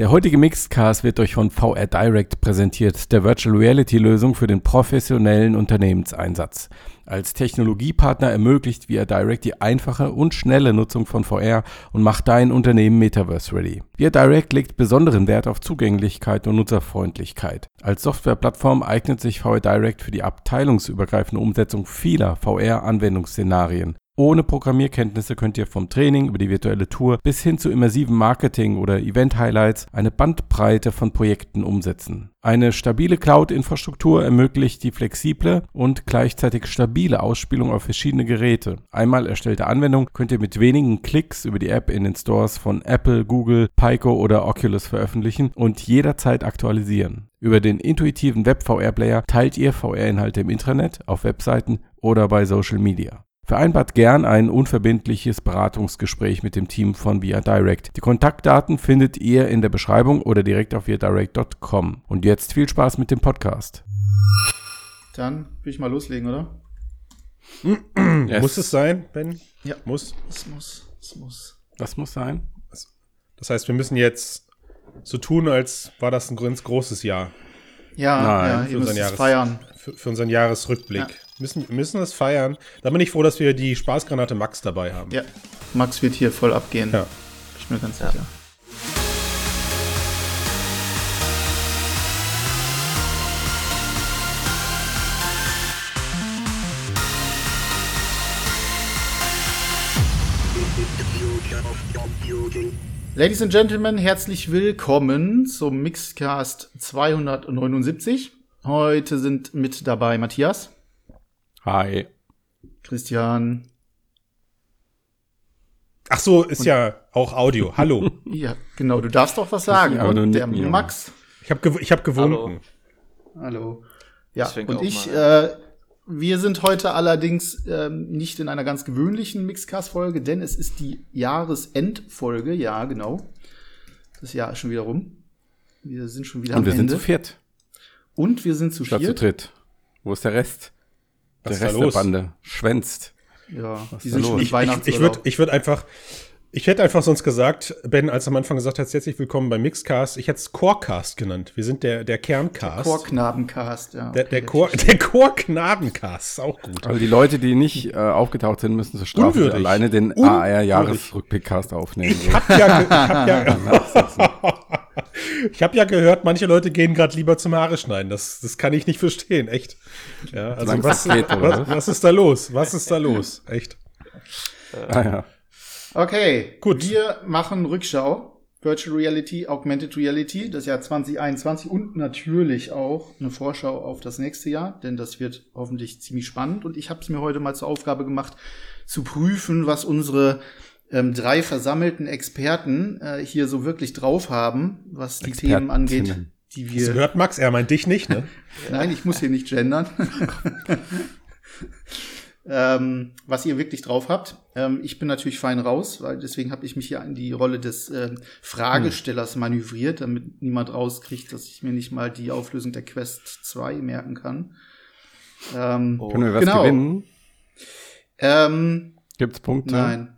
Der heutige Mixcast wird euch von VR Direct präsentiert, der Virtual Reality Lösung für den professionellen Unternehmenseinsatz. Als Technologiepartner ermöglicht VR Direct die einfache und schnelle Nutzung von VR und macht dein Unternehmen Metaverse ready. VR Direct legt besonderen Wert auf Zugänglichkeit und Nutzerfreundlichkeit. Als Softwareplattform eignet sich VR Direct für die abteilungsübergreifende Umsetzung vieler VR-Anwendungsszenarien. Ohne Programmierkenntnisse könnt ihr vom Training über die virtuelle Tour bis hin zu immersiven Marketing oder Event-Highlights eine Bandbreite von Projekten umsetzen. Eine stabile Cloud-Infrastruktur ermöglicht die flexible und gleichzeitig stabile Ausspielung auf verschiedene Geräte. Einmal erstellte Anwendung könnt ihr mit wenigen Klicks über die App in den Stores von Apple, Google, Pico oder Oculus veröffentlichen und jederzeit aktualisieren. Über den intuitiven Web-VR-Player teilt ihr VR-Inhalte im Intranet, auf Webseiten oder bei Social Media. Vereinbart gern ein unverbindliches Beratungsgespräch mit dem Team von Via Direct. Die Kontaktdaten findet ihr in der Beschreibung oder direkt auf viadirect.com. Und jetzt viel Spaß mit dem Podcast. Dann will ich mal loslegen, oder? Yes. Muss es sein, Ben? Ja. Muss? Es muss. Es muss. Das muss sein. Das heißt, wir müssen jetzt so tun, als war das ein ganz großes Jahr. Ja, Nein, ja, für unseren es Jahres- feiern. Für, für unseren Jahresrückblick. Ja. Müssen, wir müssen das feiern. Da bin ich froh, dass wir die Spaßgranate Max dabei haben. Ja. Max wird hier voll abgehen. Ja. Bin ich mir ganz sicher. Ladies and Gentlemen, herzlich willkommen zum Mixcast 279. Heute sind mit dabei Matthias, Hi. Christian, Ach so, ist ja auch Audio. Hallo. ja, genau, du darfst doch was sagen. nur Und der nicken, Junge. Max. Ich habe gew ich hab gewunken. Hallo. Ja, Das fängt und ich, äh, wir sind heute allerdings ähm, nicht in einer ganz gewöhnlichen Mixcast-Folge, denn es ist die Jahresendfolge, ja, genau. Das Jahr ist schon wieder rum. Wir sind schon wieder Und am wir sind Ende. zu viert, und wir sind zu statt zu viert. dritt. Wo ist der Rest? Was der Rest der Bande schwänzt. Ja, Was die sind schon Ich, ich, ich würde ich würd einfach, ich hätte einfach sonst gesagt, Ben, als du am Anfang gesagt hast, herzlich willkommen beim Mixcast, ich hätte es Chorecast genannt. Wir sind der, der Kerncast. Chorknabencast, ja. der, okay, der, Chor, der Chorknabencast, ist auch gut. Also die Leute, die nicht äh, aufgetaucht sind, müssen zur Strafe Unwürdig. alleine den. AR-Jahresrückblickcast aufnehmen. Ich hab ja, ich hab ja, ich hab ja gehört, manche Leute gehen gerade lieber zum Haare schneiden. Das, das kann ich nicht verstehen, echt. Ja, also was, geht, was? was ist da los? Was ist da los? Echt? ah, ja. Okay, Gut. Wir machen Rückschau. Virtual Reality, Augmented Reality, das Jahr 2021 und natürlich auch eine Vorschau auf das nächste Jahr, denn das wird hoffentlich ziemlich spannend. Und ich habe es mir heute mal zur Aufgabe gemacht, zu prüfen, was unsere ähm, drei versammelten Experten äh, hier so wirklich drauf haben, was die Themen angeht, die Das wir. gehört Max, er meint dich nicht, ne? Nein, ich muss hier nicht gendern. ähm, was ihr wirklich drauf habt. Ähm, ich bin natürlich fein raus, weil deswegen habe ich mich hier in die Rolle des ähm, Fragestellers manövriert, damit niemand rauskriegt, dass ich mir nicht mal die Auflösung der Quest 2 merken kann. Ähm, Können wir was Genau. gewinnen? ähm, Gibt's Punkte? nein.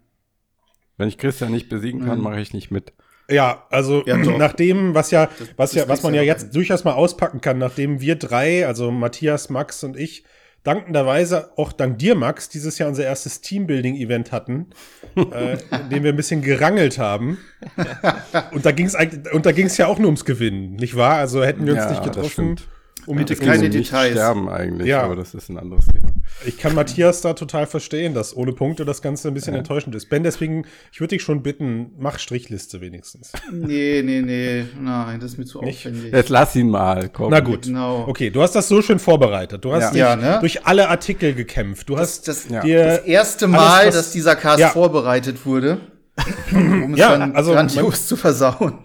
Wenn ich Christian nicht besiegen kann, mache ich nicht mit. Ja, also Ja, nach dem, was ja, was das ja, was man ja ja jetzt hin. durchaus mal auspacken kann, nachdem wir drei, also Matthias, Max und ich, dankenderweise auch dank dir, Max, dieses Jahr unser erstes Teambuilding-Event hatten, äh, in dem wir ein bisschen gerangelt haben. Und da ging es eigentlich, und da ging es ja auch nur ums Gewinnen, nicht wahr? Also hätten wir uns Ja, nicht getroffen. Um Bitte das keine Details. sterben eigentlich, Ja. aber das ist ein anderes Thema. Ich kann Matthias da total verstehen, dass ohne Punkte das Ganze ein bisschen Ja. enttäuschend ist. Ben, deswegen, ich würde dich schon bitten, mach Strichliste wenigstens. Nee, nee, nee. Nein, das ist mir zu Nicht? aufwendig. Jetzt lass ihn mal, komm. Na gut. Genau. Okay, du hast das so schön vorbereitet. Du hast Ja. dich Ja, ne? durch alle Artikel gekämpft. Du Das, hast das, Ja. dir das erste Mal, alles, was- dass dieser Cast Ja. vorbereitet wurde, um es Ja, dann also grandios zu versauen.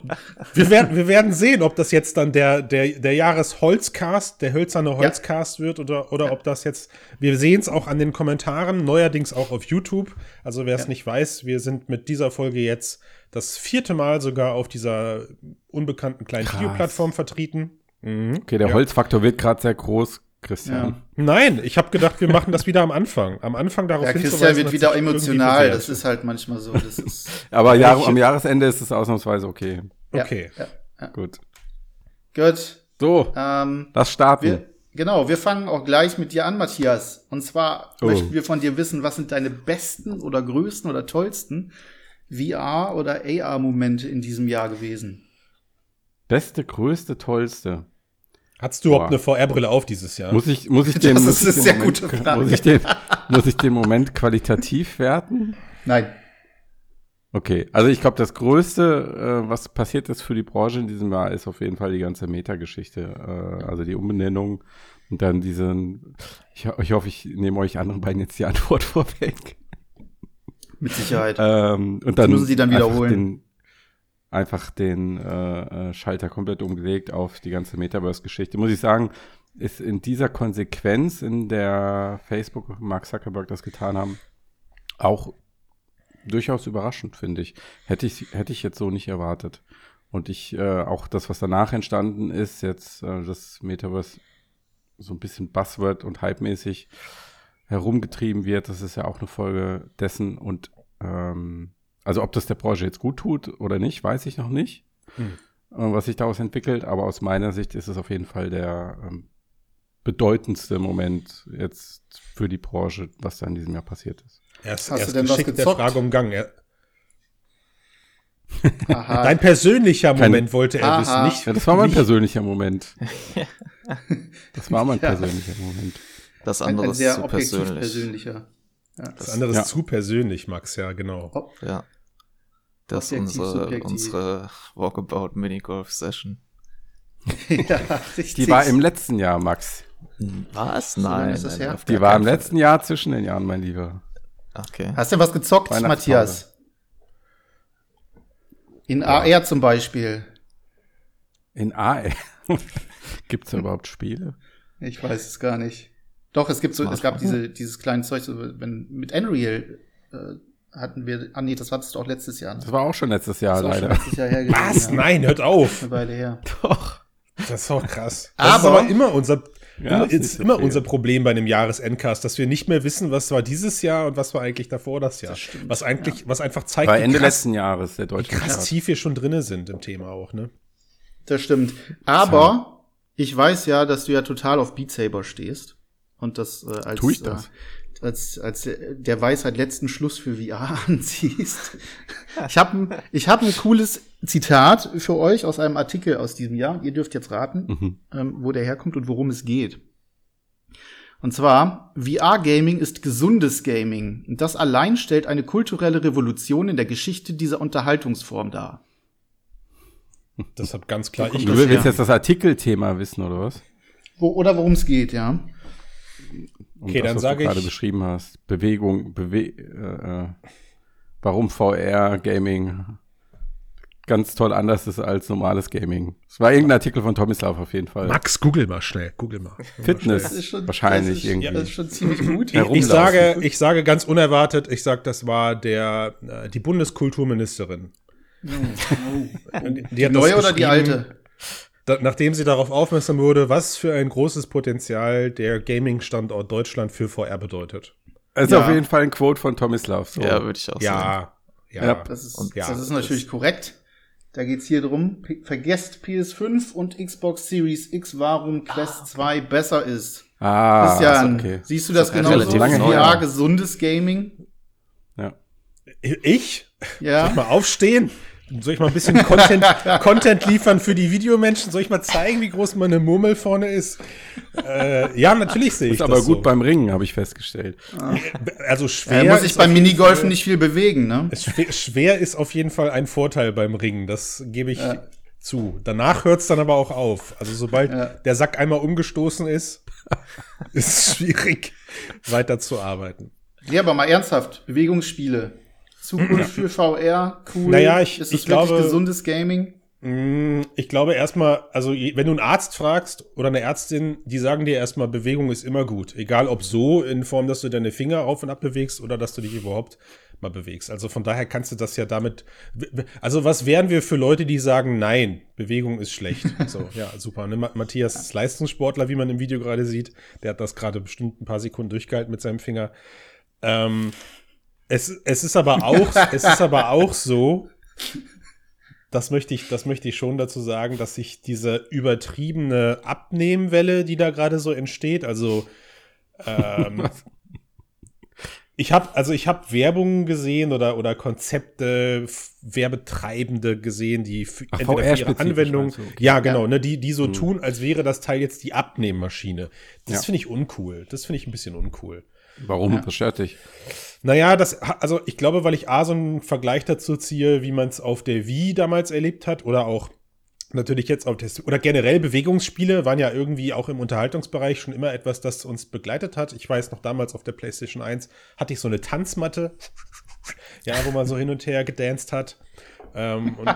wir werden, wir werden sehen, ob das jetzt dann der, der, der Jahresholzcast, der hölzerne Holzcast wird oder, oder ob das jetzt, wir sehen es auch an den Kommentaren, neuerdings auch auf YouTube. Also wer es nicht weiß, wir sind mit dieser Folge jetzt das vierte Mal sogar auf dieser unbekannten kleinen Krass. Videoplattform vertreten. Mhm. Okay, der Ja. Holzfaktor wird gerade sehr groß, Christian. Nein, ich habe gedacht, wir machen das wieder am Anfang. Am Anfang darauf Ja, hinzuweisen, Christian wird wieder emotional. Das ist halt manchmal so. Das ist, Aber Jahr, Ich- am Jahresende ist es ausnahmsweise okay. Ja. Okay. Ja. Gut. Gut. So, Ähm, das starten. wir, genau, wir fangen auch gleich mit dir an, Matthias. Und zwar Oh. möchten wir von dir wissen, was sind deine besten oder größten oder tollsten VR- oder AR-Momente in diesem Jahr gewesen? Beste, größte, tollste. Hattest du überhaupt Boah. eine VR-Brille auf dieses Jahr? Muss ich, muss ich den, Das muss ist ich eine den sehr Moment, gute Frage. Muss ich, den, muss ich den Moment qualitativ werten? Nein. Okay, also ich glaube, das Größte, äh, was passiert ist für die Branche in diesem Jahr, ist auf jeden Fall die ganze Meta-Geschichte. Äh, also die Umbenennung und dann diesen, ich, ich hoffe, ich nehme euch anderen beiden jetzt die Antwort vorweg. Mit Sicherheit. Ähm, und dann müssen sie dann wiederholen. Einfach den äh, äh, Schalter komplett umgelegt auf die ganze Metaverse-Geschichte. Muss ich sagen, ist in dieser Konsequenz, in der Facebook und Mark Zuckerberg das getan haben, auch durchaus überraschend, finde ich. Hätte ich, hätte ich jetzt so nicht erwartet. Und ich, äh, auch das, was danach entstanden ist, jetzt äh, das Metaverse so ein bisschen Buzzword und hypemäßig herumgetrieben wird, das ist ja auch eine Folge dessen. Und ähm, also ob das der Branche jetzt gut tut oder nicht, weiß ich noch nicht, Hm. äh, was sich daraus entwickelt. Aber aus meiner Sicht ist es auf jeden Fall der ähm, bedeutendste Moment jetzt für die Branche, was da in diesem Jahr passiert ist. Erst, Hast du erst denn was geschickt der gezockt? Frage umgangen. Er, Aha. dein persönlicher Kein- Moment wollte er wissen. Nicht, Ja, das war mein nicht, persönlicher Moment. Das war mein Ja. persönlicher Moment. Das ein, andere ein ist sehr zu persönlich. persönlicher. Das andere ist Ja. zu persönlich, Max, ja, genau. Ob- Ja. Das ist unsere, subjektiv. unsere Walkabout Minigolf Session. ja, richtig. Die war im letzten Jahr, Max. Was? So Nein. ist das Die war im Fall. letzten Jahr zwischen den Jahren, mein Lieber. Okay. Hast du denn was gezockt. Matthias? In AR zum Beispiel. In AR. Gibt es überhaupt Spiele? Ich weiß es gar nicht. Doch, es gibt so, es gab diese, dieses kleine Zeug, so, wenn, mit Unreal äh, hatten wir, ah nee, das hattest du auch letztes Jahr. Ne? Das war auch schon letztes Jahr, Das leider. letztes Jahr her gewesen, Was? Ja. Nein, hört auf. Eine Weile her. Doch. Das ist doch krass. Aber- das ist aber immer unser, Ja, immer, ist immer unser Problem bei einem Jahresendcast, dass wir nicht mehr wissen, was war dieses Jahr und was war eigentlich davor das Jahr. Das stimmt, was eigentlich, was einfach zeigt, War wie Ende krass, letzten Jahres, der wie deutsche krass tief wir schon drinne sind im Thema auch, ne? Das stimmt. Aber ich weiß ja, dass du ja total auf Beat Saber stehst. Und das äh, als, Tu ich das? Äh, als, als äh, der Weisheit letzten Schluss für VR anziehst. Ich habe ein, ich hab ein cooles Zitat für euch aus einem Artikel aus diesem Jahr. Ihr dürft jetzt raten, Mhm. ähm, wo der herkommt und worum es geht. Und zwar, VR-Gaming ist gesundes Gaming. Und das allein stellt eine kulturelle Revolution in der Geschichte dieser Unterhaltungsform dar. Das hat ganz klar ich Du das willst her? jetzt das Artikelthema wissen, oder was? Wo, oder worum es geht, ja. Um Okay, das, dann was sage du gerade ich- beschrieben hast. Bewegung, Bewe äh, äh, warum VR Gaming ganz toll anders ist als normales Gaming. Es war irgendein Artikel von Tomislav auf jeden Fall. Max, google mal schnell, google mal. Fitness. Das ist schon, Wahrscheinlich das ist, irgendwie. Das ist schon ziemlich gut. Ich, ich sage, ich sage ganz unerwartet, ich sage, das war der äh, die Bundeskulturministerin. Die, Die hat das neue oder die alte? Da, nachdem sie darauf aufmerksam wurde, was für ein großes Potenzial der Gaming-Standort Deutschland für VR bedeutet. Es ist Ja. auf jeden Fall ein Quote von Tomislav. So. Ja, würde ich auch sagen. Ja, ja. Ja. Das ist, Und ja, das ist das- natürlich korrekt. Da geht's hier drum. P vergesst PS5 und Xbox Series X, warum Quest 2 besser ist. Ah, Christian, okay. siehst du das Das ja genauso? relativ lange. VR, her. gesundes Gaming? Ja. Ich? Soll Ja. ich mal aufstehen? Soll ich mal ein bisschen Content, Content liefern für die Videomenschen? Soll ich mal zeigen, wie groß meine Murmel vorne ist? Äh, ja, natürlich sehe ich Ist aber das gut so. beim Ringen, habe ich festgestellt. Also schwer. Er muss sich ist beim auf jeden Minigolfen Fall- nicht viel bewegen, ne? Schwer, schwer ist auf jeden Fall ein Vorteil beim Ringen, das gebe ich zu. Danach hört es dann aber auch auf. Also sobald Ja. der Sack einmal umgestoßen ist, ist es schwierig, weiterzuarbeiten. Ja, aber mal ernsthaft. Bewegungsspiele. Zukunft für VR, cool. Naja, ich- ist ich es wirklich glaube- gesundes Gaming? Mm, Ich glaube erstmal, also wenn du einen Arzt fragst oder eine Ärztin, die sagen dir erstmal, Bewegung ist immer gut. Egal ob so in Form, dass du deine Finger auf und ab bewegst oder dass du dich überhaupt mal bewegst. Also von daher kannst du das ja damit. Also was wären wir für Leute, die sagen, nein, Bewegung ist schlecht? So, ja, super. Ne? Ma- Matthias ist Leistungssportler, wie man im Video gerade sieht. Der hat das gerade bestimmt ein paar Sekunden durchgehalten mit seinem Finger. Ähm, es, es ist aber auch, es ist aber auch so, das möchte ich, das möchte ich schon dazu sagen, dass sich diese übertriebene Abnehmwelle, die da gerade so entsteht, also ähm, ich habe also ich habe Werbung gesehen oder oder Konzepte Werbetreibende gesehen, die f- Ach, entweder für ihre Anwendung, du? Okay. ja genau, ne, die die so Hm. tun, als wäre das Teil jetzt die Abnehmmaschine. Das Ja. finde ich uncool. Das finde ich ein bisschen uncool. Warum? Ja. Das stört dich. Naja, das, also ich glaube, weil ich A so einen Vergleich dazu ziehe, wie man es auf der Wii damals erlebt hat oder auch natürlich jetzt auf der, oder generell Bewegungsspiele waren ja irgendwie auch im Unterhaltungsbereich schon immer etwas, das uns begleitet hat. Ich weiß noch damals auf der PlayStation 1 hatte ich so eine Tanzmatte, ja, wo man so hin und her gedanced hat ähm, und,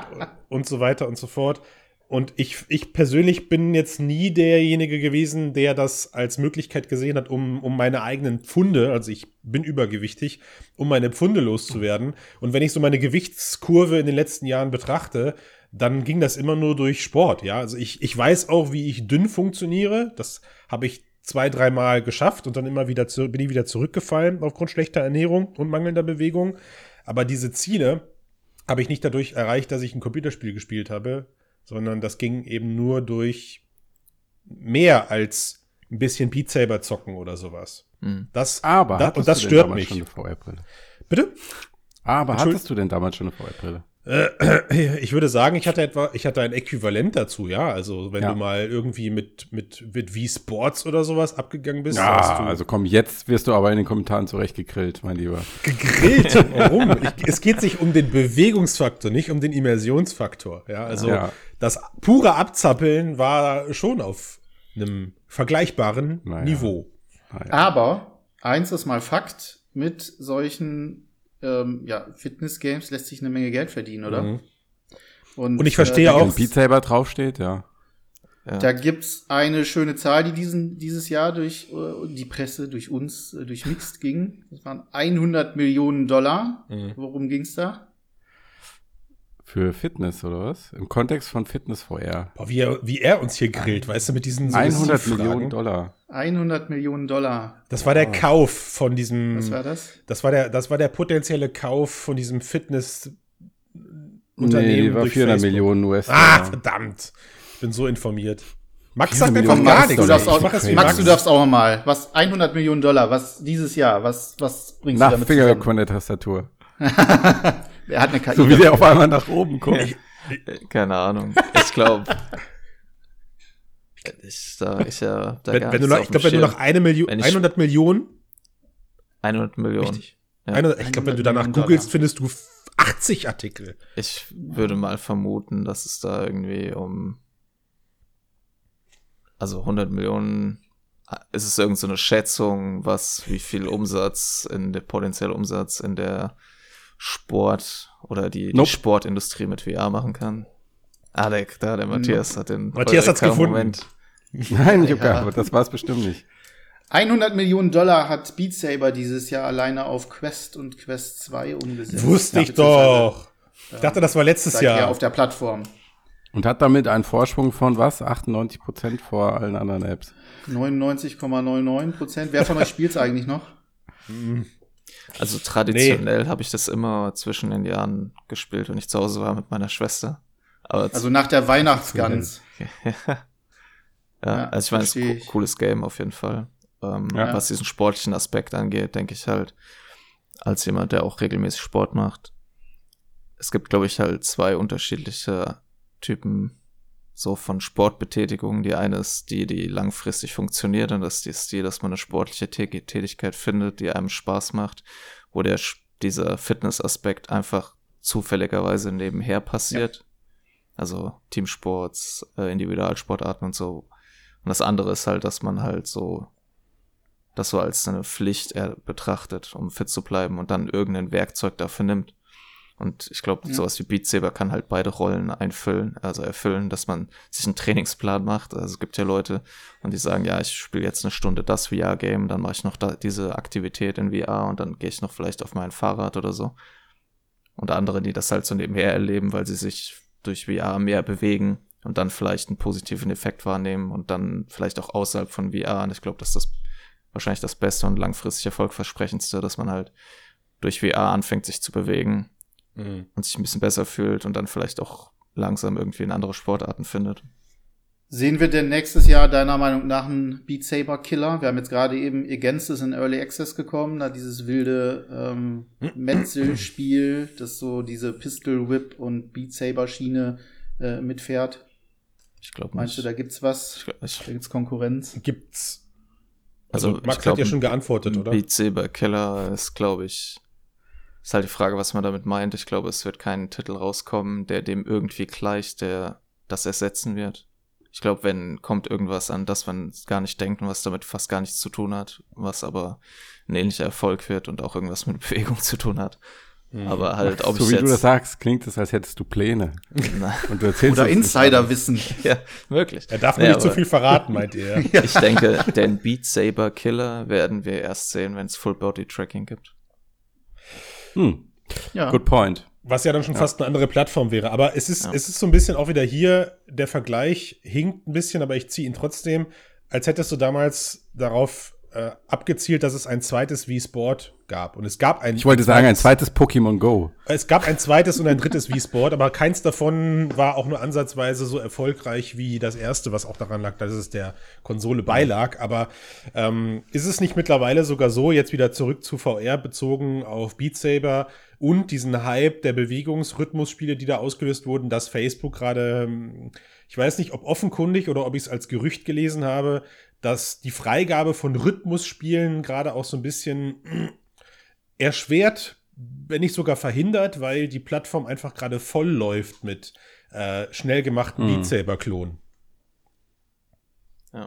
und so weiter und so fort. Und ich, ich persönlich bin jetzt nie derjenige gewesen, der das als Möglichkeit gesehen hat, um, um meine eigenen Pfunde, also ich bin übergewichtig, um meine Pfunde loszuwerden. Und wenn ich so meine Gewichtskurve in den letzten Jahren betrachte, dann ging das immer nur durch Sport, ja. Also ich, ich weiß auch, wie ich dünn funktioniere. Das habe ich zwei, dreimal geschafft und dann immer wieder zu, bin ich wieder zurückgefallen aufgrund schlechter Ernährung und mangelnder Bewegung. Aber diese Ziele habe ich nicht dadurch erreicht, dass ich ein Computerspiel gespielt habe, sondern das ging eben nur durch mehr als ein bisschen Beat Saber zocken oder sowas. Hm. Das, Aber da, hattest und das du denn stört damals mich. schon eine VR-Brille? Bitte? Aber hattest du denn damals schon eine VR-Brille? Äh, ich würde sagen, ich hatte etwa, ich hatte ein Äquivalent dazu, ja. Also wenn Ja. du mal irgendwie mit, mit, mit Wii Sports oder sowas abgegangen bist, Ja, hast du also komm, jetzt wirst du aber in den Kommentaren zurecht gegrillt, mein Lieber. gegrillt. Warum? Ich, es geht sich um den Bewegungsfaktor, nicht um den Immersionsfaktor. Ja, also Ja. Das pure Abzappeln war schon auf einem vergleichbaren Naja. Niveau. Naja. Aber eins ist mal Fakt, mit solchen ähm, ja, Fitness-Games lässt sich eine Menge Geld verdienen, oder? Mhm. Und, Und ich verstehe da auch- Wenn Beat Saber draufsteht, ja. Ja. Da gibt's eine schöne Zahl, die diesen, dieses Jahr durch äh, die Presse, durch uns, äh, durch Mixed ging. Das waren 100 Millionen Dollar. Mhm. Worum ging's da? Für Fitness, oder was? Im Kontext von Fitness VR. Boah, wie, er, wie er uns hier grillt, weißt du, mit diesen 100 Suggestivfragen. Millionen Dollar. 100 Millionen Dollar. Das war der Kauf von diesem. Was war das? Das war der, das war der potenzielle Kauf von diesem Fitness Nee, die war durch 400 Facebook. Millionen Ah, US-Dollar. verdammt. Ich bin so informiert. Max 400 sagt einfach Millionen gar Max, nichts. Du darfst auch, Max, Max. du darfst auch mal. Was 100 Millionen Dollar, was dieses Jahr, was was bringst du Nach damit zusammen? von der Tastatur. Er hat eine KI. So wie der auf einmal nach oben guckt. Keine Ahnung. Ich glaube. Ich, da, ich ja, da Wenn, gar wenn du noch, ich glaube, wenn du noch eine Million, Wenn ich- 100 Millionen, 100 Millionen. Richtig. Ja. 100, ich glaube, wenn du danach 100 Millionen googelst, findest du 80 Artikel. Ich würde mal vermuten, dass es da irgendwie um. Also 100 Millionen. Ist es irgend so eine Schätzung, was, wie viel Umsatz in der potenzielle Umsatz in der Sport oder die, die Nope. Sportindustrie mit VR machen kann? Der, da, der Matthias hat den. Matthias hat's gefunden. Moment. Nein, ich hab Ja. gar aber das war es bestimmt nicht. 100 Millionen Dollar hat Beat Saber dieses Jahr alleine auf Quest und Quest 2 umgesetzt. Wusste ich doch. Ich dachte, das war letztes Jahr. auf der Plattform. Und hat damit einen Vorsprung von was? 98 Prozent vor allen anderen Apps. 99,99 Prozent. Wer von euch spielt's eigentlich noch? Also traditionell habe ich das immer zwischen den Jahren gespielt, wenn ich zu Hause war mit meiner Schwester. Aber Also nach der Weihnachtsgans. ja, Ja, also ich meine, es ist ein co- cooles Game auf jeden Fall. Ähm, Ja. Was diesen sportlichen Aspekt angeht, denke ich halt, als jemand, der auch regelmäßig Sport macht. Es gibt, glaube ich, halt zwei unterschiedliche Typen so von Sportbetätigung. Die eine ist die, die langfristig funktioniert und das ist die, dass man eine sportliche Tä- Tätigkeit findet, die einem Spaß macht, wo der dieser Fitnessaspekt einfach zufälligerweise nebenher passiert. Also Teamsports, äh, Individualsportarten und so. Und das andere ist halt, dass man halt so das so als eine Pflicht er betrachtet, um fit zu bleiben und dann irgendein Werkzeug dafür nimmt. Und ich glaube, Ja. sowas wie Beat Saber kann halt beide Rollen einfüllen, also erfüllen, dass man sich einen Trainingsplan macht. Also es gibt ja Leute, und die sagen, ja, ich spiele jetzt eine Stunde das VR-Game, dann mache ich noch da, diese Aktivität in VR und dann gehe ich noch vielleicht auf mein Fahrrad oder so. Und andere, die das halt so nebenher erleben, weil sie sich durch VR mehr bewegen und dann vielleicht einen positiven Effekt wahrnehmen und dann vielleicht auch außerhalb von VR. Und ich glaube, dass das wahrscheinlich das Beste und langfristig erfolgversprechendste, dass man halt durch VR anfängt, sich zu bewegen Mhm. und sich ein bisschen besser fühlt und dann vielleicht auch langsam irgendwie in andere Sportarten findet. Sehen wir denn nächstes Jahr deiner Meinung nach einen Beat Saber Killer? Wir haben jetzt gerade eben Against ist in Early Access gekommen, da dieses wilde ähm, Metzel-Spiel, das so diese Pistol Whip und Beat Saber Schiene äh, mitfährt. Ich glaube Meinst du, da gibt's was? Ich, ich, Da gibt's Konkurrenz? Gibt's. also, Also, Max ich glaub, hat ja schon geantwortet, oder? Beat Saber Killer ist, glaube ich, ist halt die Frage, was man damit meint. Ich glaube, es wird kein Titel rauskommen, der dem irgendwie gleicht, der das ersetzen wird. Ich glaube, wenn kommt irgendwas an, das man gar nicht denkt und was damit fast gar nichts zu tun hat, was aber ein ähnlicher Erfolg wird und auch irgendwas mit Bewegung zu tun hat. Mhm. Aber halt, ob so ich wie jetzt, du das sagst, klingt es, als hättest du Pläne. Und du erzählst Oder. Insiderwissen. ja, wirklich. Er darf nur Ja, nicht zu viel verraten, meint ihr. Ich denke, den Beat Saber Killer werden wir erst sehen, wenn es Full Body Tracking gibt. Hm, Ja. good point. Was ja dann schon fast eine andere Plattform wäre. Aber es ist, Ja. es ist so ein bisschen auch wieder hier, der Vergleich hinkt ein bisschen, aber ich ziehe ihn trotzdem, als hättest du damals darauf äh, abgezielt, dass es ein zweites Wii Sport gab. Und es gab ein. Ich wollte sagen, ein zweites Pokémon Go. Es gab ein zweites und ein drittes Wii Sport, aber keins davon war auch nur ansatzweise so erfolgreich wie das erste, was auch daran lag, dass es der Konsole beilag. Aber ähm, ist es nicht mittlerweile sogar so, jetzt wieder zurück zu VR bezogen auf Beat Saber und diesen Hype der Bewegungsrhythmusspiele, die da ausgelöst wurden, dass Facebook gerade, ähm, ich weiß nicht, ob offenkundig oder ob ich es als Gerücht gelesen habe, dass die Freigabe von Rhythmusspielen gerade auch so ein bisschen erschwert, wenn nicht sogar verhindert, weil die Plattform einfach gerade voll läuft mit äh, schnell gemachten Hm. Beat Saber Klonen.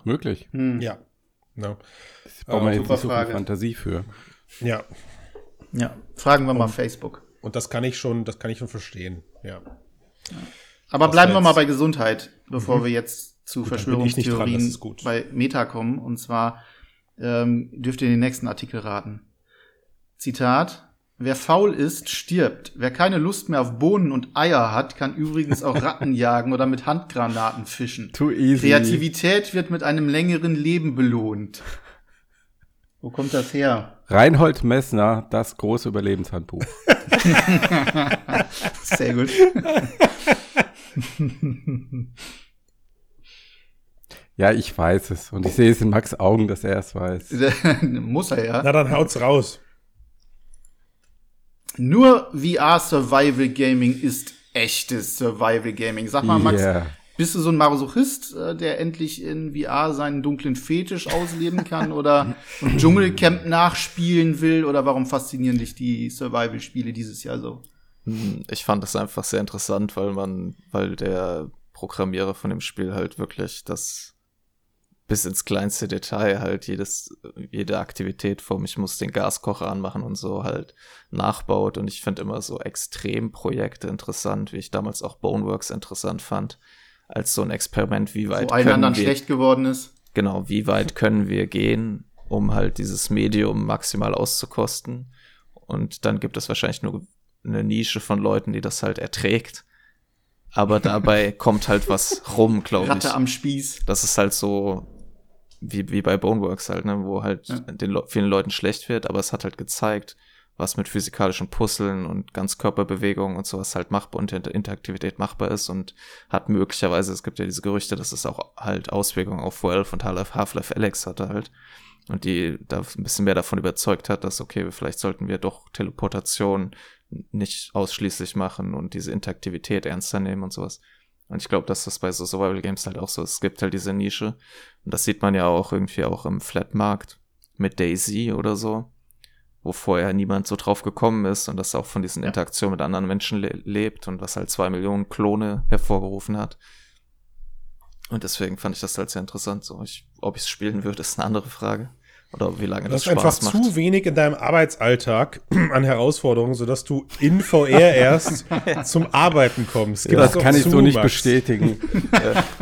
Möglich. Hm. Ja. No. Braucht man Äh, super Frage. Fantasie für. Ja. ja. Fragen wir mal Facebook. Und das kann ich schon, das kann ich schon verstehen. Ja. Aber Das bleiben wir mal bei Gesundheit, bevor wir jetzt zu Gut, dran, Verschwörungstheorien gut. bei Meta kommen. Und zwar ähm, dürft ihr den nächsten Artikel raten. Zitat. Wer faul ist, stirbt. Wer keine Lust mehr auf Bohnen und Eier hat, kann übrigens auch Ratten jagen oder mit Handgranaten fischen. Too easy. Kreativität wird mit einem längeren Leben belohnt. Wo kommt das her? Reinhold Messner, das große Überlebenshandbuch. Sehr gut. Ja, ich weiß es. Und ich sehe es in Max Augen, dass er es weiß. Muss er ja. Na, dann haut's raus. Nur VR Survival Gaming ist echtes Survival Gaming. Sag mal, Max, Yeah. bist du so ein Masochist, äh, der endlich in VR seinen dunklen Fetisch ausleben kann oder ein Dschungelcamp nachspielen will? Oder warum faszinieren dich die Survival-Spiele dieses Jahr so? Hm, Ich fand das einfach sehr interessant, weil man, weil der Programmierer von dem Spiel halt wirklich das bis ins kleinste Detail halt jedes, jede Aktivität vom, ich muss den Gaskocher anmachen und so halt nachbaut. Und ich finde immer so Extremprojekte interessant, wie ich damals auch Boneworks interessant fand, als so ein Experiment, wie weit So allen können anderen wir, schlecht geworden ist. genau, wie weit können wir gehen, um halt dieses Medium maximal auszukosten. Und dann gibt es wahrscheinlich nur eine Nische von Leuten, die das halt erträgt. Aber dabei kommt halt was rum, glaube ich. Ratte am Spieß. Das ist halt so wie, wie bei Boneworks halt, ne, wo halt Ja. den Le vielen Leuten schlecht wird, aber es hat halt gezeigt, was mit physikalischen Puzzeln und Ganzkörperbewegungen und sowas halt machbar und Inter Interaktivität machbar ist und hat möglicherweise, es gibt ja diese Gerüchte, dass es auch halt Auswirkungen auf Valve und Half- Half-Life Alex hatte halt und die da ein bisschen mehr davon überzeugt hat, dass okay, vielleicht sollten wir doch Teleportation nicht ausschließlich machen und diese Interaktivität ernster nehmen und sowas. Und ich glaube, dass das bei so Survival Games halt auch so ist. Es gibt halt diese Nische. Und das sieht man ja auch irgendwie auch im Flatmarkt mit Daisy oder so, wo vorher niemand so drauf gekommen ist und das auch von diesen Ja. Interaktionen mit anderen Menschen le lebt und was halt zwei Millionen Klone hervorgerufen hat. Und deswegen fand ich das halt sehr interessant. So, ich, ob ich es spielen würde, ist eine andere Frage. Oder wie lange Du das hast einfach Spaß macht. zu wenig in deinem Arbeitsalltag an Herausforderungen, sodass du in VR erst zum Arbeiten kommst. Gib Das kann ich so nicht Max. bestätigen.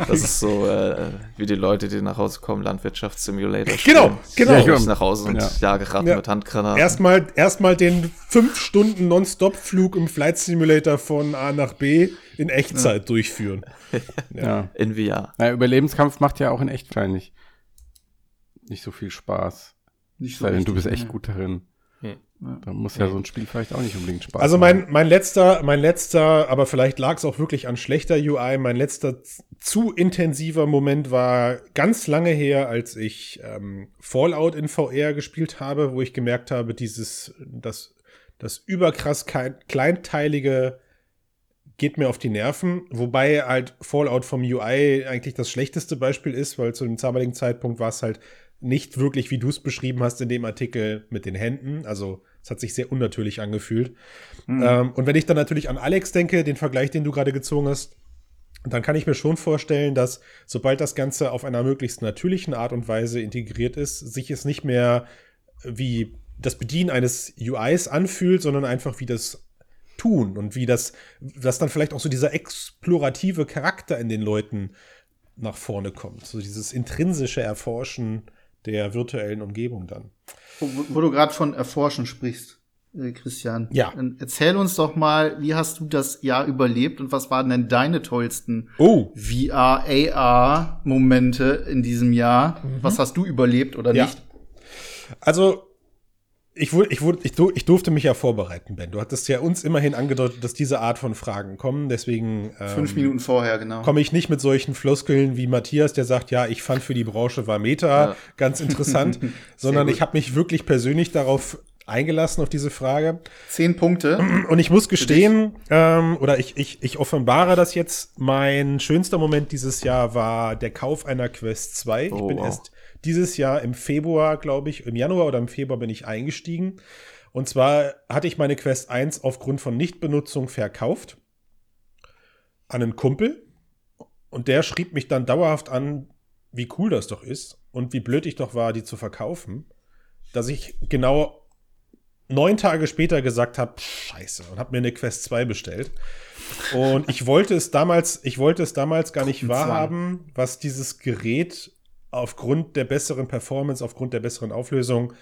Das ist so äh, wie die Leute, die nach Hause kommen, Landwirtschaftssimulator. Genau, spielen. genau. Ja, Ja, ich nach Hause und Ja. jage Ratten Ja. mit Handgranaten. Erstmal erstmal den fünf Stunden Non-Stop-Flug im Flight Simulator von A nach B in Echtzeit durchführen. Ja. in VR. Naja, Überlebenskampf macht ja auch in echt wahrscheinlich nicht so viel Spaß. Nicht Sei denn, du bist echt ne? gut darin. Da muss ja so ein Spiel vielleicht auch nicht unbedingt Spaß Also mein, mein letzter, mein letzter, aber vielleicht lag es auch wirklich an schlechter UI, mein letzter zu intensiver Moment war ganz lange her, als ich ähm, Fallout in VR gespielt habe, wo ich gemerkt habe, dieses, das, das überkrass kleinteilige geht mir auf die Nerven, wobei halt Fallout vom UI eigentlich das schlechteste Beispiel ist, weil zu dem damaligen Zeitpunkt war es halt nicht wirklich, wie du es beschrieben hast in dem Artikel mit den Händen. Also es hat sich sehr unnatürlich angefühlt. Mhm. Ähm, und wenn ich dann natürlich an Alex denke, den Vergleich, den du gerade gezogen hast, dann kann ich mir schon vorstellen, dass sobald das Ganze auf einer möglichst natürlichen Art und Weise integriert ist, sich es nicht mehr wie das Bedienen eines UIs anfühlt, sondern einfach wie das Tun und wie das, dass dann vielleicht auch so dieser explorative Charakter in den Leuten nach vorne kommt. So dieses intrinsische Erforschen der virtuellen Umgebung dann. Wo, wo du gerade von Erforschen sprichst, äh, Christian. Ja. Erzähl uns doch mal, wie hast du das Jahr überlebt und was waren denn deine tollsten oh. VR, AR-Momente in diesem Jahr? Mhm. Was hast du überlebt oder ja. nicht? Also, ich, wurde, ich, wurde, ich, ich, durfte mich ja vorbereiten, Ben. Du hattest ja uns immerhin angedeutet, dass diese Art von Fragen kommen. Deswegen ähm, fünf Minuten vorher, genau. Komme ich nicht mit solchen Floskeln wie Matthias, der sagt, ja, ich fand für die Branche war Meta ja. ganz interessant, sondern ich habe mich wirklich persönlich darauf eingelassen auf diese Frage. Zehn Punkte. Und ich muss gestehen, ähm, oder ich, ich, ich offenbare das jetzt, mein schönster Moment dieses Jahr war der Kauf einer Quest 2. Oh, ich bin wow. erst dieses Jahr im Februar, glaube ich, im Januar oder im Februar bin ich eingestiegen. Und zwar hatte ich meine Quest 1 aufgrund von Nichtbenutzung verkauft an einen Kumpel. Und der schrieb mich dann dauerhaft an, wie cool das doch ist und wie blöd ich doch war, die zu verkaufen, dass ich genau neun Tage später gesagt habe, scheiße, und habe mir eine Quest 2 bestellt. Und ich wollte es damals, ich wollte es damals gar nicht wahrhaben, was dieses Gerät aufgrund der besseren Performance, aufgrund der besseren Auflösung,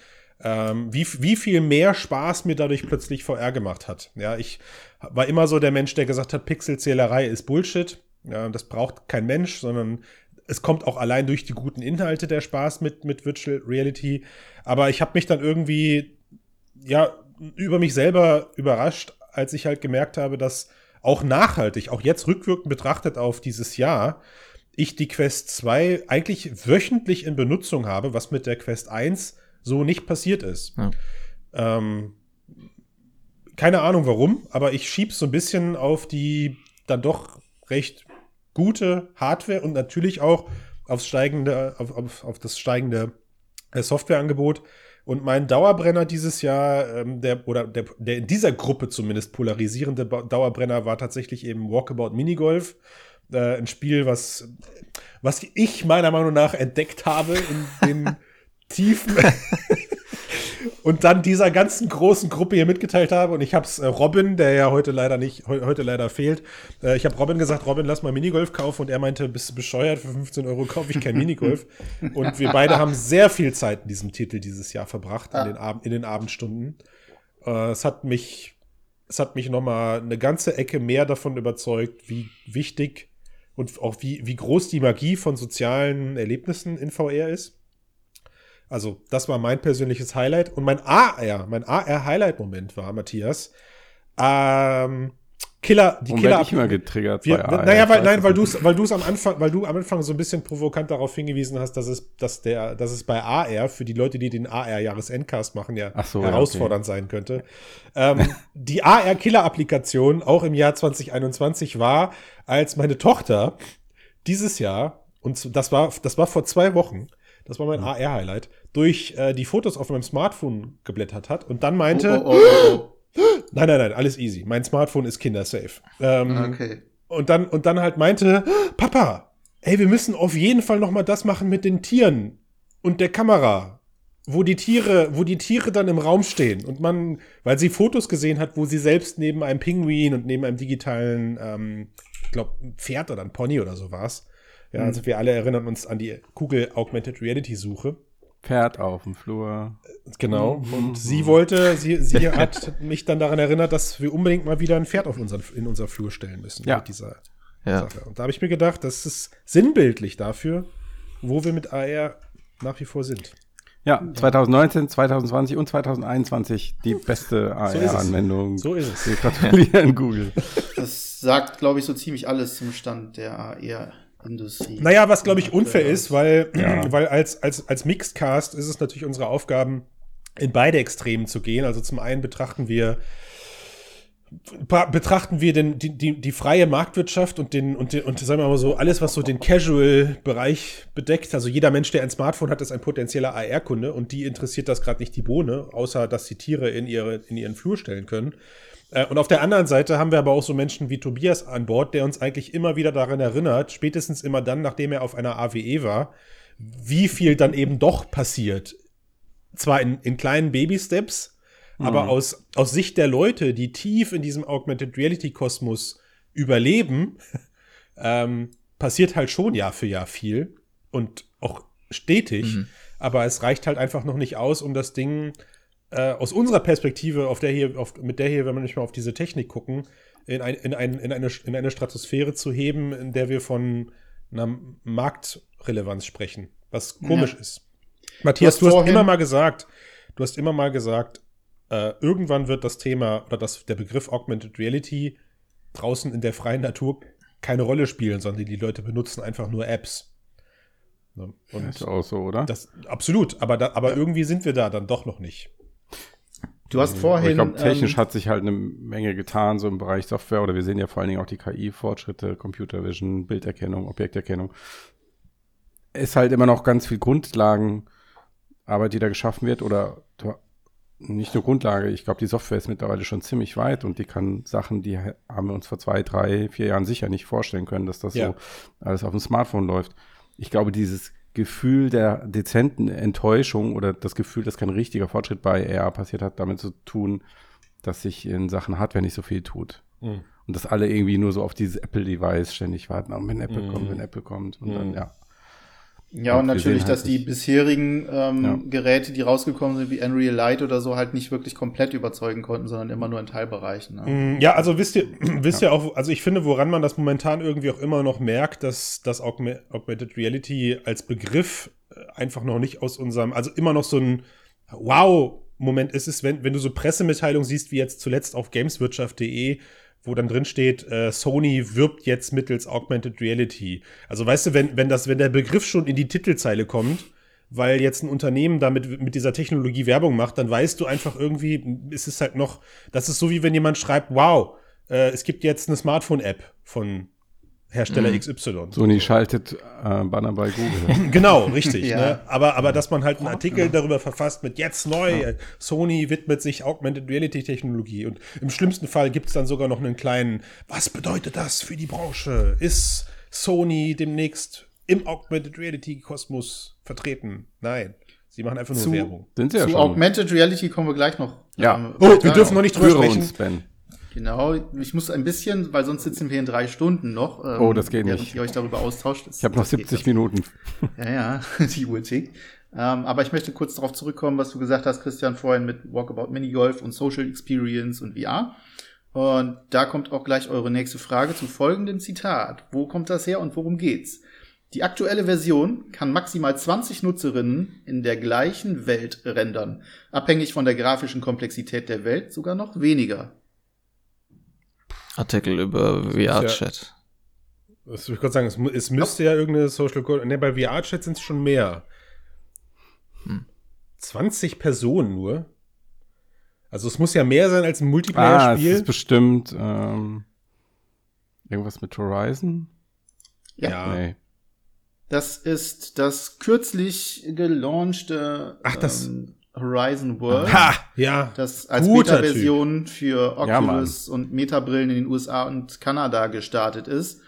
ähm, wie, wie viel mehr Spaß mir dadurch plötzlich VR gemacht hat. Ja, ich war immer so der Mensch, der gesagt hat, Pixelzählerei ist Bullshit. Ja, das braucht kein Mensch, sondern es kommt auch allein durch die guten Inhalte der Spaß mit, mit Virtual Reality. Aber ich habe mich dann irgendwie, ja, über mich selber überrascht, als ich halt gemerkt habe, dass auch nachhaltig, auch jetzt rückwirkend betrachtet auf dieses Jahr, ich die Quest 2 eigentlich wöchentlich in Benutzung habe, was mit der Quest 1 so nicht passiert ist. Ja. Ähm, keine Ahnung warum, aber ich schieb's so ein bisschen auf die dann doch recht gute Hardware und natürlich auch aufs steigende, auf, auf, auf das steigende äh, Softwareangebot. Und mein Dauerbrenner dieses Jahr, ähm, der, oder der, der in dieser Gruppe zumindest polarisierende Dauerbrenner war tatsächlich eben Walkabout Minigolf äh, ein Spiel, was, was ich meiner Meinung nach entdeckt habe in den Tiefen. und dann dieser ganzen großen Gruppe hier mitgeteilt habe. Und ich habe es äh, Robin, der ja heute leider nicht, he heute leider fehlt. Äh, ich habe Robin gesagt, Robin, lass mal Minigolf kaufen. Und er meinte, bist du bescheuert, für 15 Euro kaufe ich kein Minigolf. und wir beide haben sehr viel Zeit in diesem Titel dieses Jahr verbracht, in, den, Ab in den Abendstunden. Äh, es hat mich, es hat mich noch mal eine ganze Ecke mehr davon überzeugt, wie wichtig und auch wie, wie groß die Magie von sozialen Erlebnissen in VR ist. Also, das war mein persönliches Highlight. Und mein AR, mein AR-Highlight-Moment war, Matthias, ähm, Killer, die Killer. ich immer getriggert wir, bei AR, Naja, weil, nein, weil du es weil du's am Anfang, weil du am Anfang so ein bisschen provokant darauf hingewiesen hast, dass es, dass der, dass es bei AR für die Leute, die den AR-Jahresendcast machen, ja so, herausfordernd okay. sein könnte. ähm, die AR-Killer-Applikation auch im Jahr 2021 war, als meine Tochter dieses Jahr, und das war, das war vor zwei Wochen, das war mein mhm. AR-Highlight, durch äh, die Fotos auf meinem Smartphone geblättert hat und dann meinte, oh, oh, oh, oh Nein, nein, nein, alles easy. Mein Smartphone ist kindersafe. Ähm, okay. Und dann, und dann halt meinte, Papa, ey, wir müssen auf jeden Fall noch mal das machen mit den Tieren und der Kamera. Wo die Tiere, wo die Tiere dann im Raum stehen und man, weil sie Fotos gesehen hat, wo sie selbst neben einem Pinguin und neben einem digitalen, ähm, ich glaube, Pferd oder ein Pony oder so war's. Ja, mhm. also wir alle erinnern uns an die Google Augmented Reality Suche. Pferd auf dem Flur. Genau. Mhm. Und sie wollte, sie, sie hat mich dann daran erinnert, dass wir unbedingt mal wieder ein Pferd auf unseren, in unser Flur stellen müssen. Ja. Mit dieser ja. Sache. Und da habe ich mir gedacht, das ist sinnbildlich dafür, wo wir mit AR nach wie vor sind. Ja, 2019, 2020 und 2021 die beste AR-Anwendung. So ist es. Wir gratulieren Google. Das sagt, glaube ich, so ziemlich alles zum Stand der AR-Industrie. Naja, was glaube ich unfair ist, weil, Ja. weil als, als, als Mixedcast ist es natürlich unsere Aufgaben, in beide Extremen zu gehen. Also zum einen betrachten wir betrachten wir den, die, die, die freie Marktwirtschaft und den, und den, und sagen wir mal so, alles, was so den Casual-Bereich bedeckt. Also jeder Mensch, der ein Smartphone hat, ist ein potenzieller AR-Kunde und die interessiert das gerade nicht die Bohne, außer dass sie Tiere in, ihre, in ihren Flur stellen können. Äh, Und auf der anderen Seite haben wir aber auch so Menschen wie Tobias an Bord, der uns eigentlich immer wieder daran erinnert, spätestens immer dann, nachdem er auf einer AWE war, wie viel dann eben doch passiert. Zwar in, in kleinen Baby-Steps, aber aus, aus Sicht der Leute, die tief in diesem Augmented Reality-Kosmos überleben, ähm, passiert halt schon Jahr für Jahr viel und auch stetig. Aber es reicht halt einfach noch nicht aus, um das Ding äh, aus unserer Perspektive, auf der hier, auf, mit der hier, wenn wir nicht mal auf diese Technik gucken, in, ein, in, ein, in, eine, in eine Stratosphäre zu heben, in der wir von einer Marktrelevanz sprechen. Was komisch ist. Matthias, Du du hast hast, vorhin- immer mal gesagt, du hast immer mal gesagt, äh, irgendwann wird das Thema oder das, der Begriff Augmented Reality draußen in der freien Natur keine Rolle spielen, sondern die Leute benutzen einfach nur Apps. Ne? Und Ist auch so, oder? das absolut, aber, da, aber irgendwie sind wir da dann doch noch nicht. Du hast vorhin. ich glaube, technisch ähm, hat sich halt eine Menge getan, so im Bereich Software, oder wir sehen ja vor allen Dingen auch die KI-Fortschritte, Computer Vision, Bilderkennung, Objekterkennung. Ist halt immer noch ganz viel Grundlagenarbeit, die da geschaffen wird, oder nicht nur Grundlage, ich glaube, die Software ist mittlerweile schon ziemlich weit und die kann Sachen, die ha- haben wir uns vor zwei, drei, vier Jahren sicher nicht vorstellen können, dass das Ja. so alles auf dem Smartphone läuft. Ich glaube, dieses Gefühl der dezenten Enttäuschung oder das Gefühl, dass kein richtiger Fortschritt bei AR passiert hat, damit zu tun, dass sich in Sachen Hardware nicht so viel tut. Mhm. Und dass alle irgendwie nur so auf dieses Apple-Device ständig warten, wenn Apple Mhm. kommt, wenn Apple kommt. Und dann, Mhm. ja. Ja, und natürlich, halt dass die bisherigen ähm, Ja. Geräte, die rausgekommen sind, wie Unreal Light oder so, halt nicht wirklich komplett überzeugen konnten, sondern immer nur in Teilbereichen. Ne? Mm, Ja, also wisst ihr, wisst ihr auch, also ich finde, woran man das momentan irgendwie auch immer noch merkt, dass das Augme- Augmented Reality als Begriff äh, einfach noch nicht aus unserem, also immer noch so ein Wow-Moment ist es, wenn, wenn du so Pressemitteilungen siehst, wie jetzt zuletzt auf gameswirtschaft.de, wo dann drin steht, äh, Sony wirbt jetzt mittels Augmented Reality. Also weißt du, wenn, wenn das, wenn der Begriff schon in die Titelzeile kommt, weil jetzt ein Unternehmen damit mit dieser Technologie Werbung macht, dann weißt du einfach irgendwie, es ist halt noch, das ist so wie wenn jemand schreibt, wow, äh, es gibt jetzt eine Smartphone-App von Hersteller Mhm. XY. Sony schaltet äh, Banner bei Google. Genau, richtig. Ja. ne? aber, aber dass man halt einen Artikel darüber verfasst mit jetzt neu, äh, Sony widmet sich Augmented Reality Technologie und im schlimmsten Fall gibt es dann sogar noch einen kleinen, was bedeutet das für die Branche? Ist Sony demnächst im Augmented Reality Kosmos vertreten? Nein, sie machen einfach nur Zu- Werbung. Sind sie ja Zu schon. Augmented Reality kommen wir gleich noch. Ja. ähm, Oh, wir dürfen noch nicht drüber sprechen. uns, Ben. Genau, ich muss ein bisschen, weil sonst sitzen wir in drei Stunden noch. ähm, Oh, das geht nicht. ihr euch darüber austauscht. Das- Ich habe noch das geht 70 nicht. Minuten. Ja, ja, die Uhr tickt. Ähm, aber ich möchte kurz darauf zurückkommen, was du gesagt hast, Christian, vorhin mit Walkabout Minigolf und Social Experience und VR. Und da kommt auch gleich eure nächste Frage zu folgendem Zitat. Wo kommt das her und worum geht's? Die aktuelle Version kann maximal 20 Nutzerinnen in der gleichen Welt rendern. Abhängig von der grafischen Komplexität der Welt sogar noch weniger. Artikel über VR-Chat. Das würde ich gerade sagen, es, es müsste ja irgendeine Social Code. Ne, bei VR-Chat sind es schon mehr. Hm. 20 Personen nur. Also es muss ja mehr sein als ein Ah, es Multiplayer-Spiel. ist bestimmt ähm, irgendwas mit Horizon? Ja. Nee. Das ist das kürzlich gelaunchte Ach, das- ähm, Horizon World. ha! Ja. das als Beta-Version für Ja, Oculus und Meta-Brillen in den USA und Kanada gestartet ist.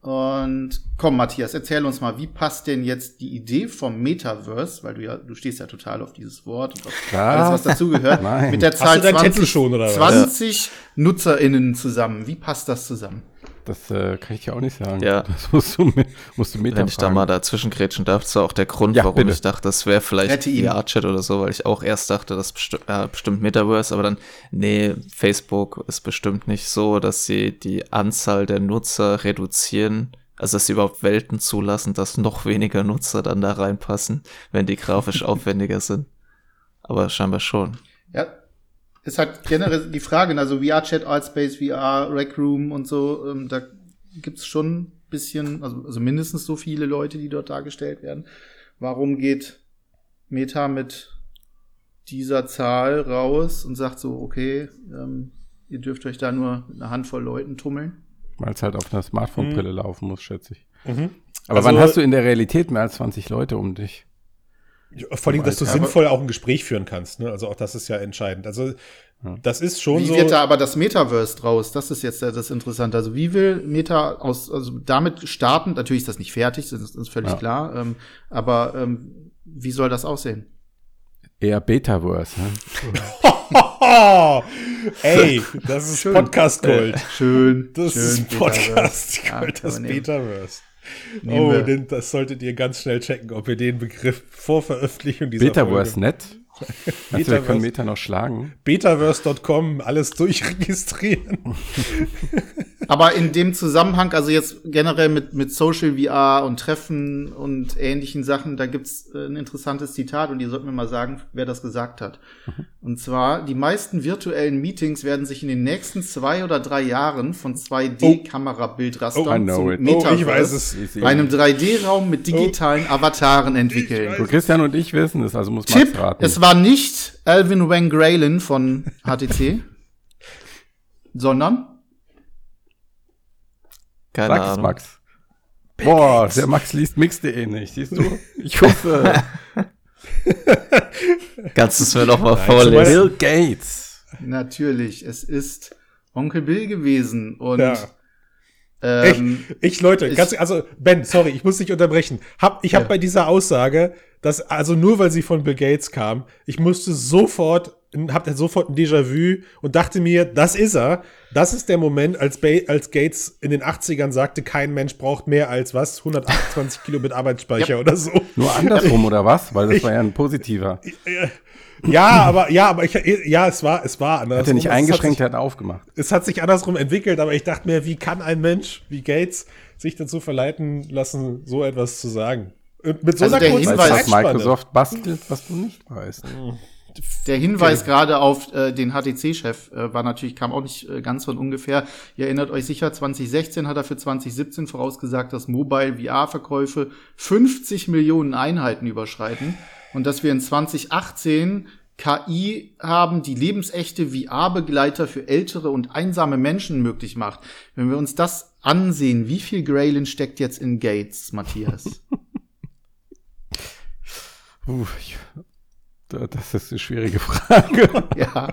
Und komm, Matthias, erzähl uns mal, wie passt denn jetzt die Idee vom Metaverse, weil du ja, du stehst ja total auf dieses Wort und auf Klar. alles, was dazugehört, mit der Zahl du dein 20, Tattoo schon, oder was? 20 NutzerInnen zusammen. Wie passt das zusammen? Das äh, kann ich dir auch nicht sagen. Ja. Das musst du, mi- musst du Meta Wenn ich da mal dazwischen grätschen darf, das war auch der Grund, Ja, warum bitte. ich dachte, das wäre vielleicht. VR-Chat oder so, weil ich auch erst dachte, das besti äh, bestimmt Metaverse, aber dann, nee, Facebook ist bestimmt nicht so, dass sie die Anzahl der Nutzer reduzieren Also, dass sie überhaupt Welten zulassen, dass noch weniger Nutzer dann da reinpassen, wenn die grafisch aufwendiger sind. Aber scheinbar schon. Ja, ist halt generell die Frage, also VR-Chat, Artspace, VR, Rec Room und so, ähm, da gibt's schon ein bisschen, also, also mindestens so viele Leute, die dort dargestellt werden. Warum geht Meta mit dieser Zahl raus und sagt so, okay, ähm, ihr dürft euch da nur mit einer Handvoll Leuten tummeln? Weil es halt auf einer Smartphone-Brille Mhm. laufen muss, schätze ich. Mhm. Aber Also- wann hast du in der Realität mehr als 20 Leute um dich? Vor allem, dass du sinnvoll auch ein Gespräch führen kannst. Ne? Also auch das ist ja entscheidend. Also das ist schon Wie so. wird da aber das Metaverse draus? Das ist jetzt äh, das Interessante. Also wie will Meta aus, also damit starten? Natürlich ist das nicht fertig, das ist, das ist völlig Ja. klar. Ähm, aber ähm, wie soll das aussehen? Eher Betaverse, ne? Ey, das ist Podcast Gold. Schön. Das schön, ist Podcast Metaverse. Ja, Gold, das. Betaverse. Nehmen Oh, den, das solltet ihr ganz schnell checken, ob ihr den Begriff vor Veröffentlichung dieser Betaverse Folge nett. Meinst du, wir können Meta noch schlagen? Betaverse.com alles durchregistrieren. Aber in dem Zusammenhang, also jetzt generell mit, mit Social VR und Treffen und ähnlichen Sachen, da gibt's äh, ein interessantes Zitat und ihr sollt mir mal sagen, wer das gesagt hat. Und zwar, die meisten virtuellen Meetings werden sich in den nächsten zwei oder drei Jahren von 2D-Kamerabildrastern Oh, know zum. Oh, ich Metaverse, weiß es. Ich sehe- einem 3D-Raum mit digitalen Avataren entwickeln. So, Christian und ich wissen es, also muss Max Tipp, raten. es war nicht Alvin Wang Graylin von HTC, sondern Keine Sag es, Ahnung. Max. Boah, der Max liest mix.de nicht, siehst du? Ich hoffe. Kannst du es mir noch mal Nein, vorlesen? Bill Gates. natürlich, es ist Onkel Bill gewesen und Ja. ähm, Ich, Leute, Ich- ganz, also Ben, sorry, ich muss dich unterbrechen. Hab, ich habe Ja. bei dieser Aussage, dass also nur weil sie von Bill Gates kam, ich musste sofort, hab dann sofort ein Déjà-vu und dachte mir, das ist er. Das ist der Moment, als, ba als Gates in den 80ern sagte, kein Mensch braucht mehr als was, 128 Kilobit Arbeitsspeicher oder so. Nur andersrum, oder was? Weil das war ja ein positiver. Ja, aber ja, aber ich, ja, es war, es war anders. Hat er nicht eingeschränkt, er hat aufgemacht. es hat sich andersrum entwickelt, aber ich dachte mir, wie kann ein Mensch wie Gates sich dazu verleiten lassen, so etwas zu sagen? Und mit so Also einer der kurzen Hinweis- Zeitspanne. Microsoft bastelt, was du nicht weißt. Der Hinweis gerade auf äh, den HTC-Chef äh, war natürlich, kam auch nicht äh, ganz von ungefähr. Ihr erinnert euch sicher, 2016 hat er für 2017 vorausgesagt, dass Mobile VR-Verkäufe 50 Millionen Einheiten überschreiten und dass wir in 2018 KI haben, die lebensechte VR-Begleiter für ältere und einsame Menschen möglich macht. Wenn wir uns das ansehen, wie viel Graylin steckt jetzt in Gates, Matthias? Da- das ist eine schwierige Frage. ja.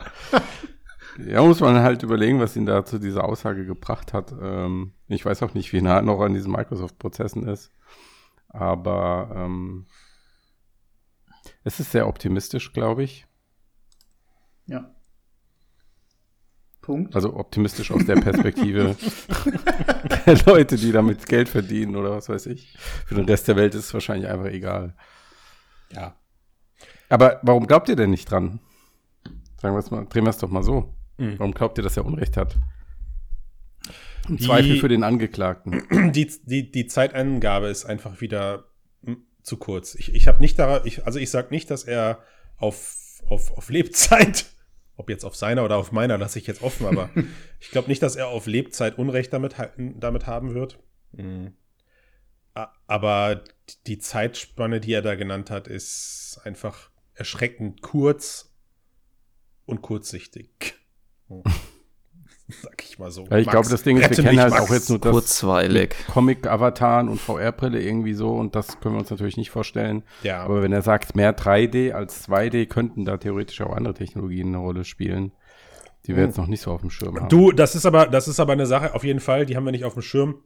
Ja, muss man halt überlegen, was ihn da zu dieser Aussage gebracht hat. Ähm, ich weiß auch nicht, wie nah er noch an diesen Microsoft-Prozessen ist. Aber ähm, es ist sehr optimistisch, glaube ich. Ja. Punkt. Also optimistisch aus der Perspektive der Leute, die damit Geld verdienen oder was weiß ich. Für den Rest der Welt ist es wahrscheinlich einfach egal. Ja. Aber warum glaubt ihr denn nicht dran? Sagen wir es mal, drehen wir es doch mal so. Mhm. Warum glaubt ihr, dass er Unrecht hat? Im Die- Zweifel für den Angeklagten. Die, die, die Zeitangabe ist einfach wieder mm, zu kurz. Ich, ich habe nicht daran, ich, also ich sag nicht, dass er auf, auf, auf Lebzeit, ob jetzt auf seiner oder auf meiner, lasse ich jetzt offen, aber ich glaube nicht, dass er auf Lebzeit Unrecht damit, damit haben wird. Mhm. Aber die Zeitspanne, die er da genannt hat, ist einfach erschreckend kurz und kurzsichtig. Hm. Sag ich mal so. Weil ich glaube, das Ding ist, wir kennen halt Max. auch jetzt nur das Kurzweilig. Comic-Avataren und VR-Brille irgendwie so und das können wir uns natürlich nicht vorstellen. Ja, Aber wenn er sagt, mehr 3D als 2D, könnten da theoretisch auch andere Technologien eine Rolle spielen, die wir Mhm. jetzt noch nicht so auf dem Schirm haben. Du, das ist aber, das ist aber eine Sache, auf jeden Fall, die haben wir nicht auf dem Schirm.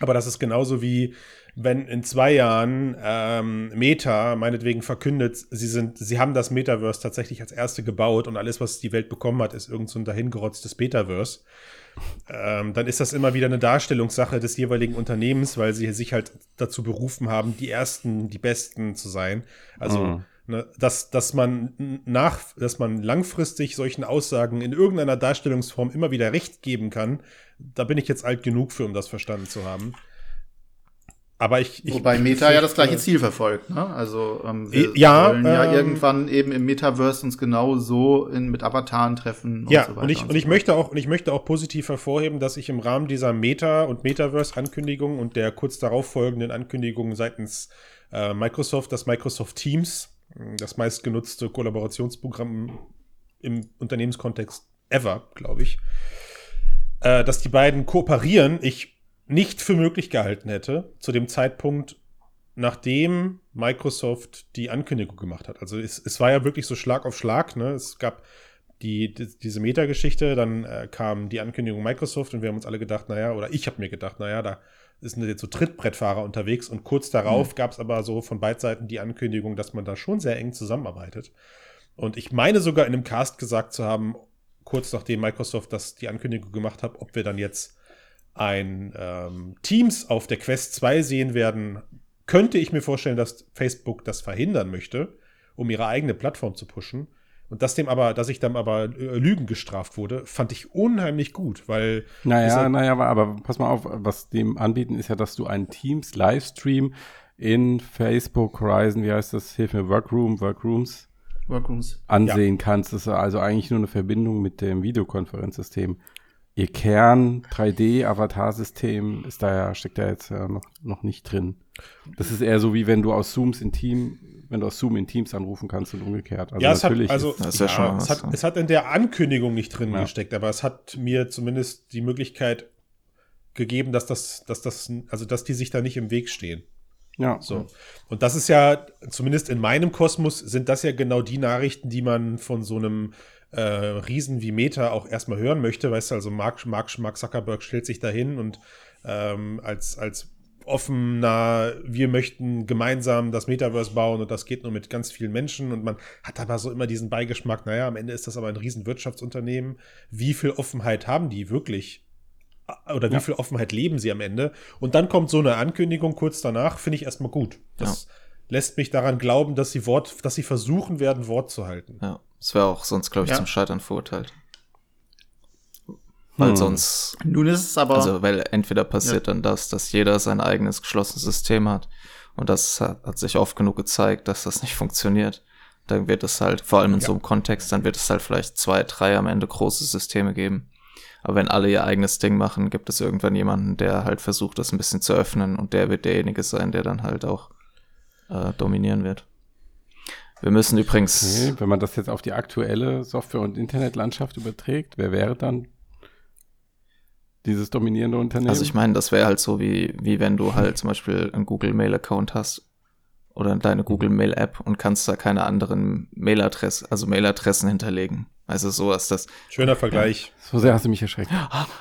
Aber das ist genauso wie, wenn in zwei Jahren ähm, Meta meinetwegen verkündet, sie sind, sie haben das Metaverse tatsächlich als erste gebaut und alles, was die Welt bekommen hat, ist irgend so ein dahingerotztes Metaverse. Ähm, dann ist das immer wieder eine Darstellungssache des jeweiligen Unternehmens, weil sie sich halt dazu berufen haben, die ersten, die besten zu sein. Also Mhm. Ne, dass, dass man nach, dass man langfristig solchen Aussagen in irgendeiner Darstellungsform immer wieder Recht geben kann, da bin ich jetzt alt genug für, um das verstanden zu haben. Aber ich, ich Wobei Meta ja das gleiche Ziel verfolgt, ne? Also ähm, wir Ja, wollen ja ähm, irgendwann eben im Metaverse uns genau so in, mit Avataren treffen und ja, so weiter. und ich, so und ich möchte auch, und ich möchte auch positiv hervorheben, dass ich im Rahmen dieser Meta- und Metaverse-Ankündigung und der kurz darauf folgenden Ankündigung seitens äh, Microsoft, dass Microsoft Teams, das meistgenutzte Kollaborationsprogramm im Unternehmenskontext ever, glaube ich, äh, dass die beiden kooperieren, ich nicht für möglich gehalten hätte, zu dem Zeitpunkt, nachdem Microsoft die Ankündigung gemacht hat. Also es, es war ja wirklich so Schlag auf Schlag. Ne? Es gab die, die, diese Meta-Geschichte, dann äh, kam die Ankündigung Microsoft und wir haben uns alle gedacht, naja, oder ich habe mir gedacht, naja, da sind jetzt so Trittbrettfahrer unterwegs und kurz darauf Mhm. gab es aber so von beiden Seiten die Ankündigung, dass man da schon sehr eng zusammenarbeitet. Und ich meine sogar in einem Cast gesagt zu haben, kurz nachdem Microsoft das die Ankündigung gemacht hat, ob wir dann jetzt ein ähm, Teams auf der Quest 2 sehen werden, könnte ich mir vorstellen, dass Facebook das verhindern möchte, um ihre eigene Plattform zu pushen. Und dass dem aber, dass ich dann aber äh, Lügen gestraft wurde, fand ich unheimlich gut, weil Naja, Dieser- naja, aber, aber pass mal auf, was dem anbieten ist ja, dass du einen Teams-Livestream in Facebook Horizon, wie heißt das, hilf mir, Workroom, Workrooms, Workrooms. ansehen kannst. Das ist also eigentlich nur eine Verbindung mit dem Videokonferenzsystem. Ihr Kern 3D-Avatar-System ist da ja, steckt da jetzt ja noch, noch nicht drin. Das ist eher so wie wenn du aus Zooms in Team, wenn du aus Zoom in Teams anrufen kannst und umgekehrt. Also ja, es hat, natürlich also, ist- Das ist ja schon mal es, hat, ja. es hat in der Ankündigung nicht drin Ja. gesteckt, aber es hat mir zumindest die Möglichkeit gegeben, dass das, dass das, also dass die sich da nicht im Weg stehen. ja, So. Und das ist ja, zumindest in meinem Kosmos, sind das ja genau die Nachrichten, die man von so einem äh, Riesen wie Meta auch erstmal hören möchte. Weißt du, also Mark, Mark, Mark Zuckerberg stellt sich dahin und ähm, als, als offener, wir möchten gemeinsam das Metaverse bauen und das geht nur mit ganz vielen Menschen und man hat aber so immer diesen Beigeschmack, naja, am Ende ist das aber ein riesen Wirtschaftsunternehmen. Wie viel Offenheit haben die wirklich? Oder wie Ja. viel Offenheit leben sie am Ende? Und dann kommt so eine Ankündigung kurz danach, finde ich erstmal gut. Das lässt mich daran glauben, dass sie Wort, dass sie versuchen werden, Wort zu halten. Ja, das wäre auch sonst, glaube ich, Ja. zum Scheitern verurteilt. Weil Hm. sonst, Nun ist es aber. also weil entweder passiert dann das, dass jeder sein eigenes geschlossenes System hat und das hat, hat sich oft genug gezeigt, dass das nicht funktioniert. Dann wird es halt, vor allem in Ja. so einem Kontext, dann wird es halt vielleicht zwei, drei am Ende große Systeme geben. Aber wenn alle ihr eigenes Ding machen, gibt es irgendwann jemanden, der halt versucht, das ein bisschen zu öffnen und der wird derjenige sein, der dann halt auch äh, dominieren wird. Wir müssen übrigens. Okay, wenn man das jetzt auf die aktuelle Software- und Internetlandschaft überträgt, wer wäre dann dieses dominierende Unternehmen? Also ich meine, das wäre halt so wie, wie wenn du halt zum Beispiel einen Google Mail Account hast oder deine Google Mail App und kannst da keine anderen Mailadressen, also Mailadressen hinterlegen. Also sowas, das, Schöner Vergleich. so sehr hast du mich erschreckt.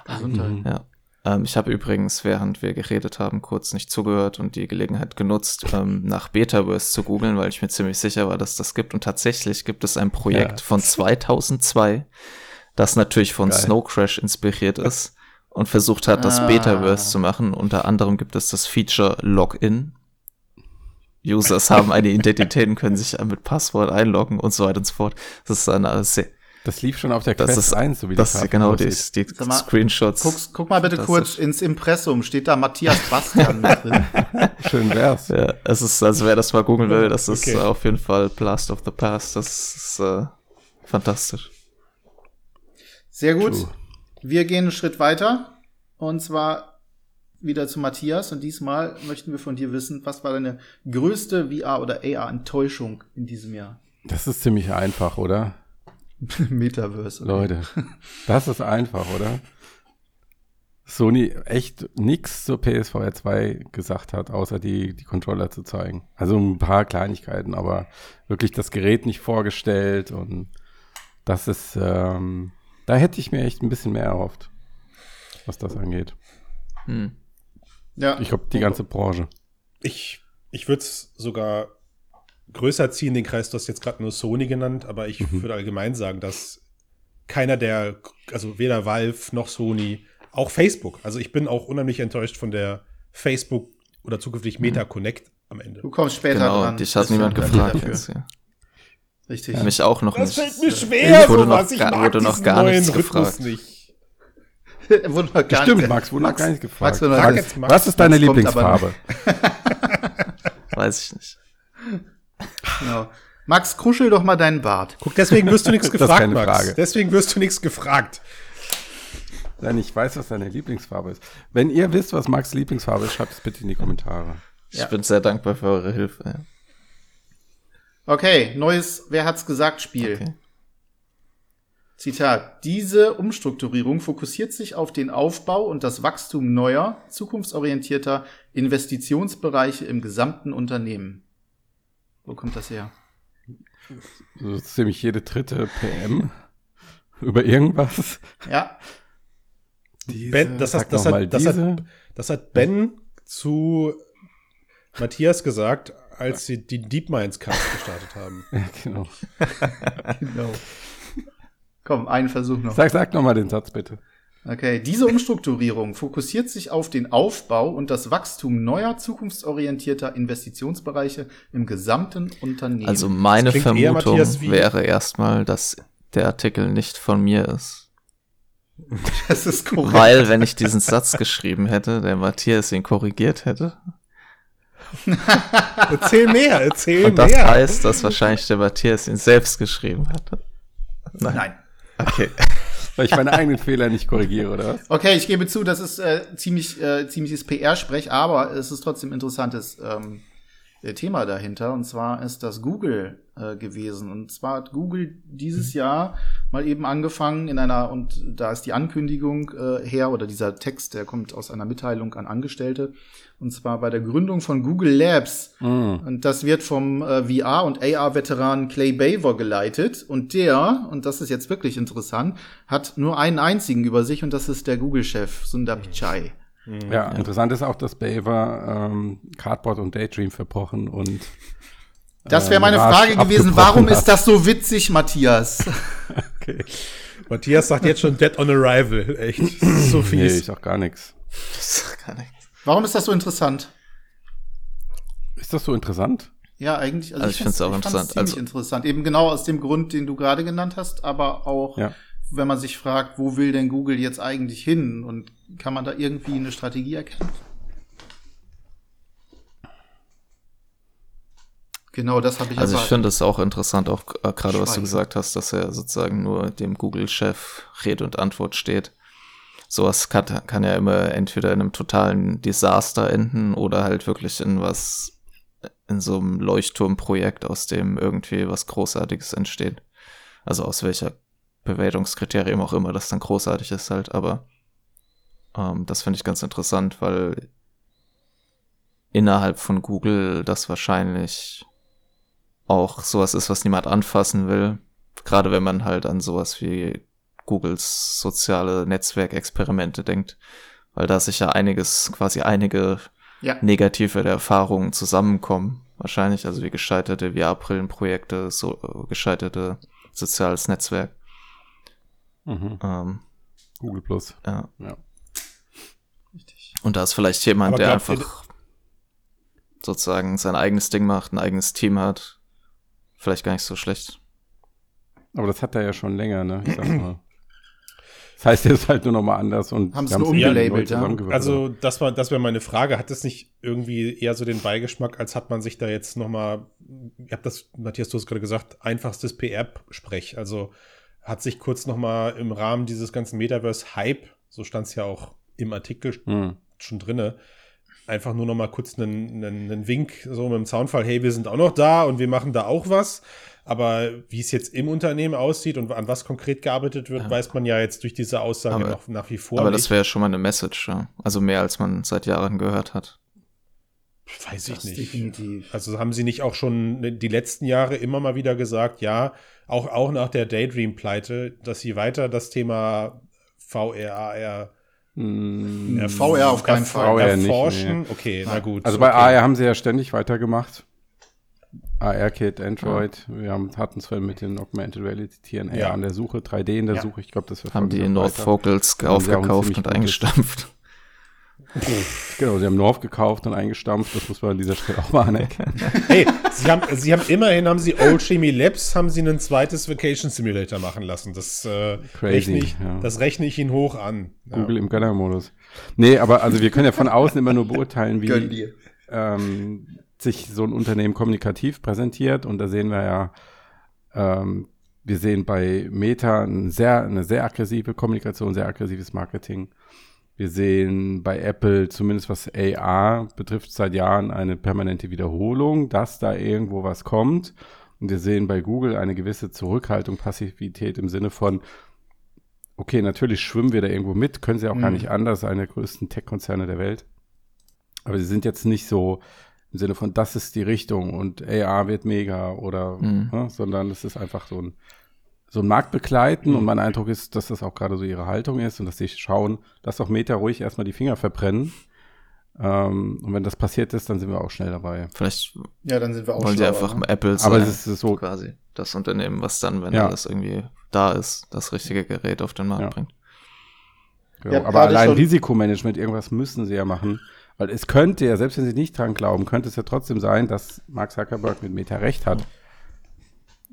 Gesundheit. Mhm. ja. Ähm, ich habe übrigens, während wir geredet haben, kurz nicht zugehört und die Gelegenheit genutzt, ähm, nach Betaverse zu googeln, weil ich mir ziemlich sicher war, dass das gibt. Und tatsächlich gibt es ein Projekt Ja. von 2002, das natürlich von Geil. Snow Crash inspiriert ist und versucht hat, das Ah. Betaverse zu machen. Unter anderem gibt es das Feature Login. Users haben eine Identität und können sich mit Passwort einloggen und so weiter und so fort. Das ist eine sehr, Das lief schon auf der das Quest ist 1, so wie das ist genau die, die mal, Screenshots. Guck, guck mal bitte Das kurz ist- ins Impressum. Steht da Matthias Bastian mit drin? Schön wär's. Ja, es ist, also wer das mal googeln will, das ist Okay. äh, auf jeden Fall Blast of the Past. Das ist äh, fantastisch. Sehr gut. True. Wir gehen einen Schritt weiter. Und zwar wieder zu Matthias. Und diesmal möchten wir von dir wissen, was war deine größte VR- oder AR-Enttäuschung in diesem Jahr? Das ist ziemlich einfach, oder? Metaverse. Leute, das ist einfach, oder? Sony echt nix zur PSVR 2 gesagt hat, außer die, die Controller zu zeigen. Also ein paar Kleinigkeiten, aber wirklich das Gerät nicht vorgestellt und das ist, ähm, da hätte ich mir echt ein bisschen mehr erhofft, was das angeht. Hm. Ja. Ich glaube, die ganze Branche. Ich, ich würde es sogar größer ziehen, den Kreis, du hast jetzt gerade nur Sony genannt, aber ich Mhm. würde allgemein sagen, dass keiner der, also weder Valve noch Sony, auch Facebook, also ich bin auch unheimlich enttäuscht von der Facebook oder zukünftig Meta Connect am Ende. Du kommst später Genau, dran. dich hat niemand gefragt jetzt. Ja. Richtig. Mich auch noch Das nicht. fällt mir schwer, Ich wurde sowas. noch gar- ich mag wurde noch gar nichts Rhythmus gefragt. nicht. wurde noch gar Stimmt, nicht- Max, wurde noch gar nicht gefragt. Max, Frag gar jetzt, Max- was ist deine Max Lieblingsfarbe? Weiß ich nicht. Genau. Max, kuschel doch mal deinen Bart. Guck, deswegen wirst du nichts Das ist gefragt, keine Max. Frage. Deswegen wirst du nichts gefragt. Nein, ich weiß, was deine Lieblingsfarbe ist. Wenn ihr wisst, was Max Lieblingsfarbe ist, schreibt es bitte in die Kommentare. Ich Ja. bin sehr dankbar für eure Hilfe. Okay, neues Wer hat's gesagt Spiel. Okay. Zitat. Diese Umstrukturierung fokussiert sich auf den Aufbau und das Wachstum neuer, zukunftsorientierter Investitionsbereiche im gesamten Unternehmen. Wo kommt das her? So ziemlich jede dritte PM über irgendwas. Ja, Diese, Ben, das, hat, das, hat, das, hat, das hat Ben zu Matthias gesagt, als sie die Deep Minds Cast gestartet haben. Ja, genau. genau. Komm, einen Versuch noch. Sag, sag noch mal den Satz bitte. Okay, diese Umstrukturierung fokussiert sich auf den Aufbau und das Wachstum neuer, zukunftsorientierter Investitionsbereiche im gesamten Unternehmen. Also meine klingt eher, Vermutung Matthias, wäre erstmal, dass der Artikel nicht von mir ist. das ist korrekt. Weil, wenn ich diesen Satz geschrieben hätte, der Matthias ihn korrigiert hätte. Erzähl mehr, erzähl Und das mehr. heißt, dass wahrscheinlich der Matthias ihn selbst geschrieben hatte. Nein. Okay. Weil ich meine eigenen Fehler nicht korrigiere, oder was? Okay, ich gebe zu, das ist äh, ziemlich äh, ziemliches PR-Sprech, aber es ist trotzdem interessantes ähm, äh, Thema dahinter. Und zwar ist das Google äh, gewesen. Und zwar hat Google dieses Jahr mal eben angefangen in einer, und da ist die Ankündigung äh, her, oder dieser Text, der kommt aus einer Mitteilung an Angestellte. Und zwar bei der Gründung von Google Labs. Und das wird vom äh, VR- und AR-Veteran Clay Baver geleitet. Und der, und das ist jetzt wirklich interessant, hat nur einen einzigen über sich und das ist der Google-Chef Sundar Pichai. Ja, interessant ist auch, dass Baver ähm, Cardboard und Daydream verbrochen und Das wäre meine Mirage Frage gewesen. Warum ist das so witzig, Matthias? Okay. Matthias sagt jetzt schon Dead on Arrival. Echt. Das ist so Nee, fies. ist auch gar nichts. Das kann ich. Warum ist das so interessant? Ist das so interessant? Ja, eigentlich. Also ich find's auch interessant. Ziemlich Also- interessant. Eben genau aus dem Grund, den du gerade genannt hast, aber auch, Ja. wenn man sich fragt, wo will denn Google jetzt eigentlich hin? Und kann man da irgendwie eine Strategie erkennen? Genau, das habe ich Also ich finde es auch interessant, auch äh, gerade was du gesagt hast, dass er sozusagen nur dem Google-Chef Rede und Antwort steht. Sowas kann, kann ja immer entweder in einem totalen Desaster enden oder halt wirklich in was, in so einem Leuchtturmprojekt, aus dem irgendwie was Großartiges entsteht. Also aus welcher Bewertungskriterium auch immer das dann großartig ist halt, aber ähm, das finde ich ganz interessant, weil innerhalb von Google das wahrscheinlich auch sowas ist, was niemand anfassen will. Gerade wenn man halt an sowas wie Googles soziale Netzwerkexperimente denkt, weil da sicher einiges, quasi einige ja. negative Erfahrungen zusammenkommen. Wahrscheinlich, also wie gescheiterte VR-Brillenprojekte, so äh, gescheiterte soziales Netzwerk. Mhm. Ähm, Google Plus. ja. Ja. Richtig. Und da ist vielleicht jemand, der einfach sozusagen sein eigenes Ding macht, ein eigenes Team hat. Vielleicht gar nicht so schlecht. Aber das hat er ja schon länger, ne? Ich sag mal. Das heißt, er ist halt nur noch mal anders und Haben's wir nur umgelabelt, ja. Also, das war, das wäre meine Frage. Hat das nicht irgendwie eher so den Beigeschmack, als hat man sich da jetzt noch mal, ich habe das, Matthias, du hast gerade gesagt, einfachstes PR-Sprech. Also hat sich kurz noch mal im Rahmen dieses ganzen Metaverse-Hype, so stand es ja auch im Artikel Hm. schon drinne, einfach nur noch mal kurz einen, einen, einen Wink so mit dem Soundfall, hey, wir sind auch noch da und wir machen da auch was. Aber wie es jetzt im Unternehmen aussieht und an was konkret gearbeitet wird, Ja. weiß man ja jetzt durch diese Aussage Aber- noch nach wie vor Aber nicht. das wäre ja schon mal eine Message, ja. Also mehr als man seit Jahren gehört hat. Weiß ich Das nicht. definitiv. Also haben sie nicht auch schon die letzten Jahre immer mal wieder gesagt, ja, auch, auch nach der Daydream-Pleite, dass sie weiter das Thema VR, AR Hm. VR auf keinen Fall. VR nicht, erforschen? Okay, na gut. Also bei okay. AR haben sie ja ständig weitergemacht. AR-Kit, Android. Wir haben, hatten es vorhin mit den Augmented Reality Tieren AR Ja. an der Suche, 3D in der Ja. Suche. Ich glaube, das wird Haben die weiter. North Vocals aufgekauft und eingestampft. genau, sie haben North gekauft und eingestampft, das muss man an dieser Stelle auch mal anerkennen. Hey, sie haben, sie haben immerhin, haben sie Old Chemie Labs, haben sie ein zweites Vacation Simulator machen lassen. Das, äh, Crazy, rechne ich, ja. das rechne ich ihnen hoch an. Ja. Google im Gunner-Modus. Nee, aber also wir können ja von außen immer nur beurteilen, wie ähm, sich so ein Unternehmen kommunikativ präsentiert. Und da sehen wir ja, ähm, wir sehen bei Meta ein sehr, eine sehr aggressive Kommunikation, sehr aggressives Marketing. Wir sehen bei Apple, zumindest was AR betrifft, seit Jahren eine permanente Wiederholung, dass da irgendwo was kommt. Und wir sehen bei Google eine gewisse Zurückhaltung, Passivität im Sinne von, okay, natürlich schwimmen wir da irgendwo mit, können sie auch gar Mhm. nicht anders, eine der größten Tech-Konzerne der Welt. Aber sie sind jetzt nicht so im Sinne von, das ist die Richtung und AR wird mega oder, Mhm. ne, sondern es ist einfach so ein, so ein Markt begleiten und mein Eindruck ist, dass das auch gerade so ihre Haltung ist und dass sie schauen, lass doch Meta ruhig erstmal die Finger verbrennen. Ähm, und wenn das passiert ist, dann sind wir auch schnell dabei. Vielleicht Ja, dann sind wir auch wollen sie einfach ne? Apple sein. Aber es ist so, quasi das Unternehmen, was dann, wenn Ja. alles irgendwie da ist, das richtige Gerät auf den Markt Ja. bringt. Genau. Habt aber allein Risikomanagement, irgendwas müssen sie ja machen. Weil es könnte ja, selbst wenn sie nicht dran glauben, könnte es ja trotzdem sein, dass Mark Zuckerberg mit Meta recht hat.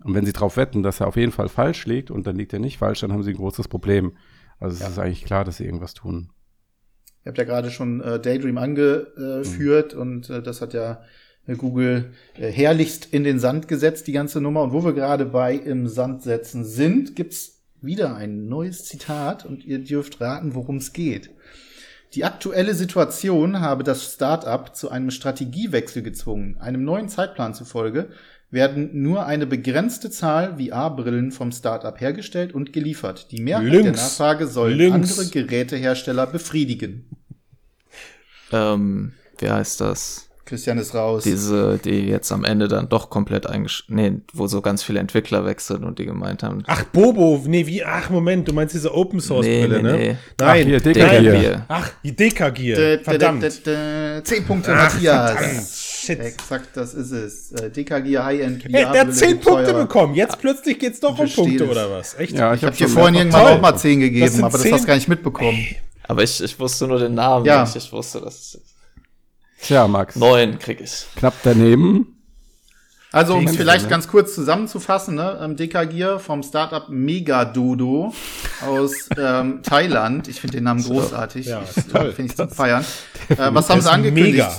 Und wenn sie darauf wetten, dass er auf jeden Fall falsch liegt und dann liegt er nicht falsch, dann haben sie ein großes Problem. Also es ist eigentlich klar, dass sie irgendwas tun. Ihr habt ja gerade schon äh, Daydream angeführt Mhm. und äh, das hat ja äh, Google äh, herrlichst in den Sand gesetzt, die ganze Nummer. Und wo wir gerade bei im Sand setzen sind, gibt's wieder ein neues Zitat und ihr dürft raten, worum es geht. Die aktuelle Situation habe das Start-up zu einem Strategiewechsel gezwungen. Einem neuen Zeitplan zufolge werden nur eine begrenzte Zahl VR-Brillen vom Start-up hergestellt und geliefert. Die Mehrheit der Lynx. Nachfrage sollen Lynx. andere Gerätehersteller befriedigen. Ähm, wie heißt das? Christian ist raus. Diese, die jetzt am Ende dann doch komplett eingesch... Nee, wo so ganz viele Entwickler wechseln und die gemeint haben, Ach, Bobo, nee, wie, ach, Moment, du meinst diese Open Source Nee, Brille, nee, ne? nee. Nein, Ach, hier, wir. ach, die Dekagier, verdammt. Zehn Punkte, Ach, Matthias. verdammt, shit. Exakt, das ist es. Äh, DKG High-End Hey, der hat zehn Punkte bekommen. bekommen, jetzt plötzlich geht's doch um Punkte, oder was? Echt? Ja, Ich habe hab dir vorhin irgendwann auch mal zehn gegeben, aber das hast du gar nicht mitbekommen. aber ich, ich wusste nur den Namen Ja. nicht. Ich wusste, dass Tja, Max, neun krieg ich. knapp daneben. Also, um es vielleicht ne? ganz kurz zusammenzufassen, ne? ähm, DKG vom Startup Megadodo aus ähm, Thailand. Ich finde den Namen großartig. Ja, Ich- toll. Finde ich zum Feiern. Äh, was haben sie angekündigt? mega.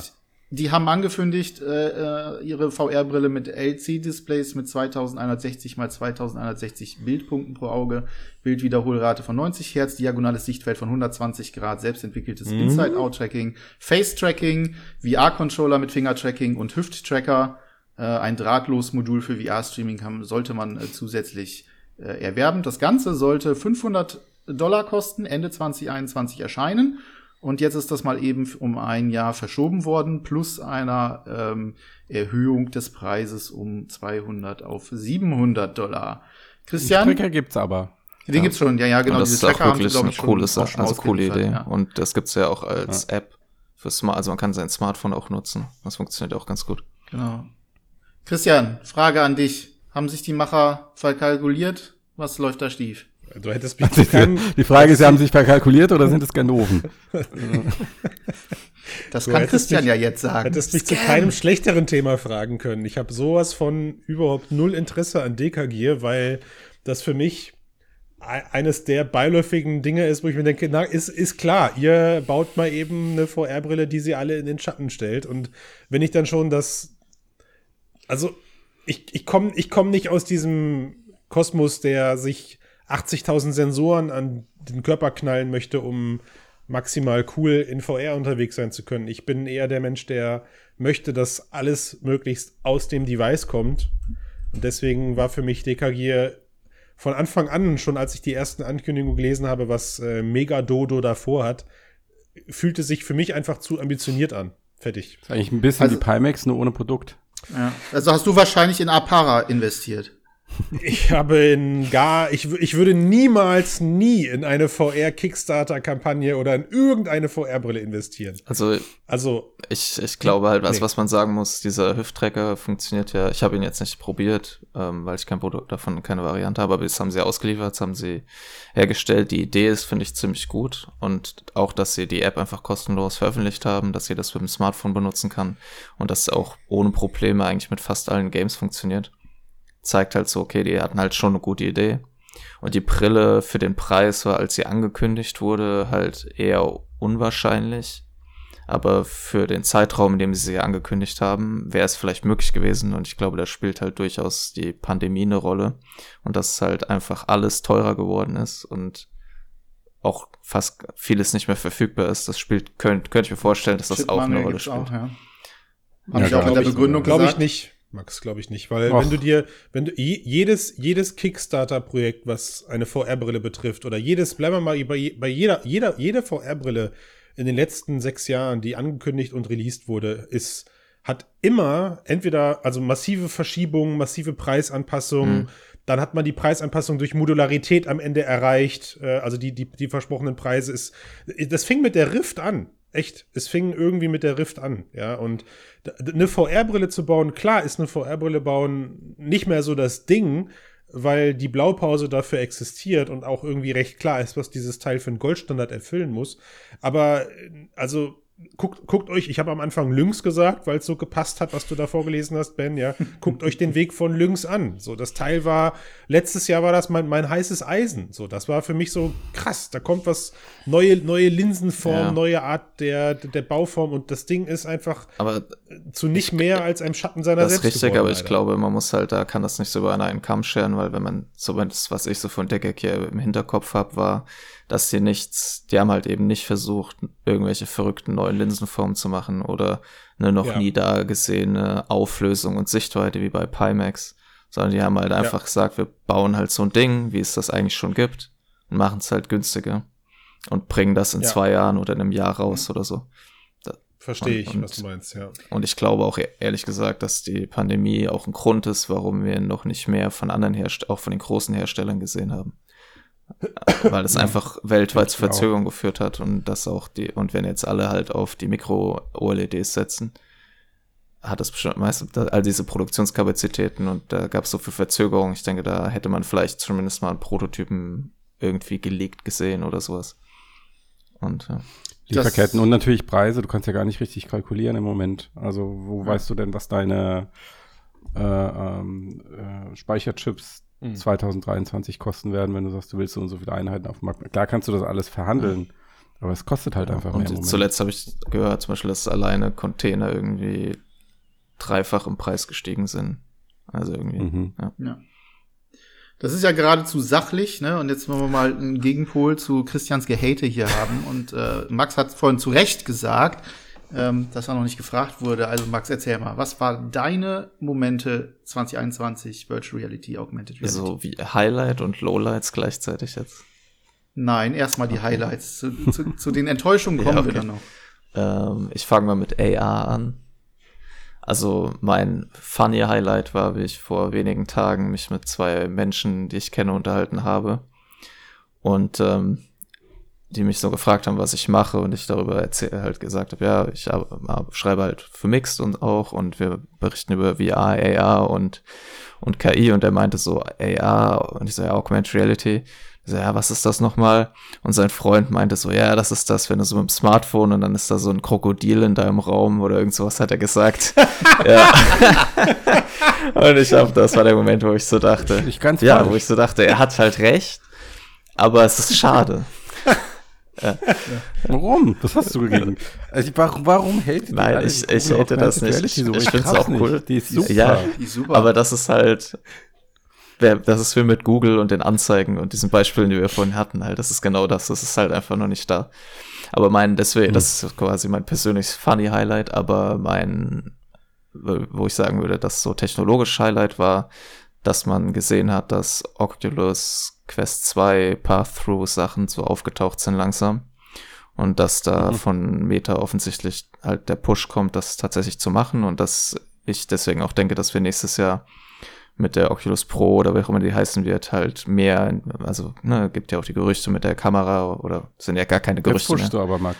Die haben angekündigt, äh, äh, ihre VR-Brille mit LC-Displays mit 2160 mal 2160 Bildpunkten pro Auge, Bildwiederholrate von 90 Hertz, diagonales Sichtfeld von 120 Grad, selbstentwickeltes Mhm. Inside-Out-Tracking, Face-Tracking, VR-Controller mit Finger-Tracking und Hüft-Tracker. Äh, ein Drahtlos-Modul für VR-Streaming kann- sollte man äh, zusätzlich äh, erwerben. Das Ganze sollte 500 Dollar kosten, Ende 2021 erscheinen. Und jetzt ist das mal eben um ein Jahr verschoben worden, plus einer ähm, Erhöhung des Preises um 200 auf 700 Dollar. Christian, Tracker gibt's aber. den gibt's schon, ja, ja, genau. und das diese ist auch Tracker haben sie, wirklich eine coole also coole Idee. ja. Und das gibt's ja auch als App für Smart, also man kann sein Smartphone auch nutzen. Das funktioniert auch ganz gut. Genau. Christian, Frage an dich. Haben sich die Macher verkalkuliert? Was läuft da stief? Du hättest mich zu keinem, Die Frage ist, sie haben sich verkalkuliert oder sind es Ganoven? Das kann Christian mich- ja jetzt sagen. hättest mich zu Scam. keinem schlechteren Thema fragen können. Ich habe sowas von überhaupt null Interesse an Dekagier, weil das für mich e- eines der beiläufigen Dinge ist, wo ich mir denke, na, ist, ist klar, ihr baut mal eben eine VR-Brille, die sie alle in den Schatten stellt. Und wenn ich dann schon das, also ich, ich komme ich komm nicht aus diesem Kosmos, der sich 80.000 Sensoren an den Körper knallen möchte, um maximal cool in VR unterwegs sein zu können. Ich bin eher der Mensch, der möchte, dass alles möglichst aus dem Device kommt. Und deswegen war für mich DKG von Anfang an, schon als ich die ersten Ankündigungen gelesen habe, was äh, Mega Dodo davor hat, fühlte sich für mich einfach zu ambitioniert an. Fertig. ist eigentlich ein bisschen Also- wie Pimax, nur ohne Produkt. Ja. Also hast du wahrscheinlich in Apara investiert. Ich habe in gar, ich, ich würde niemals nie in eine VR-Kickstarter-Kampagne oder in irgendeine VR-Brille investieren. Also, Also, ich, ich glaube halt, was, Nee. was man sagen muss, dieser Hüfttracker funktioniert ja, ich habe ihn jetzt nicht probiert, ähm, weil ich kein Produkt davon, keine Variante habe, aber das haben sie ausgeliefert, das haben sie hergestellt. Die Idee ist, finde ich, ziemlich gut und auch, dass sie die App einfach kostenlos veröffentlicht haben, dass jeder das mit dem Smartphone benutzen kann und dass es auch ohne Probleme eigentlich mit fast allen Games funktioniert. Zeigt halt so, okay, die hatten halt schon eine gute Idee. Und die Brille für den Preis war, als sie angekündigt wurde, halt eher unwahrscheinlich. Aber für den Zeitraum, in dem sie sie angekündigt haben, wäre es vielleicht möglich gewesen. Und ich glaube, da spielt halt durchaus die Pandemie eine Rolle. Und dass halt einfach alles teurer geworden ist und auch fast vieles nicht mehr verfügbar ist. Das spielt, könnte könnt ich mir vorstellen, dass das auch eine Chipmangel Rolle spielt. Auch, ja. Ja, Habe ich auch in der Begründung glaube ich nicht. Max, glaube ich nicht, weil Och. wenn du dir, wenn du je- jedes, jedes Kickstarter-Projekt, was eine VR-Brille betrifft, oder jedes, bleiben wir mal bei, bei jeder, jeder, jede VR-Brille in den letzten sechs Jahren, die angekündigt und released wurde, ist, hat immer entweder, also massive Verschiebungen, massive Preisanpassungen, Mhm. dann hat man die Preisanpassung durch Modularität am Ende erreicht, äh, also die, die, die versprochenen Preise ist, das fing mit der Rift an. Echt, es fing irgendwie mit der Rift an, ja, und eine VR-Brille zu bauen, klar ist eine VR-Brille bauen nicht mehr so das Ding, weil die Blaupause dafür existiert und auch irgendwie recht klar ist, was dieses Teil für einen Goldstandard erfüllen muss. Aber äh, also guckt, guckt euch, ich habe am Anfang Lynx gesagt, weil es so gepasst hat, was du da vorgelesen hast, Ben, ja. Guckt euch den Weg von Lynx an. So, das Teil war, letztes Jahr war das mein, mein heißes Eisen. So, das war für mich so krass. Da kommt was, neue, neue Linsenform, Ja. neue Art der, der Bauform und das Ding ist einfach Aber zu nicht mehr als einem Schatten seiner Das ist selbst richtig, geworden, aber ich leider. glaube, man muss halt, da kann das nicht so über einen Kamm scheren, weil wenn man, so das, was ich so von Deckek hier im Hinterkopf habe, war, dass die nichts, die haben halt eben nicht versucht, irgendwelche verrückten neuen Linsenformen zu machen oder eine noch Ja. nie da gesehene Auflösung und Sichtweite wie bei Pimax, sondern die haben halt einfach gesagt, wir bauen halt so ein Ding, wie es das eigentlich schon gibt und machen es halt günstiger und bringen das in Ja. zwei Jahren oder in einem Jahr raus oder so. Verstehe ich, Und- was du meinst, ja. Und ich glaube auch ehrlich gesagt, dass die Pandemie auch ein Grund ist, warum wir noch nicht mehr von anderen Herstellern, auch von den großen Herstellern gesehen haben. Weil es einfach weltweit zu ich auch. Verzögerung geführt hat und das auch die, und wenn jetzt alle halt auf die Mikro-OLEDs setzen, hat das bestimmt meist all diese Produktionskapazitäten und da gab es so viel Verzögerung. Ich denke, da hätte man vielleicht zumindest mal einen Prototypen irgendwie geleakt gesehen oder sowas. Und ja. Lieferketten und natürlich Preise. Du kannst ja gar nicht richtig kalkulieren im Moment. Also wo weißt du denn, was deine äh, ähm, äh, Speicherchips Mhm. 2023 kosten werden, wenn du sagst, du willst so und so viele Einheiten auf dem Markt. Klar kannst du das alles verhandeln, aber es kostet halt einfach mehr im Und zuletzt habe ich gehört, zum Beispiel, dass alleine Container irgendwie dreifach im Preis gestiegen sind. Also irgendwie. Mhm. Ja. Ja. Das ist ja geradezu sachlich, ne? Und jetzt wollen wir mal einen Gegenpol zu Christians Gehate hier haben. Und äh, Max hat vorhin zu Recht gesagt, ähm, dass er noch nicht gefragt wurde. Also Max, erzähl mal, was waren deine Momente 2021 Virtual Reality, Augmented Reality? So wie Highlight und Lowlights gleichzeitig jetzt. Nein, erstmal die Highlights. Zu, zu, zu den Enttäuschungen kommen Ja, wir okay. dann noch. Ähm, ich fange mal mit AR an. Also mein funny Highlight war, wie ich vor wenigen Tagen mich mit zwei Menschen, die ich kenne, unterhalten habe. Und ähm, die mich so gefragt haben, was ich mache und ich darüber erzähl, halt gesagt habe, ja, ich hab, schreibe halt für Mixed und auch und wir berichten über VR, AR und, und KI und er meinte so AR und ich so, ja, Augmented Reality. Ich so, ja, was ist das nochmal? Und sein Freund meinte so, ja, das ist das, wenn du so mit dem Smartphone und dann ist da so ein Krokodil in deinem Raum oder irgend sowas hat er gesagt. ja. und ich hab, das war der Moment, wo ich so dachte, Nicht ganz ja, falsch. wo ich so dachte, er hat halt recht, aber es ist schade. Warum? Das hast du gegen. Also, warum, warum hält die Nein, ich- ich hätte das nicht. Reality So? Ich find's raff's auch cool. nicht. Die ist super. Ja. Die ist super. Aber das ist halt, das ist wie mit Google und den Anzeigen und diesen Beispielen, die wir vorhin hatten, halt, das ist genau das, das ist halt einfach noch nicht da. Aber mein, deswegen, das ist quasi mein persönliches funny Highlight, aber mein, wo ich sagen würde, dass so technologisch Highlight war, dass man gesehen hat, dass Oculus Quest 2 Path-Through Sachen so aufgetaucht sind langsam. Und dass da Mhm. von Meta offensichtlich halt der Push kommt, das tatsächlich zu machen und dass ich deswegen auch denke, dass wir nächstes Jahr mit der Oculus Pro oder wie auch immer die heißen wird, halt mehr, also ne, gibt ja auch die Gerüchte mit der Kamera oder sind ja gar keine Gerüchte Jetzt mehr. du aber, Max.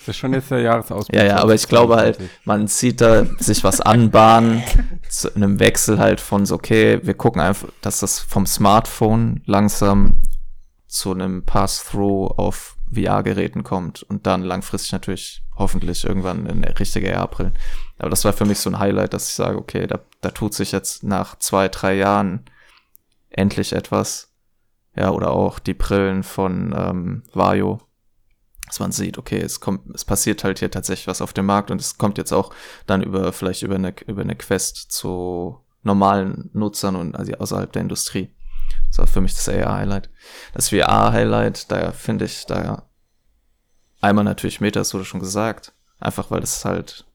Das ist schon jetzt der Jahresausblick. Ja, ja, aber ich glaube halt, man sieht da sich was anbahnen, zu einem Wechsel halt von so, okay, wir gucken einfach, dass das vom Smartphone langsam zu einem Pass-Through auf VR-Geräten kommt und dann langfristig natürlich hoffentlich irgendwann in der richtige AR-Brillen. Aber das war für mich so ein Highlight, dass ich sage, okay, da, da tut sich jetzt nach zwei, drei Jahren endlich etwas. Ja, oder auch die Brillen von ähm, Vario, dass man sieht, okay, es kommt, es passiert halt hier tatsächlich was auf dem Markt und es kommt jetzt auch dann über, vielleicht über eine, über eine Quest zu normalen Nutzern und also außerhalb der Industrie. Das war für mich das AR-Highlight. Das VR-Highlight, da finde ich, da einmal natürlich Meta, das wurde schon gesagt. Einfach weil es halt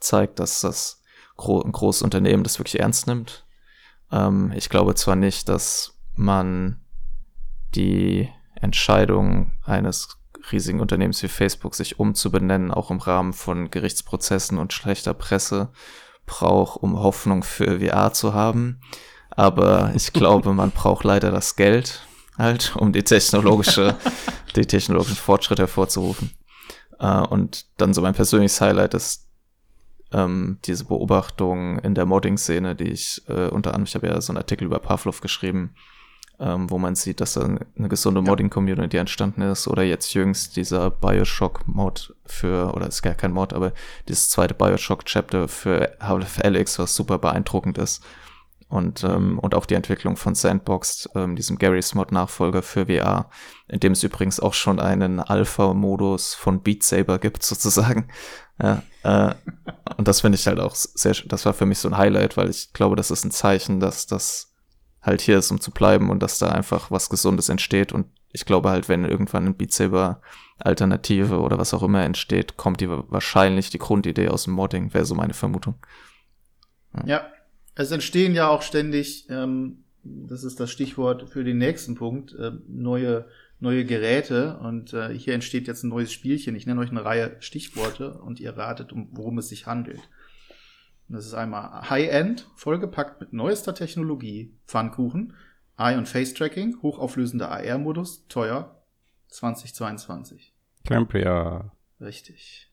zeigt, dass das gro ein großes Unternehmen das wirklich ernst nimmt. Ähm, ich glaube zwar nicht, dass man die Entscheidung eines riesigen Unternehmens wie Facebook, sich umzubenennen, auch im Rahmen von Gerichtsprozessen und schlechter Presse braucht, um Hoffnung für VR zu haben. Aber ich glaube, man braucht leider das Geld halt, um die technologische, die technologischen Fortschritte hervorzurufen. Äh, und dann so mein persönliches Highlight ist ähm, diese Beobachtung in der Modding-Szene, die ich äh, unter anderem, ich habe ja so einen Artikel über Pavlov geschrieben, ähm, wo man sieht, dass da eine gesunde Modding-Community entstanden ist. Oder jetzt jüngst dieser Bioshock-Mod für, oder ist gar kein Mod, aber dieses zweite Bioshock-Chapter für Half-Life Alyx, was super beeindruckend ist und, ähm, und auch die Entwicklung von Sandbox, ähm, diesem Gary's Mod Nachfolger für VR, in dem es übrigens auch schon einen Alpha-Modus von Beat Saber gibt, sozusagen. Ja, äh, und das finde ich halt auch sehr, das war für mich so ein Highlight, weil ich glaube, das ist ein Zeichen, dass das halt hier ist, um zu bleiben und dass da einfach was Gesundes entsteht. Und ich glaube halt, wenn irgendwann ein Beat Saber Alternative oder was auch immer entsteht, kommt die wahrscheinlich die Grundidee aus dem Modding, wäre so meine Vermutung. Ja. ja. Es entstehen ja auch ständig, ähm, das ist das Stichwort für den nächsten Punkt, äh, neue, neue Geräte. Und äh, hier entsteht jetzt ein neues Spielchen. Ich nenne euch eine Reihe Stichworte und ihr ratet, um, worum es sich handelt. Und das ist einmal High-End, vollgepackt mit neuester Technologie, Pfannkuchen, Eye- und Face-Tracking, hochauflösender AR-Modus, teuer, 2022. Clampria. Richtig.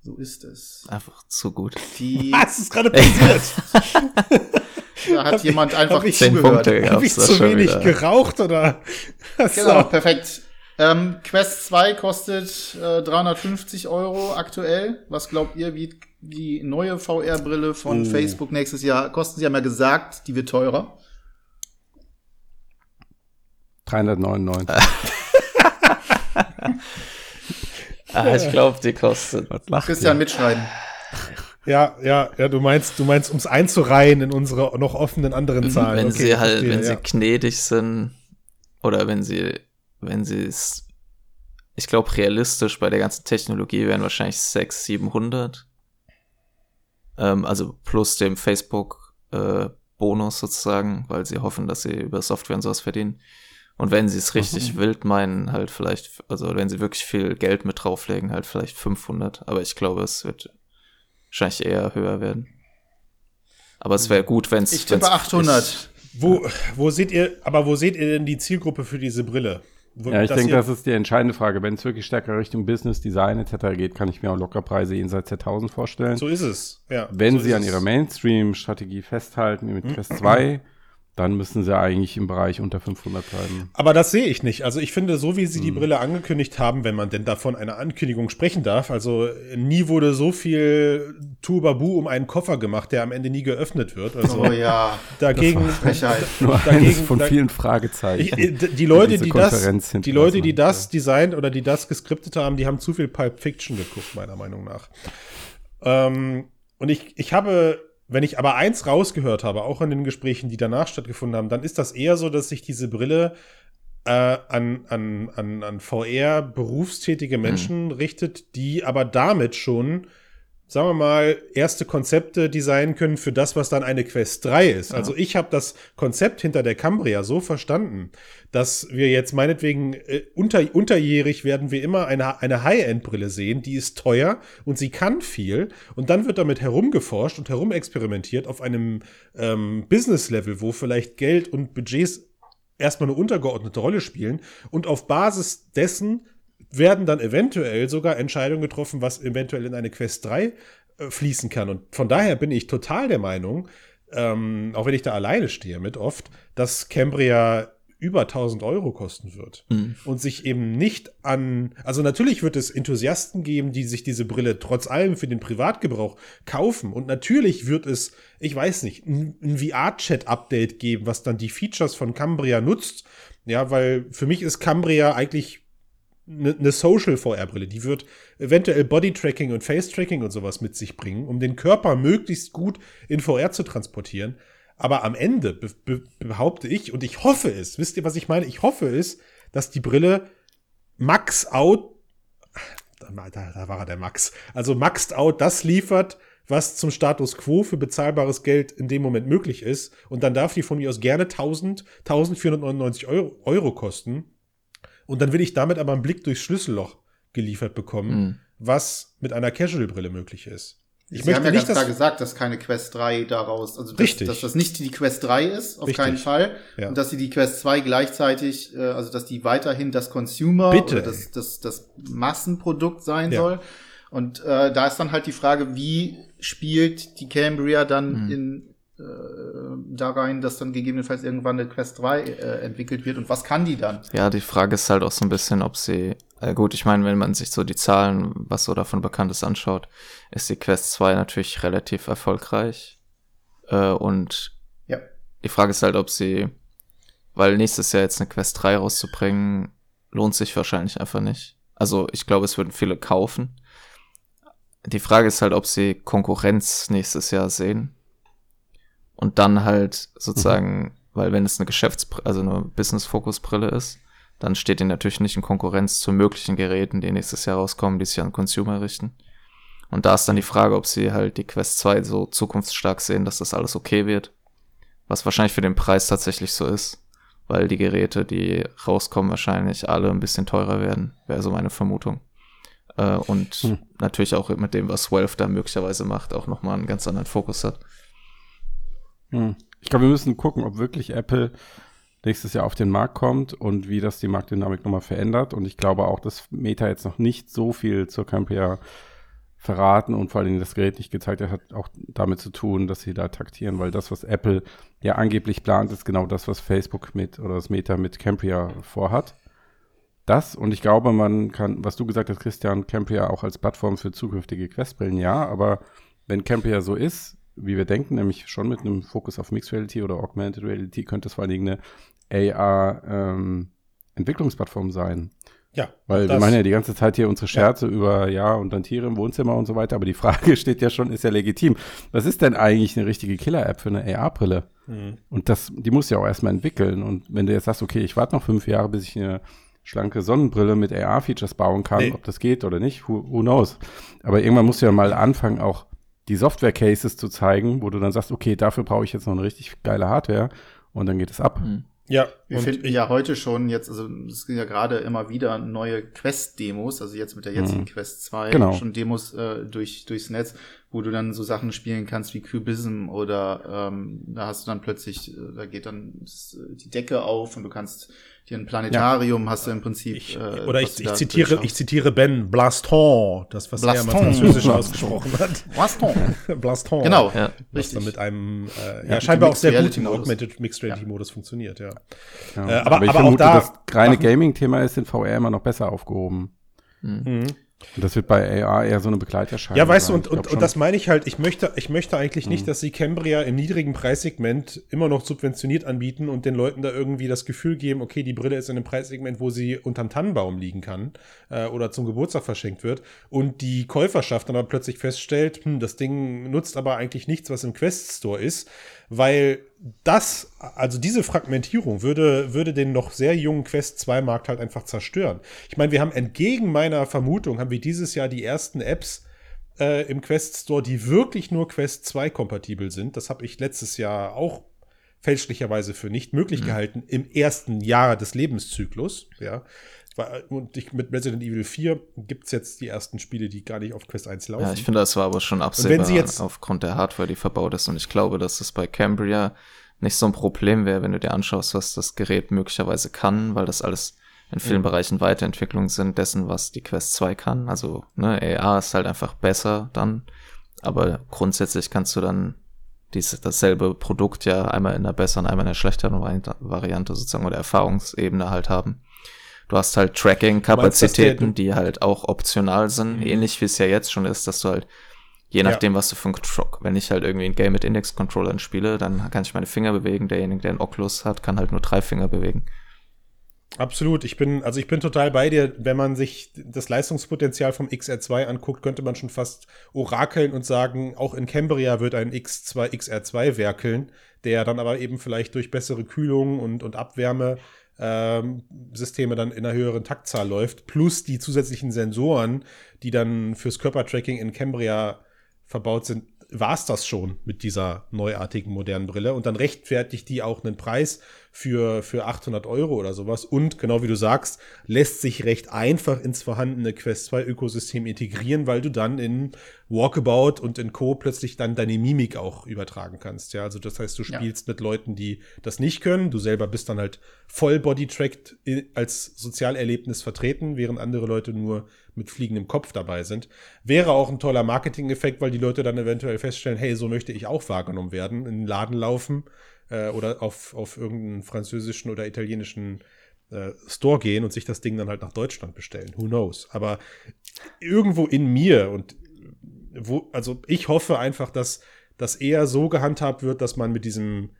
So ist es. Einfach zu gut. Die Was ist gerade passiert? da hat hab jemand einfach ich, zugehört. Habe ich zu wenig wieder. geraucht oder? genau, perfekt. Ähm, Quest 2 kostet äh, 350 Euro aktuell. Was glaubt ihr, wie die neue VR-Brille von oh. Facebook nächstes Jahr kosten? Sie haben ja gesagt, die wird teurer. 399. Ah, ich glaube, die kostet. Christian, mitschneiden. Ja, ja, ja, du meinst, du meinst, um es einzureihen in unsere noch offenen anderen Zahlen. Wenn okay, sie halt, verstehe, wenn ja. sie gnädig sind oder wenn sie, wenn sie es, ich glaube, realistisch bei der ganzen Technologie wären wahrscheinlich 600, 700. Ähm, also plus dem Facebook äh, Bonus sozusagen, weil sie hoffen, dass sie über Software und sowas verdienen. Und wenn sie es richtig mhm. wild meinen, halt vielleicht, also wenn sie wirklich viel Geld mit drauflegen, halt vielleicht 500. Aber ich glaube, es wird wahrscheinlich eher höher werden. Aber es wäre gut, wenn es. Ich tippe 800. wo, wo seht ihr, aber wo seht ihr denn die Zielgruppe für diese Brille? Ja, ich denke, das ist die entscheidende Frage. Wenn es wirklich stärker Richtung Business, Design etc. geht, kann ich mir auch Lockerpreise jenseits der 1000 vorstellen. So ist es, ja. Wenn so sie an ihrer Mainstream-Strategie festhalten, wie mit Quest 2, dann müssen sie eigentlich im Bereich unter 500 bleiben. Aber das sehe ich nicht. Also ich finde, so wie sie hm. die Brille angekündigt haben, wenn man denn davon eine Ankündigung sprechen darf, also nie wurde so viel Tubabu um einen Koffer gemacht, der am Ende nie geöffnet wird. Also oh ja. Dagegen, nur dagegen von da, vielen Fragezeichen. Ich, die Leute, die das, die Leute, die das designt oder die das geskriptet haben, die haben zu viel Pulp Fiction geguckt, meiner Meinung nach. Ähm, und ich, ich habe wenn ich aber eins rausgehört habe, auch in den Gesprächen, die danach stattgefunden haben, dann ist das eher so, dass sich diese Brille äh, an, an, an, an VR berufstätige mhm. Menschen mhm. richtet, die aber damit schon sagen wir mal, erste Konzepte designen können für das, was dann eine Quest 3 ist. Also ich habe das Konzept hinter der Cambria so verstanden, dass wir jetzt meinetwegen äh, unter, unterjährig werden wir immer eine, eine High-End-Brille sehen, die ist teuer und sie kann viel. Und dann wird damit herumgeforscht und herumexperimentiert auf einem ähm, Business-Level, wo vielleicht Geld und Budgets erstmal eine untergeordnete Rolle spielen. Und auf Basis dessen werden dann eventuell sogar Entscheidungen getroffen, was eventuell in eine Quest 3 äh, fließen kann. Und von daher bin ich total der Meinung, ähm, auch wenn ich da alleine stehe mit oft, dass Cambria über 1000 Euro kosten wird Mhm. und sich eben nicht an, also natürlich wird es Enthusiasten geben, die sich diese Brille trotz allem für den Privatgebrauch kaufen und natürlich wird es, ich weiß nicht, ein, ein VR-Chat-Update geben, was dann die Features von Cambria nutzt, ja, weil für mich ist Cambria eigentlich eine ne Social VR-Brille. Die wird eventuell Body-Tracking und Face-Tracking und sowas mit sich bringen, um den Körper möglichst gut in VR zu transportieren. Aber am Ende be be behaupte ich, und ich hoffe es, wisst ihr, was ich meine? Ich hoffe es, dass die Brille max out, da, da, war der Max, also maxed out das liefert, was zum Status quo für bezahlbares Geld in dem Moment möglich ist. Und dann darf die von mir aus gerne 1000, 1499 Euro, Euro kosten. Und dann will ich damit aber einen Blick durchs Schlüsselloch geliefert bekommen, Mhm. was mit einer Casual-Brille möglich ist. Ich Sie möchte haben ja nicht, ganz klar gesagt, dass keine Quest 3 daraus, also dass, Richtig. dass das nicht die Quest 3 ist, auf Richtig. keinen Fall. Ja. Und dass sie die Quest 2 gleichzeitig, äh, also dass die weiterhin das Consumer Bitte, oder das, das, das Massenprodukt sein Ja. soll. Und äh, da ist dann halt die Frage, wie spielt die Cambria dann Mhm. in äh, da rein, dass dann gegebenenfalls irgendwann eine Quest 3 äh, entwickelt wird und was kann die dann? Ja, die Frage ist halt auch so ein bisschen, ob sie, äh gut, ich meine, wenn man sich so die Zahlen, was so davon bekannt ist, anschaut, ist die Quest 2 natürlich relativ erfolgreich. Äh, und Ja. die Frage ist halt, ob sie, weil nächstes Jahr jetzt eine Quest 3 rauszubringen, lohnt sich wahrscheinlich einfach nicht. Also ich glaube, es würden viele kaufen. Die Frage ist halt, ob sie Konkurrenz nächstes Jahr sehen. Und dann halt sozusagen, weil wenn es eine Geschäfts-, also eine Business-Focus-Brille ist, dann steht die natürlich nicht in Konkurrenz zu möglichen Geräten, die nächstes Jahr rauskommen, die sich an Consumer richten. Und da ist dann die Frage, ob sie halt die Quest 2 so zukunftsstark sehen, dass das alles okay wird. Was wahrscheinlich für den Preis tatsächlich so ist, weil die Geräte, die rauskommen, wahrscheinlich alle ein bisschen teurer werden, wäre so meine Vermutung. Äh, und Hm. natürlich auch mit dem, was Valve da möglicherweise macht, auch nochmal einen ganz anderen Fokus hat. Hm. Ich glaube, wir müssen gucken, ob wirklich Apple nächstes Jahr auf den Markt kommt und wie das die Marktdynamik nochmal verändert. Und ich glaube auch, dass Meta jetzt noch nicht so viel zur Cambria verraten und vor Dingen das Gerät nicht gezeigt hat, hat auch damit zu tun, dass sie da taktieren, weil das, was Apple ja angeblich plant, ist genau das, was Facebook mit oder das Meta mit Cambria vorhat. Das und ich glaube, man kann, was du gesagt hast, Christian, Cambria auch als Plattform für zukünftige Questbrillen, ja, aber wenn Cambria so ist, wie wir denken, nämlich schon mit einem Fokus auf Mixed Reality oder Augmented Reality, könnte es vor allen Dingen eine AR-Entwicklungsplattform sein. ja, Weil wir meinen ja die ganze Zeit hier unsere Scherze über, ja, und dann Tiere im Wohnzimmer und so weiter, aber die Frage steht ja schon, ist ja legitim. Was ist denn eigentlich eine richtige Killer-App für eine AR-Brille? Mhm. Und das, die muss ja auch erstmal entwickeln. Und wenn du jetzt sagst, okay, ich warte noch fünf Jahre, bis ich eine schlanke Sonnenbrille mit AR-Features bauen kann, Nee. ob das geht oder nicht, who, who knows. Aber irgendwann musst du ja mal anfangen, auch die Software-Cases zu zeigen, wo du dann sagst, okay, dafür brauche ich jetzt noch eine richtig geile Hardware und dann geht es ab. Hm. Ja, Wir und finden ja heute schon jetzt, also es sind ja gerade immer wieder neue Quest-Demos, also jetzt mit der jetzigen Mhm. Quest 2 Genau. schon Demos äh, durch, durchs Netz, wo du dann so Sachen spielen kannst wie Cubism oder ähm, da hast du dann plötzlich, äh, da geht dann äh, die Decke auf und du kannst dir ein Planetarium hast du im Prinzip. Ich, äh, oder ich, ich, zitiere, ich zitiere Ben Blaston, das, was er mal Blaston. französisch ausgesprochen hat. Blaston. Blaston. Genau, Ja. Was richtig. dann mit einem äh, Ja, ja, scheinbar auch sehr gut im. Augmented Mixed Reality Modus funktioniert, ja. Ja. Äh, aber- ich aber auch vermute, da das reine Gaming-Thema ist in VR immer noch besser aufgehoben. Hm. Mhm. Und das wird bei AR eher so eine Begleiterscheinung. Ja, weißt du, und, und, und das meine ich halt, ich möchte, ich möchte eigentlich nicht, Mhm. dass sie Cambria im niedrigen Preissegment immer noch subventioniert anbieten und den Leuten da irgendwie das Gefühl geben, okay, die Brille ist in einem Preissegment, wo sie unterm Tannenbaum liegen kann äh, oder zum Geburtstag verschenkt wird und die Käuferschaft dann aber plötzlich feststellt, hm, das Ding nutzt aber eigentlich nichts, was im Quest Store ist, weil das, also diese Fragmentierung würde, würde den noch sehr jungen Quest 2 Markt halt einfach zerstören. Ich meine, wir haben entgegen meiner Vermutung, haben wir dieses Jahr die ersten Apps, äh, im Quest Store, die wirklich nur Quest 2 kompatibel sind. Das habe ich letztes Jahr auch fälschlicherweise für nicht möglich mhm. gehalten im ersten Jahr des Lebenszyklus. Ja. Und ich, mit Resident Evil 4 gibt es jetzt die ersten Spiele, die gar nicht auf Quest 1 laufen. Ja, ich finde, das war aber schon absehbar aufgrund der Hardware, die verbaut ist. Und ich glaube, dass es bei Cambria nicht so ein Problem wäre, wenn du dir anschaust, was das Gerät möglicherweise kann, weil das alles in vielen mhm. Bereichen Weiterentwicklungen sind dessen, was die Quest 2 kann. Also ne, AR ist halt einfach besser dann. Aber grundsätzlich kannst du dann dieses, dasselbe Produkt ja einmal in einer besseren, einmal in einer schlechteren Variante sozusagen oder Erfahrungsebene halt haben. Du hast halt Tracking-Kapazitäten, die halt auch optional sind, mhm. ähnlich wie es ja jetzt schon ist, dass du halt, je nachdem, ja. was du für ein Control, wenn ich halt irgendwie ein Game mit Index-Controllern spiele, dann kann ich meine Finger bewegen, derjenige, der einen Oculus hat, kann halt nur drei Finger bewegen. Absolut. Ich bin, also ich bin total bei dir. Wenn man sich das Leistungspotenzial vom XR2 anguckt, könnte man schon fast orakeln und sagen, auch in Cambria wird ein X2, XR2 werkeln, der dann aber eben vielleicht durch bessere Kühlung und, und Abwärme ähm, Systeme dann in einer höheren Taktzahl läuft, plus die zusätzlichen Sensoren, die dann fürs Körpertracking in Cambria verbaut sind, war es das schon mit dieser neuartigen modernen Brille. Und dann rechtfertigt die auch einen Preis für, für 800 Euro oder sowas. Und genau wie du sagst, lässt sich recht einfach ins vorhandene Quest 2 Ökosystem integrieren, weil du dann in Walkabout und in Co. plötzlich dann deine Mimik auch übertragen kannst. Ja, also das heißt, du spielst ja. mit Leuten, die das nicht können. Du selber bist dann halt voll Body-Tracked als Sozialerlebnis vertreten, während andere Leute nur mit fliegendem Kopf dabei sind. Wäre auch ein toller Marketing-Effekt, weil die Leute dann eventuell feststellen, hey, so möchte ich auch wahrgenommen werden, in den Laden laufen äh, oder auf, auf irgendeinen französischen oder italienischen äh, Store gehen und sich das Ding dann halt nach Deutschland bestellen. Who knows? Aber irgendwo in mir und wo, also ich hoffe einfach, dass das eher so gehandhabt wird, dass man mit diesem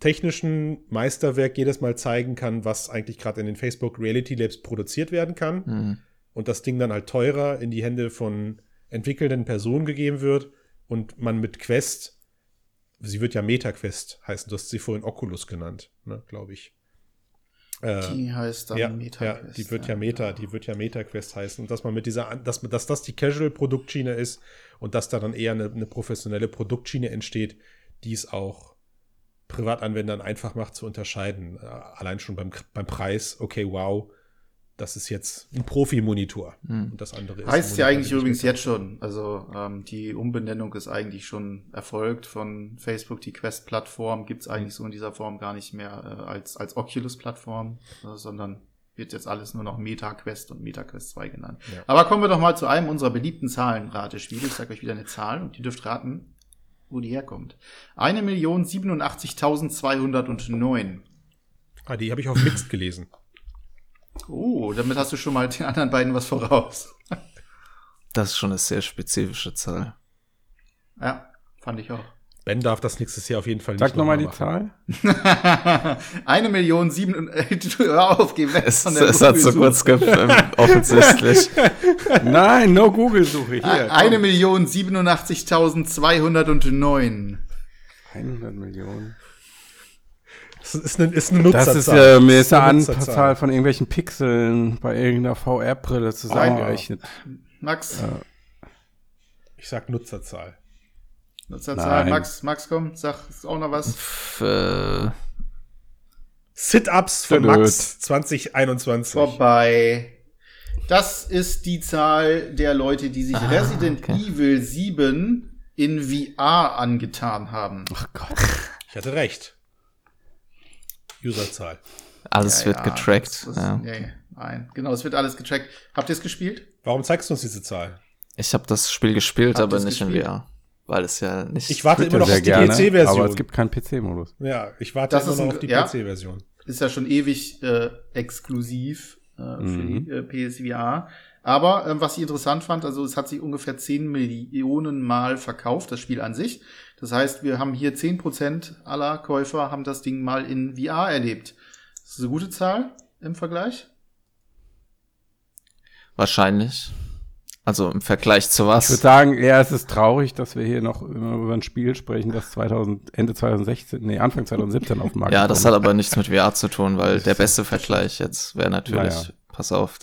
technischen Meisterwerk jedes Mal zeigen kann, was eigentlich gerade in den Facebook Reality Labs produziert werden kann. Mhm. Und das Ding dann halt teurer in die Hände von entwickelnden Personen gegeben wird und man mit Quest sie wird ja MetaQuest heißen. Du hast sie vorhin Oculus genannt, ne, glaube ich. Äh, die heißt dann ja, MetaQuest. Ja, die wird ja, Meta, die wird ja MetaQuest heißen. Und dass man mit dieser, dass, dass das die Casual-Produktschiene ist und dass da dann eher eine, eine professionelle Produktschiene entsteht, die es auch Privatanwendern einfach macht zu unterscheiden. Äh, allein schon beim, beim Preis, okay, wow, das ist jetzt ein Profi-Monitor. Hm. Und das andere ist. Heißt ja eigentlich übrigens jetzt schon. Also ähm, die Umbenennung ist eigentlich schon erfolgt von Facebook. Die Quest-Plattform gibt's eigentlich so in dieser Form gar nicht mehr äh, als, als Oculus-Plattform, äh, sondern wird jetzt alles nur noch MetaQuest und MetaQuest 2 genannt. Ja. Aber kommen wir doch mal zu einem unserer beliebten Zahlenratespiele. Ich sage euch wieder eine Zahl und ihr dürft raten, wo die herkommt. Eine Million siebenundachtzigtausendzweihundertneun. Ah, die habe ich auf Mixed gelesen. Oh, damit hast du schon mal den anderen beiden was voraus. Das ist schon eine sehr spezifische Zahl. Ja, fand ich auch. Ben darf das nächstes Jahr auf jeden Fall nicht Sag nochmal die Zahl. Eine Million sieben. Hör auf, geh weg es, von der Es hat so kurz offensichtlich. Nein, no Google-Suche hier. Eine Million siebenundachtzigtausendzweihundertneun. 100 Millionen. Das ist eine, ist eine Nutzerzahl. Das ist ja, mir ist eine Anzahl von irgendwelchen Pixeln bei irgendeiner VR-Brille zusammengerechnet. Oh. Max? Ja. Ich sag Nutzerzahl. Nutzerzahl, Nein. Max, Max, komm, sag auch noch was. Äh, Sit-Ups von Max 2021. Vorbei. Das ist die Zahl der Leute, die sich ah, Resident okay. Evil 7 in VR angetan haben. Ach Gott. Ich hatte recht. Userzahl. Alles ja, wird ja, getrackt. Ist, ja. Nee, nein, genau, es wird alles getrackt. Habt ihr es gespielt? Warum zeigst du uns diese Zahl? Ich habe das Spiel gespielt, Habt aber nicht gespielt? in VR. Weil es ja nicht. Ich warte immer noch auf die PC-Version. Aber es gibt keinen PC-Modus. Ja, ich warte das immer noch ein, auf die PC-Version. Ist ja schon ewig äh, exklusiv äh, für mhm. die äh, PSVR. Aber ähm, was ich interessant fand, also es hat sich ungefähr 10 Millionen Mal verkauft, das Spiel an sich. Das heißt, wir haben hier 10% aller Käufer haben das Ding mal in VR erlebt. Das ist eine gute Zahl im Vergleich? Wahrscheinlich. Also im Vergleich zu was? Ich würde sagen, eher ist es traurig, dass wir hier noch über ein Spiel sprechen, das 2000, Ende 2016, nee, Anfang 2017 auf dem Markt Ja, das hat aber nichts mit VR zu tun, weil der beste Vergleich jetzt wäre natürlich, naja. pass auf,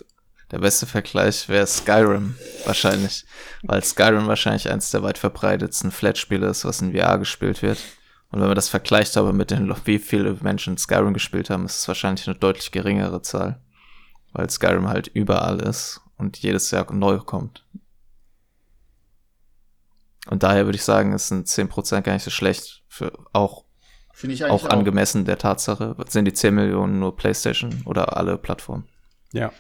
Der beste Vergleich wäre Skyrim wahrscheinlich, weil Skyrim wahrscheinlich eines der weit verbreitetsten Flat-Spiele ist, was in VR gespielt wird. Und wenn man das vergleicht aber mit den, wie viele Menschen Skyrim gespielt haben, ist es wahrscheinlich eine deutlich geringere Zahl. Weil Skyrim halt überall ist und jedes Jahr neu kommt. Und daher würde ich sagen, ist ein 10% gar nicht so schlecht. Für auch, Finde ich auch eigentlich auch. angemessen der Tatsache. Sind die 10 Millionen nur PlayStation oder alle Plattformen? Ja.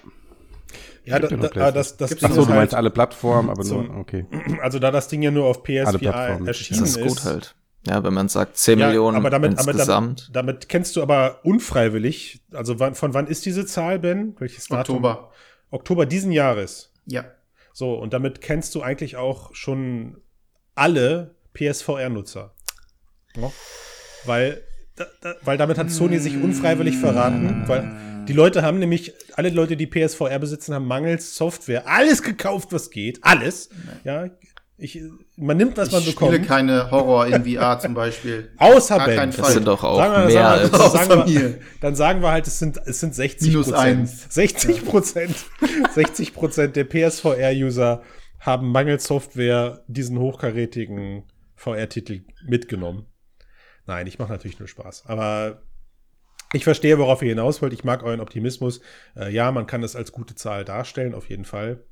Ja, da, Gibt ja noch da, das, das Ding Achso, ist du meinst halt, alle Plattformen, aber so- nur, okay. also da das Ding ja nur auf Alle PSVR Plattformen. erschienen Das ist gut halt. Ja, wenn man sagt 10 Ja, Millionen aber damit, aber insgesamt. damit, damit kennst du aber unfreiwillig, also wann, von wann ist diese Zahl, Ben? Welches Datum? Oktober. Oktober diesen Jahres. Ja. So, und damit kennst du eigentlich auch schon alle PSVR-Nutzer. Ja? Weil, da, da, weil damit hat Sony sich unfreiwillig verraten, weil die Leute haben nämlich, alle Leute, die PSVR besitzen, haben mangels Software alles gekauft, was geht. Alles. Ja, ich, man nimmt, was man Ich spiele bekommt. keine Horror in VR zum Beispiel. Außer Gar Ben. keinen Das sind doch auch Sagen wir- mehr sagen als wir- als- sagen wir, mir. Dann sagen wir halt, es sind, es sind 60 Minus eins. 60 Prozent. 60 Prozent der PSVR-User haben mangels Software diesen hochkarätigen VR-Titel mitgenommen. Nein, ich mache natürlich nur Spaß. Aber ich verstehe, worauf ihr hinaus wollt. Ich mag euren Optimismus. Äh, ja, man kann es als gute Zahl darstellen, auf jeden Fall.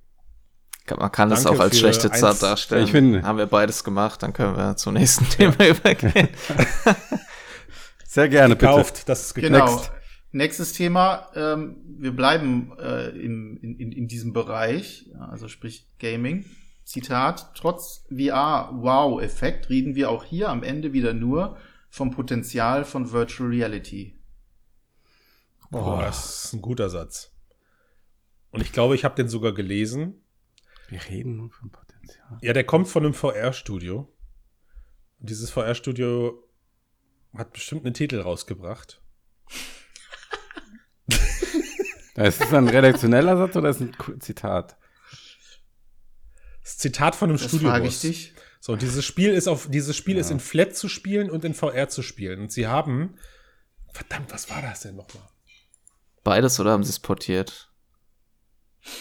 Man kann es Danke auch als schlechte Zahl darstellen. Ich finde- Haben wir beides gemacht, dann können wir zum nächsten Thema übergehen. Sehr gerne, bitte. Gekauft, das ist gekauft. Genau. Nächstes Thema. Ähm, wir bleiben äh, in, in, in diesem Bereich, also sprich Gaming. Zitat, trotz VR-Wow-Effekt reden wir auch hier am Ende wieder nur vom Potenzial von Virtual Reality. Oh, das ist ein guter Satz. Und ich glaube, ich habe den sogar gelesen. Wir reden nur vom Potenzial. Ja, der kommt von einem VR-Studio. Und dieses VR-Studio hat bestimmt einen Titel rausgebracht. Ist das ein redaktioneller Satz oder ist es ein Zitat? Das Zitat von einem Das Studio. frage ich dich. So, dieses Spiel ist auf, dieses Spiel ist in Flat zu spielen und in VR zu spielen. Und sie haben, verdammt, was war das denn nochmal? Beides oder haben sie es portiert?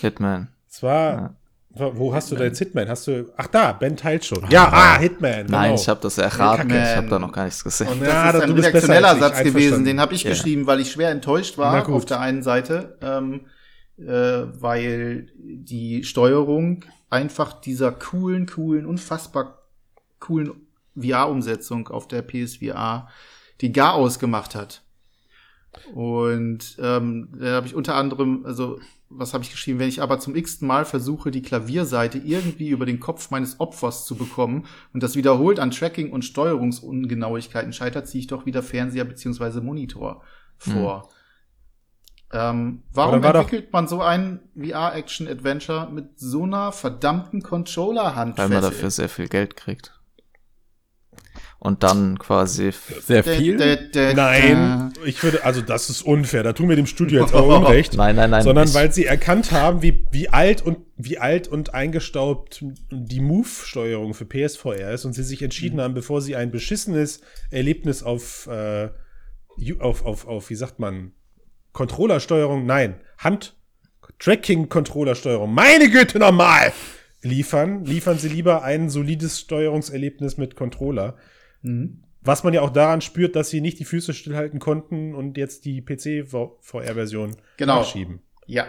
Hitman. Es war, Ja. wo- hast du dein Hitman? Hast du, ach da, Ben teilt schon. Ja, ah, Hitman. Nein, genau. ich habe das erraten. Ich Hitman. habe da noch gar nichts gesehen. Und Das ja, ist ein redaktioneller ich, Satz gewesen, den habe ich Ja. geschrieben, weil ich schwer enttäuscht war auf der einen Seite, ähm, äh, weil die Steuerung einfach dieser coolen, coolen, unfassbar coolen VR-Umsetzung auf der PSVR die gar ausgemacht hat. Und ähm, da habe ich unter anderem, also was habe ich geschrieben, wenn ich aber zum x-ten Mal versuche, die Klavierseite irgendwie über den Kopf meines Opfers zu bekommen und das wiederholt an Tracking und Steuerungsungenauigkeiten scheitert, ziehe ich doch wieder Fernseher beziehungsweise Monitor vor. Ähm, warum war doch- entwickelt man so ein VR-Action-Adventure mit so einer verdammten Weil Controller-Handfessel? man dafür sehr viel Geld kriegt. Und dann quasi Sehr viel? dä- dä- Nein, ich würde, also das ist unfair. Da tun wir dem Studio jetzt auch Unrecht. Nein, nein, nein. sondern ich- weil sie erkannt haben, wie, wie alt und wie alt und eingestaubt die Move-Steuerung für PSVR ist und sie sich entschieden haben, bevor sie ein beschissenes Erlebnis auf, äh, auf, auf, auf, wie sagt man, Controllersteuerung, nein, Hand, Tracking-Controllersteuerung, meine Güte, normal liefern, liefern sie lieber ein solides Steuerungserlebnis mit Controller. Mhm. Was man ja auch daran spürt, dass sie nicht die Füße stillhalten konnten und jetzt die PC-VR-Version Genau. nachschieben. Ja.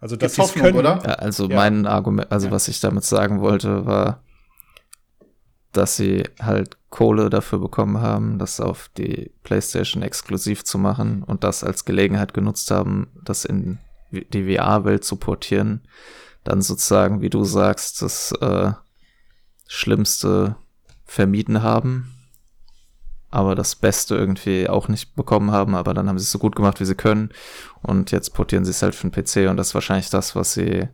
Also Gibt's sie Hoffnung, können, oder? Ja, also Ja. mein Argument, also Ja. was ich damit sagen wollte, war, dass sie halt Kohle dafür bekommen haben, das auf die PlayStation exklusiv zu machen und das als Gelegenheit genutzt haben, das in die VR-Welt zu portieren. Dann sozusagen, wie du sagst, das äh, Schlimmste vermieden haben, aber das Beste irgendwie auch nicht bekommen haben, aber dann haben sie es so gut gemacht, wie sie können und jetzt portieren sie es halt für den PC und das ist wahrscheinlich das, was sie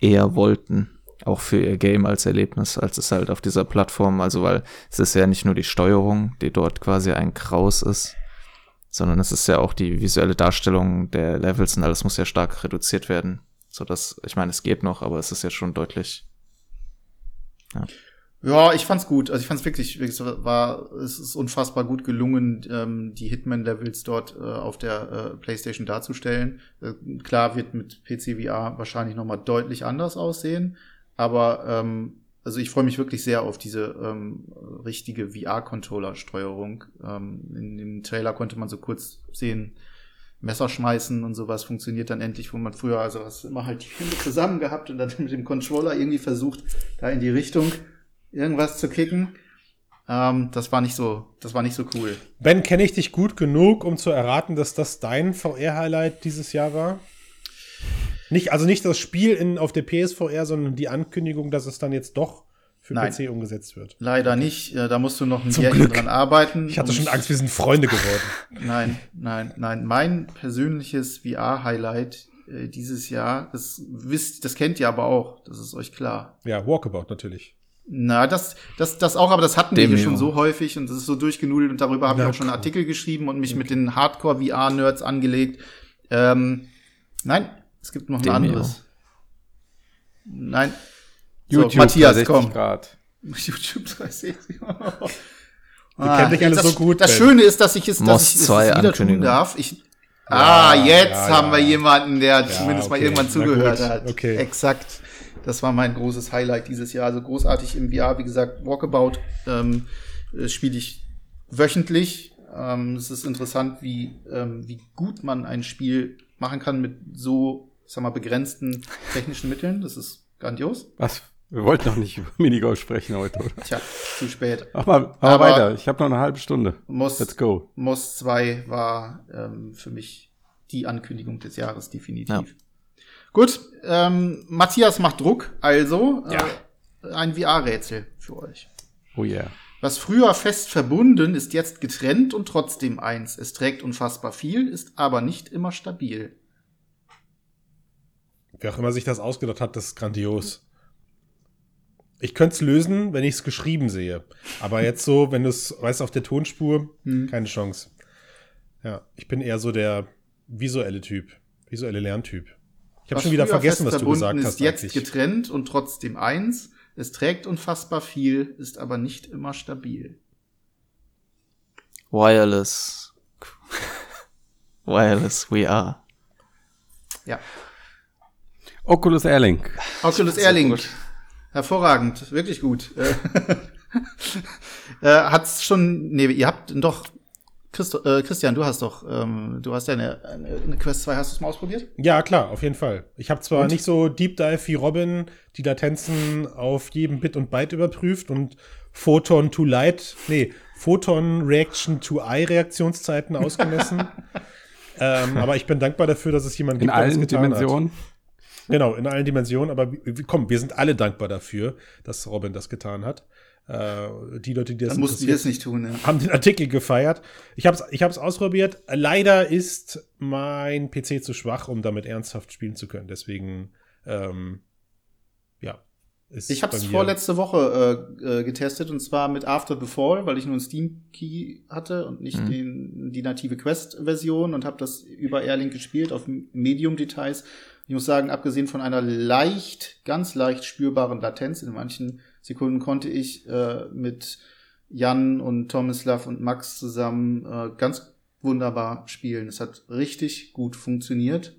eher wollten, auch für ihr Game als Erlebnis, als es halt auf dieser Plattform, also weil es ist ja nicht nur die Steuerung, die dort quasi ein Kraus ist, sondern es ist ja auch die visuelle Darstellung der Levels und alles muss ja stark reduziert werden, so dass ich meine, es geht noch, aber es ist ja schon deutlich. Ja, ich fand's gut. Also ich fand's wirklich, wirklich war, es ist unfassbar gut gelungen, ähm, die Hitman-Levels dort äh, auf der äh, PlayStation darzustellen. Äh, klar wird mit PC VR wahrscheinlich noch mal deutlich anders aussehen, aber ähm, also ich freue mich wirklich sehr auf diese ähm, richtige VR-Controller-Steuerung. Ähm, in dem Trailer konnte man so kurz sehen, Messer schmeißen und sowas funktioniert dann endlich, wo man früher also hast immer halt die Hände zusammen gehabt und dann mit dem Controller irgendwie versucht, da in die Richtung irgendwas zu kicken. Ähm, das war nicht so, das war nicht so cool. Ben, kenne ich dich gut genug, um zu erraten, dass das dein VR-Highlight dieses Jahr war? Nicht, also nicht das Spiel in, auf der PSVR, sondern die Ankündigung, dass es dann jetzt doch für Nein. PC umgesetzt wird. Leider nicht. Äh, Da musst du noch ein Zum Jährchen Glück. dran arbeiten. Ich hatte schon Angst, wir sind Freunde geworden. Nein, nein, nein. Mein persönliches VR-Highlight äh, dieses Jahr, das wisst, das kennt ihr aber auch. Das ist euch klar. Ja, Walkabout natürlich. Na, das, das, das auch, aber das hatten wir hier Demio. schon so häufig und das ist so durchgenudelt und darüber habe ich auch schon einen. Artikel geschrieben und mich mit den Hardcore-VR-Nerds angelegt. Ähm, nein, es gibt noch ein Demio. anderes. Nein. YouTube so, Matthias, 360 komm. Grad. YouTube 360. Ihr kennt dich alle das, so gut, Das Ben. Schöne ist, dass ich es, dass Moss ich es 2 wieder tun darf. Ich, ah, jetzt ja, haben ja. wir jemanden, der zumindest mal okay. irgendwann Na zugehört hat. okay. Exakt. Das war mein großes Highlight dieses Jahr. Also großartig im VR, wie gesagt, Walkabout ähm, äh, spiele ich wöchentlich. Ähm, es ist interessant, wie, ähm, wie gut man ein Spiel machen kann mit so, sag mal, begrenzten technischen Mitteln. Das ist grandios. Was? Wir wollten noch nicht über Minigolf sprechen heute, oder? Tja, zu spät. Mach mal, mach Aber- weiter. Ich habe noch eine halbe Stunde. Muss, Let's go. Moss 2 war ähm, für mich die Ankündigung des Jahres, definitiv. Ja. Gut, ähm, Matthias macht Druck, also Ja. äh, ein VR-Rätsel für euch. Oh yeah. Was früher fest verbunden, ist jetzt getrennt und trotzdem eins. Es trägt unfassbar viel, ist aber nicht immer stabil. Wer auch immer sich das ausgedacht hat, das ist grandios. Ich könnte es lösen, wenn ich es geschrieben sehe. Aber jetzt so, wenn du es weißt auf der Tonspur, Hm. keine Chance. Ja, ich bin eher so der visuelle Typ, visuelle Lerntyp. Ich habe schon wieder vergessen, was du gesagt ist, hast. jetzt eigentlich. getrennt und trotzdem eins. Es trägt unfassbar viel, ist aber nicht immer stabil. Wireless. Wireless VR. Ja. Oculus Airlink. Oculus So Airlink. gut. Hervorragend, wirklich gut. Äh, äh, hat's schon, nee, ihr habt doch, Christo, äh, Christian, du hast doch, ähm, du hast ja eine, eine, eine Quest 2, hast du es mal ausprobiert? Ja, klar, auf jeden Fall. Ich habe zwar Und? nicht so Deep Dive wie Robin, die Latenzen auf jedem Bit und Byte überprüft und Photon to Light, nee, Photon Reaction to Eye Reaktionszeiten ausgemessen. ähm, aber ich bin dankbar dafür, dass es jemand In gibt, der das allen getan Hat. Genau, in allen Dimensionen, aber komm, wir sind alle dankbar dafür, dass Robin das getan hat. Äh, die Leute, die das mussten es nicht tun, ja. haben den Artikel gefeiert. Ich habe es ich hab's ausprobiert. Leider ist mein PC zu schwach, um damit ernsthaft spielen zu können. Deswegen, ähm, ja. Ist Ich habe es vorletzte Woche äh, äh, getestet und zwar mit After the Fall, weil ich nur einen Steam-Key hatte und nicht Mhm. den, die native Quest-Version und habe das über Airlink gespielt auf Medium-Details. Ich muss sagen, abgesehen von einer leicht, ganz leicht spürbaren Latenz, in manchen Sekunden konnte ich äh, mit Jan und Tomislav und Max zusammen äh, ganz wunderbar spielen. Es hat richtig gut funktioniert.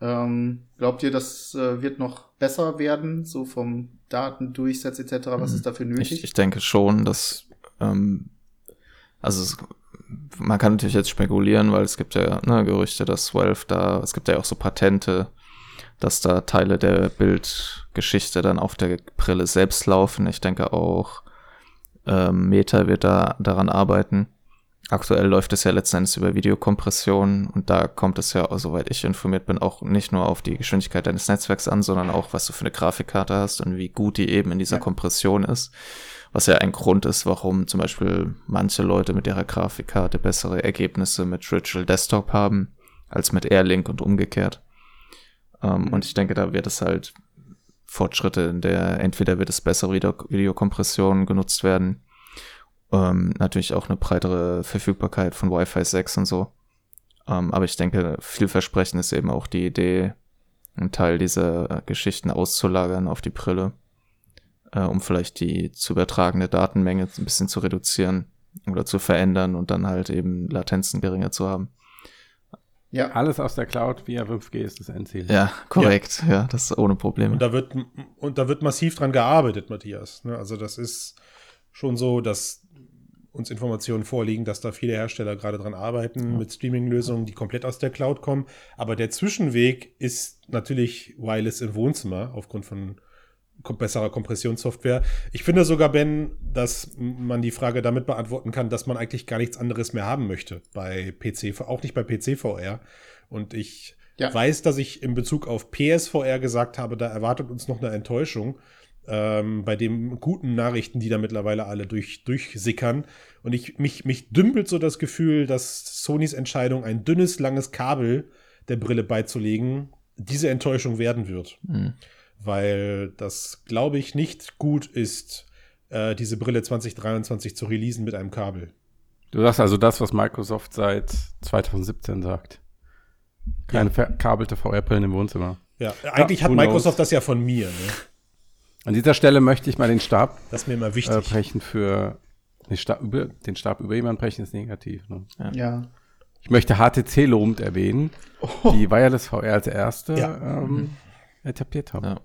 Ähm, glaubt ihr, das äh, wird noch besser werden, so vom Datendurchsatz etc.? Was Mhm. ist dafür nötig? Ich, ich denke schon, dass, ähm, also es, man kann natürlich jetzt spekulieren, weil es gibt ja ne, Gerüchte, dass Valve da, es gibt ja auch so Patente, dass da Teile der Bildgeschichte dann auf der Brille selbst laufen. Ich denke auch, ähm, Meta wird da daran arbeiten. Aktuell läuft es ja letzten Endes über Videokompression und da kommt es ja, soweit ich informiert bin, auch nicht nur auf die Geschwindigkeit deines Netzwerks an, sondern auch, was du für eine Grafikkarte hast und wie gut die eben in dieser Ja. Kompression ist. Was ja ein Grund ist, warum zum Beispiel manche Leute mit ihrer Grafikkarte bessere Ergebnisse mit Ritual Desktop haben, als mit Airlink und umgekehrt. Ähm, Mhm. Und ich denke, da wird es halt Fortschritte in der, entweder wird es bessere Video Videokompression genutzt werden, ähm, natürlich auch eine breitere Verfügbarkeit von Wi-Fi 6 und so. Ähm, aber ich denke, vielversprechend ist eben auch die Idee, einen Teil dieser Geschichten auszulagern auf die Brille. äh, um vielleicht die zu übertragene Datenmenge ein bisschen zu reduzieren oder zu verändern und dann halt eben Latenzen geringer zu haben. Ja. Alles aus der Cloud via 5G ist das Endziel. Ja, korrekt. Ja, ja das ist ohne Probleme. Und da wird, und da wird massiv dran gearbeitet, Matthias. Ne? Also das ist schon so, dass uns Informationen vorliegen, dass da viele Hersteller gerade dran arbeiten ja. mit Streaming-Lösungen, die komplett aus der Cloud kommen. Aber der Zwischenweg ist natürlich Wireless im Wohnzimmer aufgrund von besserer Kompressionssoftware. Ich finde sogar, Ben, dass man die Frage damit beantworten kann, dass man eigentlich gar nichts anderes mehr haben möchte bei PC, auch nicht bei PC-VR. Und ich ja. weiß, dass ich in Bezug auf PSVR gesagt habe, da erwartet uns noch eine Enttäuschung ähm, bei den guten Nachrichten, die da mittlerweile alle durch, durchsickern. Und ich, mich, mich dümpelt so das Gefühl, dass Sonys Entscheidung, ein dünnes, langes Kabel der Brille beizulegen, diese Enttäuschung werden wird. Mhm weil das, glaube ich, nicht gut ist, äh, diese Brille 2023 zu releasen mit einem Kabel. Du sagst also das, was Microsoft seit 2017 sagt. Keine ja. verkabelte VR-Brillen im Wohnzimmer. Ja, eigentlich ja, hat Microsoft knows. das ja von mir. Ne? An dieser Stelle möchte ich mal den Stab das ist mir immer wichtig. Äh, brechen für den Stab, über, den Stab über jemanden brechen ist negativ. Ne? Ja. ja. Ich möchte HTC lobend erwähnen, oh. die Wireless VR als erste ja. ähm, etabliert haben. Ja.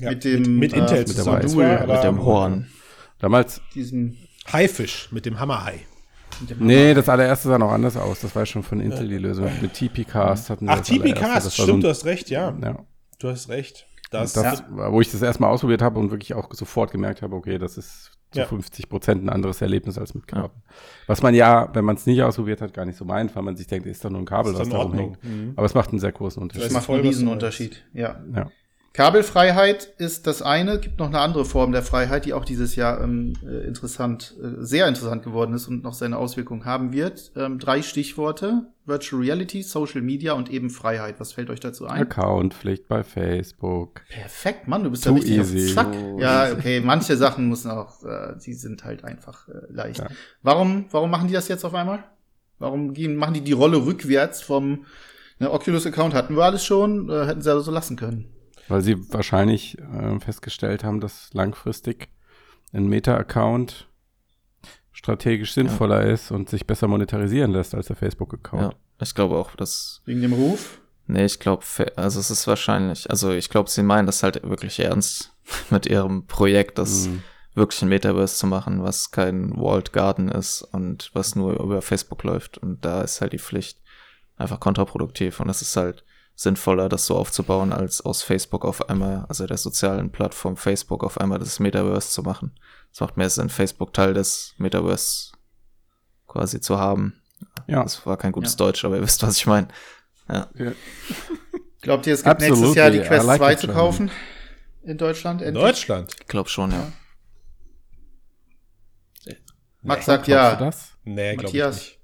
Ja, mit dem mit, mit Intel äh, zusammen. Mit, Modul, mit dem Horn. Damals diesen Haifisch mit dem Hammerhai. Nee, das allererste sah noch anders aus. Das war schon von Intel die Lösung. Mit TP-Cast hatten wir Ach, TP-Cast, stimmt, so ein, du hast recht, ja. ja. Du hast recht. Das, das ja. wo ich das erstmal ausprobiert habe und wirklich auch sofort gemerkt habe, okay, das ist zu ja. 50 Prozent ein anderes Erlebnis als mit Kabel. Ja. Was man ja, wenn man es nicht ausprobiert hat, gar nicht so meint, weil man sich denkt, ist doch nur ein Kabel, was da rumhängt. Mhm. Aber es macht einen sehr großen Unterschied. Das macht einen riesen Unterschied, ja. ja. Kabelfreiheit ist das eine, gibt noch eine andere Form der Freiheit, die auch dieses Jahr ähm, äh, interessant, äh, sehr interessant geworden ist und noch seine Auswirkungen haben wird. Ähm, drei Stichworte: Virtual Reality, Social Media und eben Freiheit. Was fällt euch dazu ein? Accountpflicht bei Facebook. Perfekt, Mann, du bist Too ja richtig easy. auf Zack. Ja, okay, manche Sachen müssen auch, äh, die sind halt einfach äh, leicht. Ja. Warum, warum machen die das jetzt auf einmal? Warum gehen, machen die die Rolle rückwärts vom ne, Oculus-Account hatten wir alles schon, äh, hätten sie also so lassen können. Weil sie wahrscheinlich äh, festgestellt haben, dass langfristig ein Meta-Account strategisch sinnvoller ja. ist und sich besser monetarisieren lässt als der Facebook-Account. Ja, ich glaube auch, dass. Wegen dem Ruf? Nee, ich glaube, also es ist wahrscheinlich, also ich glaube, sie meinen das halt wirklich ernst mit ihrem Projekt, das mhm. wirklich ein Metaverse zu machen, was kein Walled Garden ist und was nur über Facebook läuft. Und da ist halt die Pflicht einfach kontraproduktiv und das ist halt sinnvoller, das so aufzubauen, als aus Facebook auf einmal, also der sozialen Plattform Facebook auf einmal das Metaverse zu machen. Es macht mehr Sinn, Facebook Teil des Metaverse quasi zu haben. Ja. Das war kein gutes ja. Deutsch, aber ihr wisst, was ich meine. Ja. ja. Glaubt ihr, es gibt Absolutely. nächstes Jahr die Quest like 2 zu kaufen? In Deutschland? In Deutschland? Ich glaube schon, ja. ja. Max sagt ja. Das? Nee, glaube ich nicht.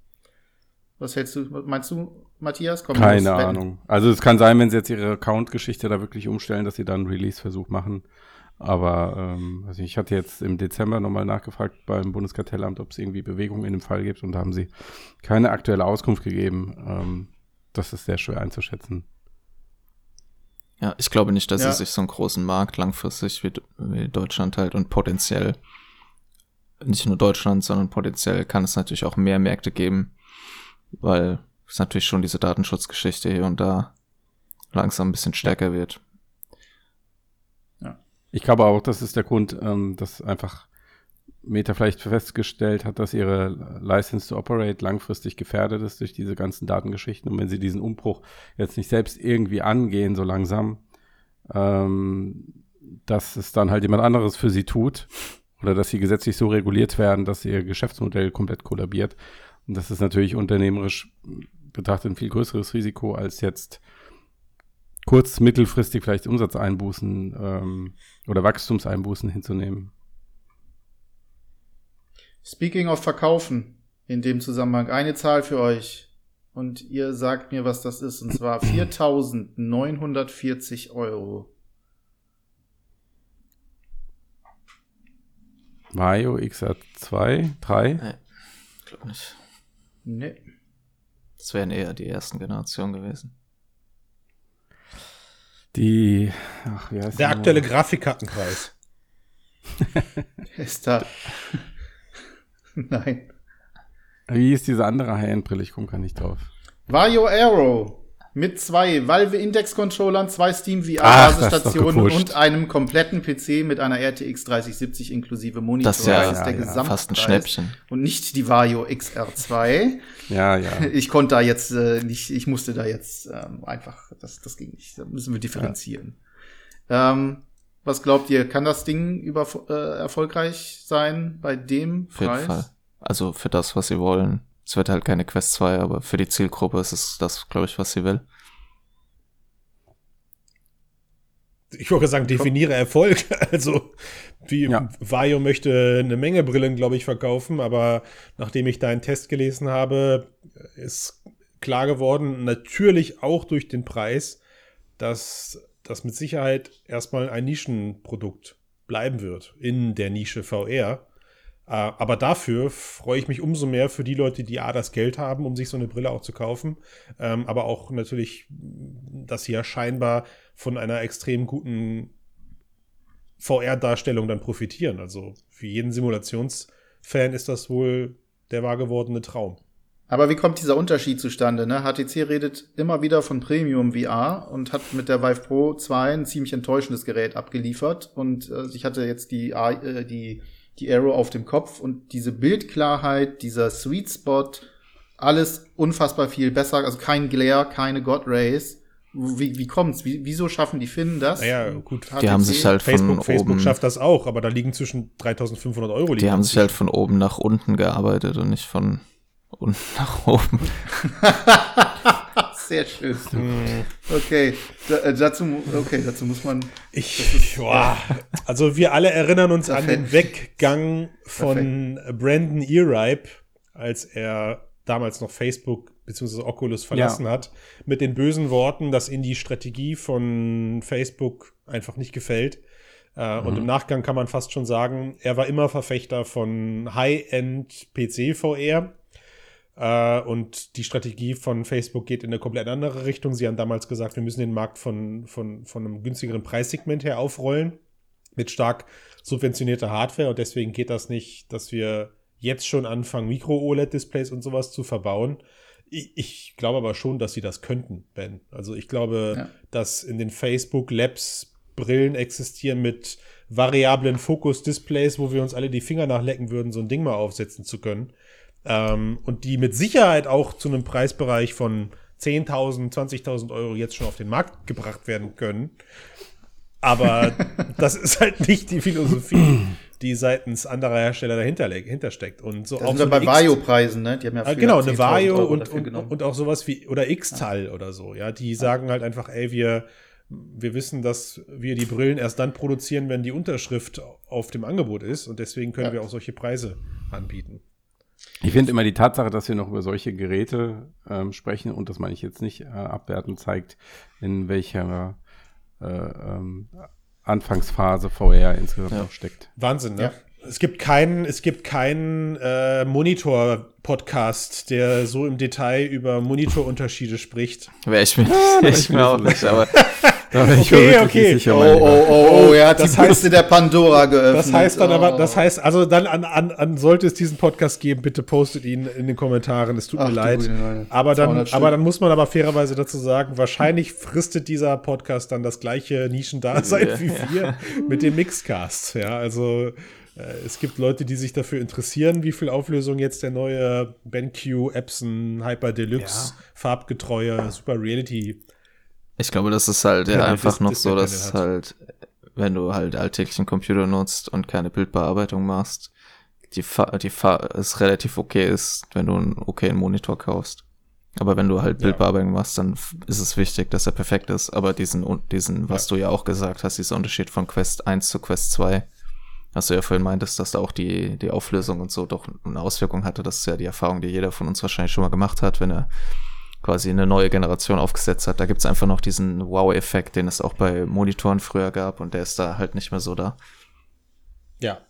Was hältst du, meinst du, Matthias? Komm, Keine Ahnung. Also es kann sein, wenn sie jetzt ihre Account-Geschichte da wirklich umstellen, dass sie dann einen Release-Versuch machen. Aber ähm, also ich hatte jetzt im Dezember nochmal nachgefragt beim Bundeskartellamt, ob es irgendwie Bewegungen in dem Fall gibt und da haben sie keine aktuelle Auskunft gegeben. Ähm, das ist sehr schwer einzuschätzen. Ja, ich glaube nicht, dass ja. es sich so einen großen Markt langfristig wie, wie Deutschland halt und potenziell nicht nur Deutschland, sondern potenziell kann es natürlich auch mehr Märkte geben, weil ist natürlich schon diese Datenschutzgeschichte hier und da langsam ein bisschen stärker wird. Ich glaube auch, das ist der Grund, ähm, dass einfach Meta vielleicht festgestellt hat, dass ihre License to Operate langfristig gefährdet ist durch diese ganzen Datengeschichten. Und wenn sie diesen Umbruch jetzt nicht selbst irgendwie angehen, so langsam, ähm, dass es dann halt jemand anderes für sie tut oder dass sie gesetzlich so reguliert werden, dass ihr Geschäftsmodell komplett kollabiert. Und das ist natürlich unternehmerisch betrachtet ein viel größeres Risiko als jetzt kurz-, mittelfristig vielleicht Umsatzeinbußen ähm, oder Wachstumseinbußen hinzunehmen. Speaking of Verkaufen, in dem Zusammenhang eine Zahl für euch und ihr sagt mir, was das ist, und zwar 4.940 Euro. Mario XR2, 3? Nee, glaub nicht. Nee. Das wären eher die ersten Generationen gewesen. Die, ach, wie heißt Der aktuelle Grafikkartenkreis. ist da. Nein. Wie ist diese andere High-End-Brille? Ich komme gar nicht drauf. Vario Aero mit zwei Valve Index Controllern, zwei Steam VR das Basisstationen und einem kompletten PC mit einer RTX 3070 inklusive Monitor. Das ist ja, der ja, fast ein Schnäppchen. Und nicht die Vario XR2. Ja, ja. Ich konnte da jetzt äh, nicht, ich musste da jetzt ähm, einfach, das, das ging nicht. Da müssen wir differenzieren. Ähm, was glaubt ihr, kann das Ding über, äh, erfolgreich sein bei dem Auf jeden Preis? Fall. Also für das, was sie wollen. Es wird halt keine Quest 2, aber für die Zielgruppe ist es das, glaube ich, was sie will. Ich wollte sagen, definiere Erfolg. Also, wie Ja. Vario möchte eine Menge Brillen, glaube ich, verkaufen, aber nachdem ich deinen Test gelesen habe, ist klar geworden, natürlich auch durch den Preis, dass das mit Sicherheit erstmal ein Nischenprodukt bleiben wird in der Nische VR. Äh, Aber dafür freue ich mich umso mehr für die Leute, die A, das Geld haben, um sich so eine Brille auch zu kaufen, ähm, aber auch natürlich, dass sie ja scheinbar von einer extrem guten VR-Darstellung dann profitieren. Also für jeden Simulationsfan ist das wohl der wahr gewordene Traum. Aber wie kommt dieser Unterschied zustande? Ne? HTC redet immer wieder von Premium VR und hat mit der Vive Pro 2 ein ziemlich enttäuschendes Gerät abgeliefert. Und äh, ich hatte jetzt die, äh, die, die Arrow auf dem Kopf und diese Bildklarheit, dieser Sweet Spot, alles unfassbar viel besser. Also kein Glare, keine God Rays. Wie, wie kommt's? Wie, wieso schaffen die Finnen das? Naja, gut. HTC? Die haben sich halt von Facebook, Facebook oben, schafft das auch, aber da liegen zwischen 3500 Euro. die haben sich halt von oben nach unten gearbeitet und nicht von unten nach oben. Sehr schön. Okay, da, äh, dazu, okay, dazu muss man. Ich, boah, also wir alle erinnern uns an Perfekt. den Weggang von Brandon Earipe, als er damals noch Facebook bzw. Oculus verlassen hat, mit den bösen Worten, dass ihm die Strategie von Facebook einfach nicht gefällt. Äh, Und im Nachgang kann man fast schon sagen, er war immer Verfechter von High-End PC-VR. Äh, und die Strategie von Facebook geht in eine komplett andere Richtung. Sie haben damals gesagt, wir müssen den Markt von, von, von einem günstigeren Preissegment her aufrollen mit stark subventionierter Hardware und deswegen geht das nicht, dass wir jetzt schon anfangen, Micro-OLED-Displays und sowas zu verbauen. Ich, ich glaube aber schon, dass sie das könnten, Ben. Also ich glaube, Ja. dass in den Facebook Labs Brillen existieren mit variablen Fokus-Displays, wo wir uns alle die Finger nachlecken würden, so ein Ding mal aufsetzen zu können. Ähm, und die mit Sicherheit auch zu einem Preisbereich von 10.000, 20.000 Euro jetzt schon auf den Markt gebracht werden können. Aber das ist halt nicht die Philosophie, die seitens anderer Hersteller dahinter, dahinter steckt. Und so Da auch sind so bei Vario-Preisen, ne? Die haben ja Ah, genau, eine 10.000 Vario und, und, und auch sowas wie, oder X-Tal oder so, ja. Die sagen halt einfach, ey, wir, wir wissen, dass wir die Brillen erst dann produzieren, wenn die Unterschrift auf dem Angebot ist und deswegen können Ja. wir auch solche Preise anbieten. Ich finde immer die Tatsache, dass wir noch über solche Geräte ähm, sprechen, und das meine ich jetzt nicht äh, abwertend, zeigt, in welcher äh, ähm, Anfangsphase VR insgesamt Ja. noch steckt. Wahnsinn, ne? Ja. Es gibt keinen, es gibt keinen äh, Monitor-Podcast, der so im Detail über Monitorunterschiede spricht. Wäre ich mir, da ich bin mir ich auch nicht, aber Okay, okay. Oh, oh, oh, oh, er hat Das die heißt- Kiste der Pandora geöffnet. Das heißt dann aber, Oh. das heißt, also dann an, an, an sollte es diesen Podcast geben, bitte postet ihn in den Kommentaren. Es tut Ach mir leid. Aber dann, 200 Stück. aber dann muss man aber fairerweise dazu sagen, wahrscheinlich fristet dieser Podcast dann das gleiche Nischendasein Ja, wie wir mit dem Mixcast. Ja, also äh, es gibt Leute, die sich dafür interessieren, wie viel Auflösung jetzt der neue BenQ Epson Hyper Deluxe farbgetreue Super Reality ich glaube, das ist halt ja Ja, einfach noch so, dass halt, wenn du halt alltäglichen Computer nutzt und keine Bildbearbeitung machst, die, Fa die Fa es relativ okay ist, wenn du einen okayen Monitor kaufst. Aber wenn du halt Ja. Bildbearbeitung machst, dann ist es wichtig, dass er perfekt ist. Aber diesen, diesen, was du ja auch gesagt hast, dieser Unterschied von Quest 1 zu Quest 2, was du ja vorhin meintest, dass da auch die, die Auflösung und so doch eine Auswirkung hatte. Das ist ja die Erfahrung, die jeder von uns wahrscheinlich schon mal gemacht hat, wenn er quasi eine neue Generation aufgesetzt hat. Da gibt's einfach noch diesen Wow-Effekt, den es auch bei Monitoren früher gab und der ist da halt nicht mehr so da. Ja.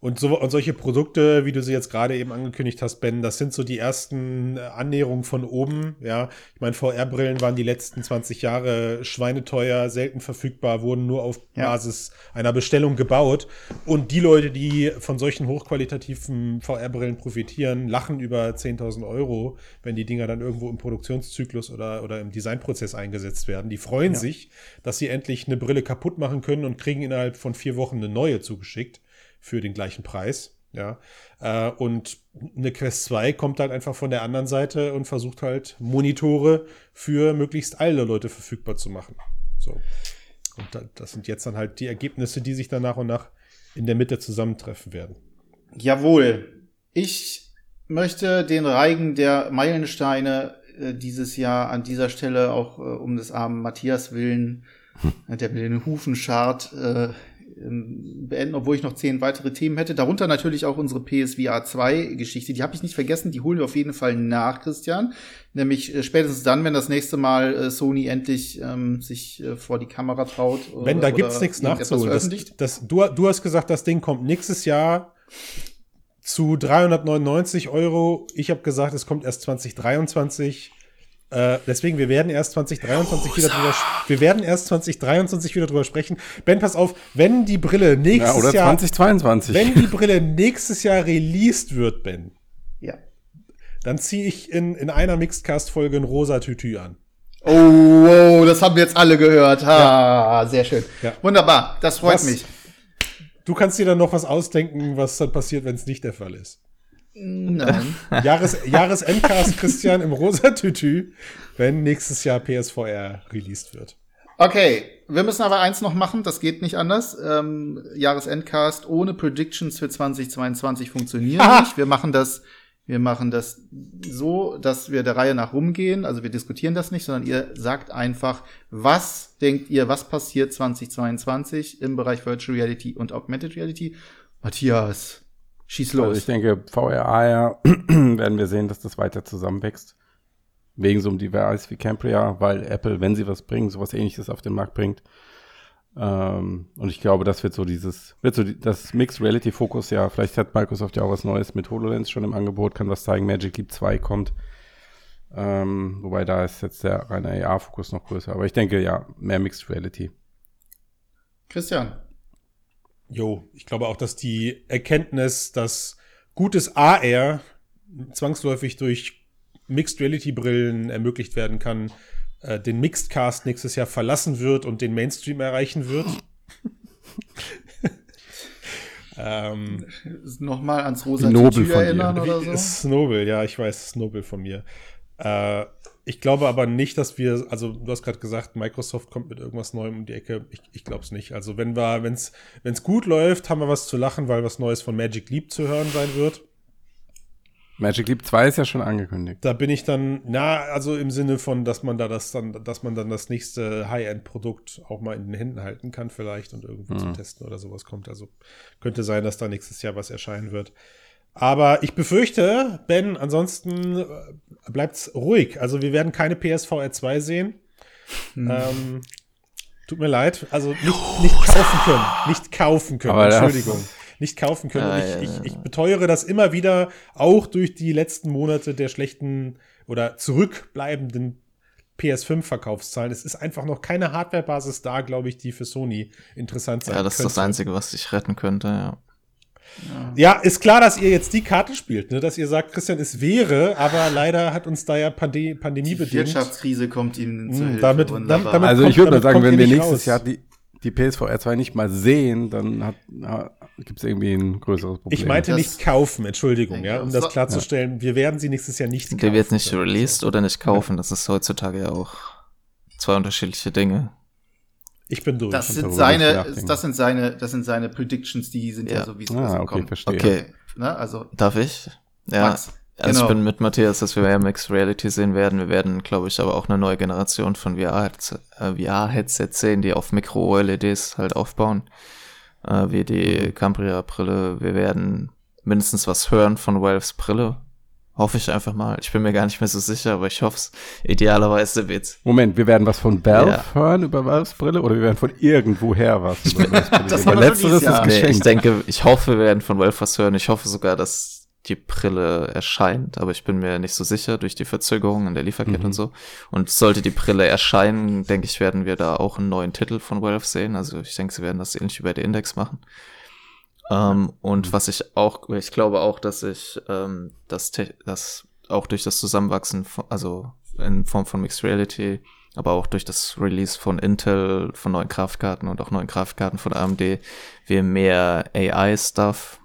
Und, so, und solche Produkte, wie du sie jetzt gerade eben angekündigt hast, Ben, das sind so die ersten äh, Annäherungen von oben. Ja, ich meine, VR-Brillen waren die letzten 20 Jahre schweineteuer, selten verfügbar, wurden nur auf Ja. Basis einer Bestellung gebaut. Und die Leute, die von solchen hochqualitativen VR-Brillen profitieren, lachen über 10.000 Euro, wenn die Dinger dann irgendwo im Produktionszyklus oder, oder im Designprozess eingesetzt werden. Die freuen sich, dass sie endlich eine Brille kaputt machen können und kriegen innerhalb von vier Wochen eine neue zugeschickt für den gleichen Preis. Ja, äh, und eine Quest 2 kommt halt einfach von der anderen Seite und versucht halt Monitore für möglichst alle Leute verfügbar zu machen. So. Und da, das sind jetzt dann halt die Ergebnisse, die sich dann nach und nach in der Mitte zusammentreffen werden. Jawohl. Ich möchte den Reigen der Meilensteine äh, dieses Jahr an dieser Stelle auch äh, um des armen Matthias willen, äh, der mit den Hufen scharrt, äh, ähm, beenden, obwohl ich noch zehn weitere Themen hätte. Darunter natürlich auch unsere PSVR 2 Geschichte. Die habe ich nicht vergessen. Die holen wir auf jeden Fall nach, Christian. Nämlich äh, spätestens dann, wenn das nächste Mal äh, Sony endlich ähm, sich äh, vor die Kamera traut. Wenn, da oder gibt's nichts nachzuholen. Das, das, du, du hast gesagt, das Ding kommt nächstes Jahr zu 399 Euro. Ich habe gesagt, es kommt erst 2023. Äh, deswegen, wir werden erst 2023 wieder drüber, wir werden erst 2023 wieder drüber sprechen. Ben, pass auf, wenn die Brille Ja, nächstes oder Jahr, 2022. wenn die Brille nächstes Jahr released wird, Ben, Ja. dann ziehe ich in, in einer Mixedcast-Folge ein rosa Tütü an. Oh, wow, das haben wir jetzt alle gehört. Ha, sehr schön. Ja. Wunderbar, das freut Was? mich. Du kannst dir dann noch was ausdenken, was dann passiert, wenn es nicht der Fall ist. Nein. Jahres, Jahresendcast Christian im rosa Tütü, wenn nächstes Jahr PSVR released wird. Okay, wir müssen aber eins noch machen, das geht nicht anders. Ähm, Jahresendcast ohne Predictions für 2022 funktioniert Aha. nicht. Wir machen das, wir machen das so, dass wir der Reihe nach rumgehen. Also wir diskutieren das nicht, sondern ihr sagt einfach, was denkt ihr, was passiert 2022 im Bereich Virtual Reality und Augmented Reality? Matthias, schieß Also los. ich denke, VR, AR werden wir sehen, dass das weiter zusammenwächst. Wegen so einem Device wie Cambria, weil Apple, wenn sie was bringen, sowas ähnliches auf den Markt bringt. Ähm, und ich glaube, das wird so dieses, wird so die, das Mixed Reality Fokus, ja, vielleicht hat Microsoft ja auch was Neues mit HoloLens schon im Angebot, kann was zeigen, Magic Leap 2 kommt. Ähm, wobei da ist jetzt der reine AR-Fokus noch größer. Aber ich denke, ja, mehr Mixed Reality. Christian. Jo, ich glaube auch, dass die Erkenntnis, dass gutes AR zwangsläufig durch Mixed Reality Brillen ermöglicht werden kann, äh, den Mixed Cast nächstes Jahr verlassen wird und den Mainstream erreichen wird. ähm, Nochmal ans rosa nobel von dir. erinnern oder Wie- so? Ist nobel, ja, ich weiß, ist nobel von mir. Äh, ich glaube aber nicht, dass wir, also du hast gerade gesagt, Microsoft kommt mit irgendwas Neuem um die Ecke. Ich, ich glaube es nicht. Also wenn wir, wenn es gut läuft, haben wir was zu lachen, weil was Neues von Magic Leap zu hören sein wird. Magic Leap 2 ist ja schon angekündigt. Da bin ich dann, na, also im Sinne von, dass man da das dann, dass man dann das nächste High-End-Produkt auch mal in den Händen halten kann, vielleicht und irgendwo zum Testen oder sowas kommt. Also könnte sein, dass da nächstes Jahr was erscheinen wird. Aber ich befürchte, Ben, ansonsten äh, bleibt's ruhig. Also wir werden keine PSVR 2 sehen. Ähm, tut mir leid. Also nicht, nicht kaufen können. Nicht kaufen können. Aber Entschuldigung. Nicht kaufen können. Ah, ich, ja, ich, ich beteuere das immer wieder, auch durch die letzten Monate der schlechten oder zurückbleibenden PS5-Verkaufszahlen. Es ist einfach noch keine Hardware-Basis da, glaube ich, die für Sony interessant sein Ja, das ist das könnte. Einzige, was dich retten könnte, ja. Ja, ist klar, dass ihr jetzt die Karte spielt, ne? dass ihr sagt, Christian, es wäre, aber leider hat uns da ja Pande Pandemie Die bedingt. Wirtschaftskrise kommt ihnen zu Mm, Hilfe. damit- Wunderbar. damit- Also kommt- ich würde mal damit sagen, wenn wir nächstes raus. Jahr die, die PSVR 2 nicht mal sehen, dann hat, gibt es irgendwie ein größeres Problem. Ich meinte Das- nicht kaufen, Entschuldigung, ja, um das klarzustellen. Wir werden sie nächstes Jahr nicht Der wird nicht released oder nicht kaufen. Das ist heutzutage ja auch zwei unterschiedliche Dinge. Ich bin durch. das sind seine, das sind seine, das sind seine Predictions, die sind ja, Ja. so wie es Ah, okay, verstehe. Okay, Ne? Also, darf ich? Ja, Max, also genau. ich bin mit Matthias, dass wir mehr Mixed Reality sehen werden. Wir werden, glaube ich, aber auch eine neue Generation von VR-Headsets äh, VR sehen, die auf Mikro-LEDs halt aufbauen. Äh, wie die Cambria-Brille. Wir werden mindestens was hören von Valves Brille. Hoffe ich einfach mal. Ich bin mir gar nicht mehr so sicher, aber ich hoffe es. Idealerweise wird's. Moment, wir werden was von Valve Ja. hören über Valves Brille oder wir werden von irgendwoher was über Valves Brille Das hören? Letzteres ist. Nee, ich denke, ich hoffe, wir werden von Valve was hören. Ich hoffe sogar, dass die Brille erscheint, aber ich bin mir nicht so sicher durch die Verzögerung in der Lieferkette Mhm. und so. Und sollte die Brille erscheinen, denke ich, werden wir da auch einen neuen Titel von Valve sehen. Also ich denke, sie werden das ähnlich wie bei der Index machen. Ähm, und was ich auch, ich glaube auch, dass ich ähm, das, das auch durch das Zusammenwachsen, von, also in Form von Mixed Reality, aber auch durch das Release von Intel, von neuen Grafikkarten und auch neuen Grafikkarten von AMD, wir mehr AI-Stuff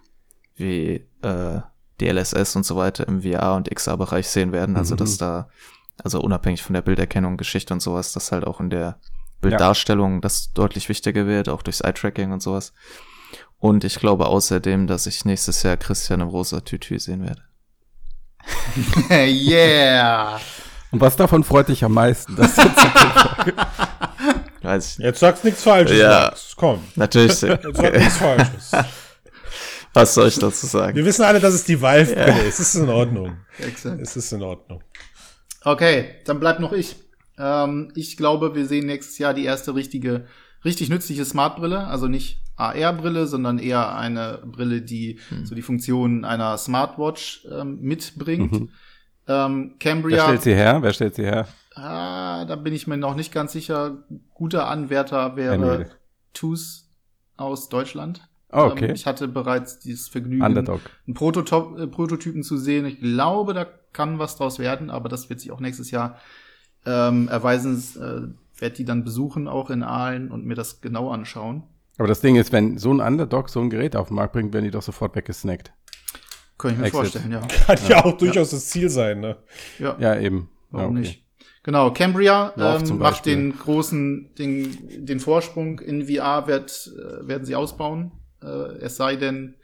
wie äh, DLSS und so weiter im VR- und XR-Bereich sehen werden. Also Mhm. dass da, also unabhängig von der Bilderkennung, Geschichte und sowas, dass halt auch in der Bilddarstellung das deutlich wichtiger wird, auch durchs Eye-Tracking und sowas. Und ich glaube außerdem, dass ich nächstes Jahr Christian im rosa Tütü sehen werde. yeah! Und was davon freut dich am meisten? Das Weiß ich nicht. Jetzt sagst nichts Falsches, Ja. Max. Komm. Natürlich. Jetzt sag nichts Falsches. Was soll ich dazu sagen? Wir wissen alle, dass es die Valve-Brille ist. Es ist in Ordnung. Exakt. Es ist in Ordnung. Okay, dann bleibt noch ich. Ähm, ich glaube, wir sehen nächstes Jahr die erste richtige, richtig nützliche Smart-Brille. Also nicht AR-Brille, sondern eher eine Brille, die Hm. so die Funktionen einer Smartwatch ähm, mitbringt. Mhm. Ähm, Wer Cambria, stellt sie her? Wer stellt sie her? ah, da bin ich mir noch nicht ganz sicher. Guter Anwärter wäre. TUS aus Deutschland. Oh, okay. Ähm, ich hatte bereits dieses Vergnügen, Underdog. einen Prototop, äh, Prototypen zu sehen. Ich glaube, da kann was draus werden, aber das wird sich auch nächstes Jahr ähm, erweisen. Äh, werde die dann besuchen, auch in Aalen und mir das genau anschauen. Aber das Ding ist, wenn so ein Underdog so ein Gerät auf den Markt bringt, werden die doch sofort weggesnackt. Könnte ich mir Exit. vorstellen, ja. Kann ja, auch durchaus das Ziel sein, ne? Ja, Ja, eben. warum ja, okay. nicht? Genau, Cambria ähm, zum macht Beispiel. den großen, den, den Vorsprung in VR wird, äh, werden sie ausbauen. Äh, es sei denn,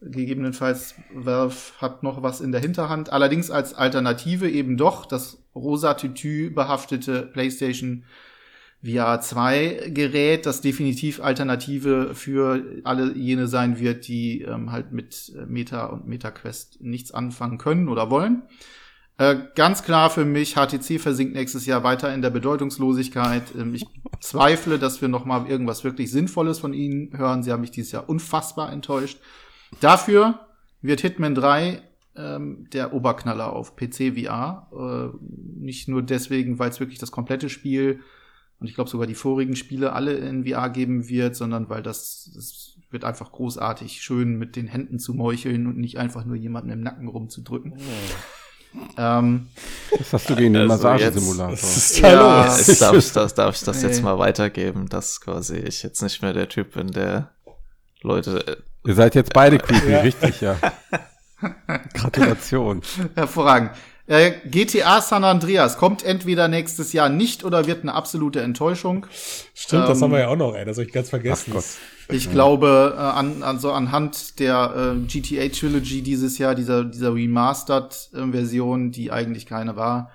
gegebenenfalls Valve hat noch was in der Hinterhand. Allerdings als Alternative eben doch das rosa Tütü behaftete PlayStation VR 2 Gerät, das definitiv Alternative für alle jene sein wird, die ähm, halt mit äh, Meta und MetaQuest nichts anfangen können oder wollen. Äh, ganz klar für mich, HTC versinkt nächstes Jahr weiter in der Bedeutungslosigkeit. Ähm, ich zweifle, dass wir noch mal irgendwas wirklich Sinnvolles von ihnen hören. Sie haben mich dieses Jahr unfassbar enttäuscht. Dafür wird Hitman 3 ähm, der Oberknaller auf PC VR. Äh, nicht nur deswegen, weil es wirklich das komplette Spiel und ich glaube sogar die vorigen Spiele alle in VR geben wird, sondern weil das, das wird einfach großartig schön mit den Händen zu meucheln und nicht einfach nur jemanden im Nacken rumzudrücken. Ähm, Was hast du gegen den Also Massagesimulator? Ja. Jetzt darf ich das, darf ich das Nee. jetzt mal weitergeben, dass quasi ich jetzt nicht mehr der Typ bin, der Leute. Ihr seid jetzt beide creepy, Ja. richtig, ja. Gratulation. Hervorragend. Äh, GTA San Andreas kommt entweder nächstes Jahr nicht oder wird eine absolute Enttäuschung. Stimmt, das Ähm, haben wir ja auch noch, ey. Das habe ich ganz vergessen. Ach Gott. Ich glaube, äh, an, also anhand der äh, GTA Trilogy dieses Jahr, dieser, dieser Remastered-Version, die eigentlich keine war,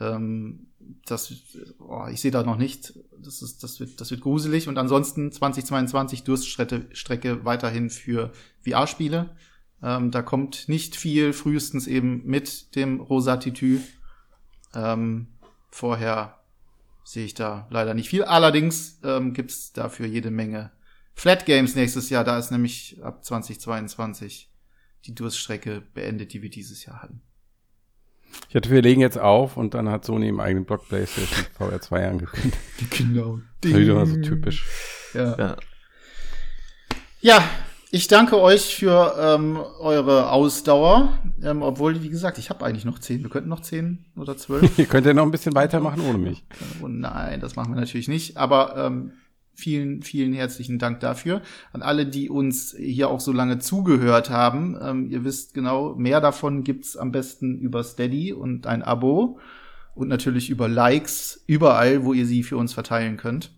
ähm, das, oh, ich sehe da noch nicht. Das, ist, das, wird, das wird gruselig. Und ansonsten 2022 Durststrecke Strecke weiterhin für VR-Spiele. Ähm, da kommt nicht viel, frühestens eben mit dem Rosa Titü. Ähm, vorher sehe ich da leider nicht viel. Allerdings ähm, gibt's dafür jede Menge Flat Games nächstes Jahr. Da ist nämlich ab 2022 die Durststrecke beendet, die wir dieses Jahr hatten. Ich hatte, wir legen jetzt auf und dann hat Sony im eigenen Blog PlayStation VR 2 angekündigt. Genau. Das ist wieder so typisch. Ja. Ja, Ja, ich danke euch für ähm, eure Ausdauer. Ähm, obwohl, wie gesagt, ich habe eigentlich noch zehn. Wir könnten noch zehn oder zwölf. Ihr könnt ja noch ein bisschen weitermachen ohne mich. Oh nein, das machen wir natürlich nicht. Aber ähm, vielen, vielen herzlichen Dank dafür. An alle, die uns hier auch so lange zugehört haben. Ähm, ihr wisst genau, mehr davon gibt's am besten über Steady und ein Abo. Und natürlich über Likes, überall, wo ihr sie für uns verteilen könnt.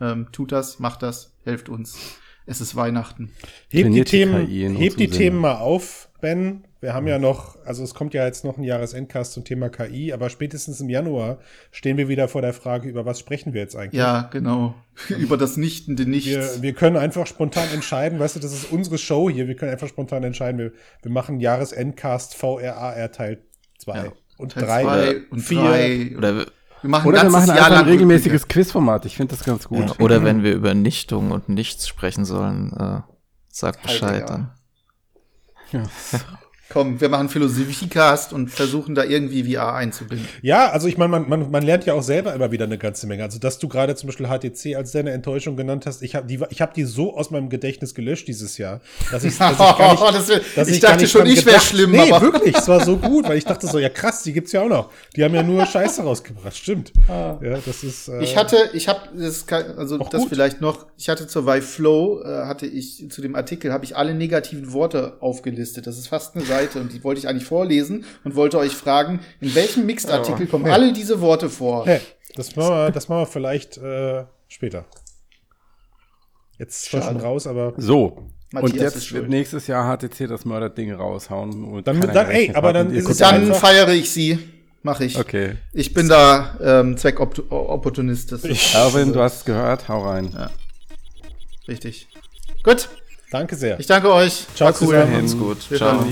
Ähm, tut das, macht das, helft uns. Es ist Weihnachten. Heb die Trainiert die Themen, KI in heb die Themen mal auf, Ben. Wir haben ja noch, also es kommt ja jetzt noch ein Jahresendcast zum Thema KI, aber spätestens im Januar stehen wir wieder vor der Frage, über was sprechen wir jetzt eigentlich? Ja, genau. Über das Nichtende Nichts. Wir, wir können einfach spontan entscheiden, weißt du, das ist unsere Show hier, wir können einfach spontan entscheiden, wir, wir machen Jahresendcast VRAR Teil 2 Ja, und Teil 3 zwei und vier. drei. Oder, Wir machen Oder wir machen Jahr einfach ein regelmäßiges Quizformat. Ich finde das ganz gut. ja, oder wenn wir über Nichtung und Nichts sprechen sollen, äh, sag Halt, Bescheid ja. dann. Ja. Komm, wir machen Philosophiecast und versuchen da irgendwie VR einzubinden. Ja, also ich meine, man, man, man lernt ja auch selber immer wieder eine ganze Menge. Also, dass du gerade zum Beispiel HTC als deine Enttäuschung genannt hast, ich habe die, ich hab die so aus meinem Gedächtnis gelöscht dieses Jahr, dass ich, dass ich gar nicht, Das wär- dass ich gar dachte schon, ich wäre schlimm, Nee, aber wirklich, es war so gut, weil ich dachte so, ja krass, die gibt's ja auch noch. Die haben ja nur Scheiße rausgebracht, stimmt. Ja, das ist. Äh, Ich hatte, ich habe das kann- also das gut. vielleicht noch, ich hatte zur Vive Flow äh, hatte ich zu dem Artikel habe ich alle negativen Worte aufgelistet. Das ist fast eine Seite und die wollte ich eigentlich vorlesen und wollte euch fragen, in welchem Mixed-Artikel kommen Ja. alle diese Worte vor? Hey, das machen wir, das machen wir vielleicht äh, später. Jetzt schon raus, aber. So. Matthias und ist jetzt wird nächstes Jahr HTC das Mörderding raushauen. Und Dann- dann- ey, aber hat dann ist Dann feiere ich sie. Mache ich. Okay. Ich bin da ähm, Zweckopportunist. Das ist Erwin, du hast es gehört, hau rein. richtig. Gut, Danke sehr. ich danke euch. Ciao War cool. Macht's gut. Wir. Ciao.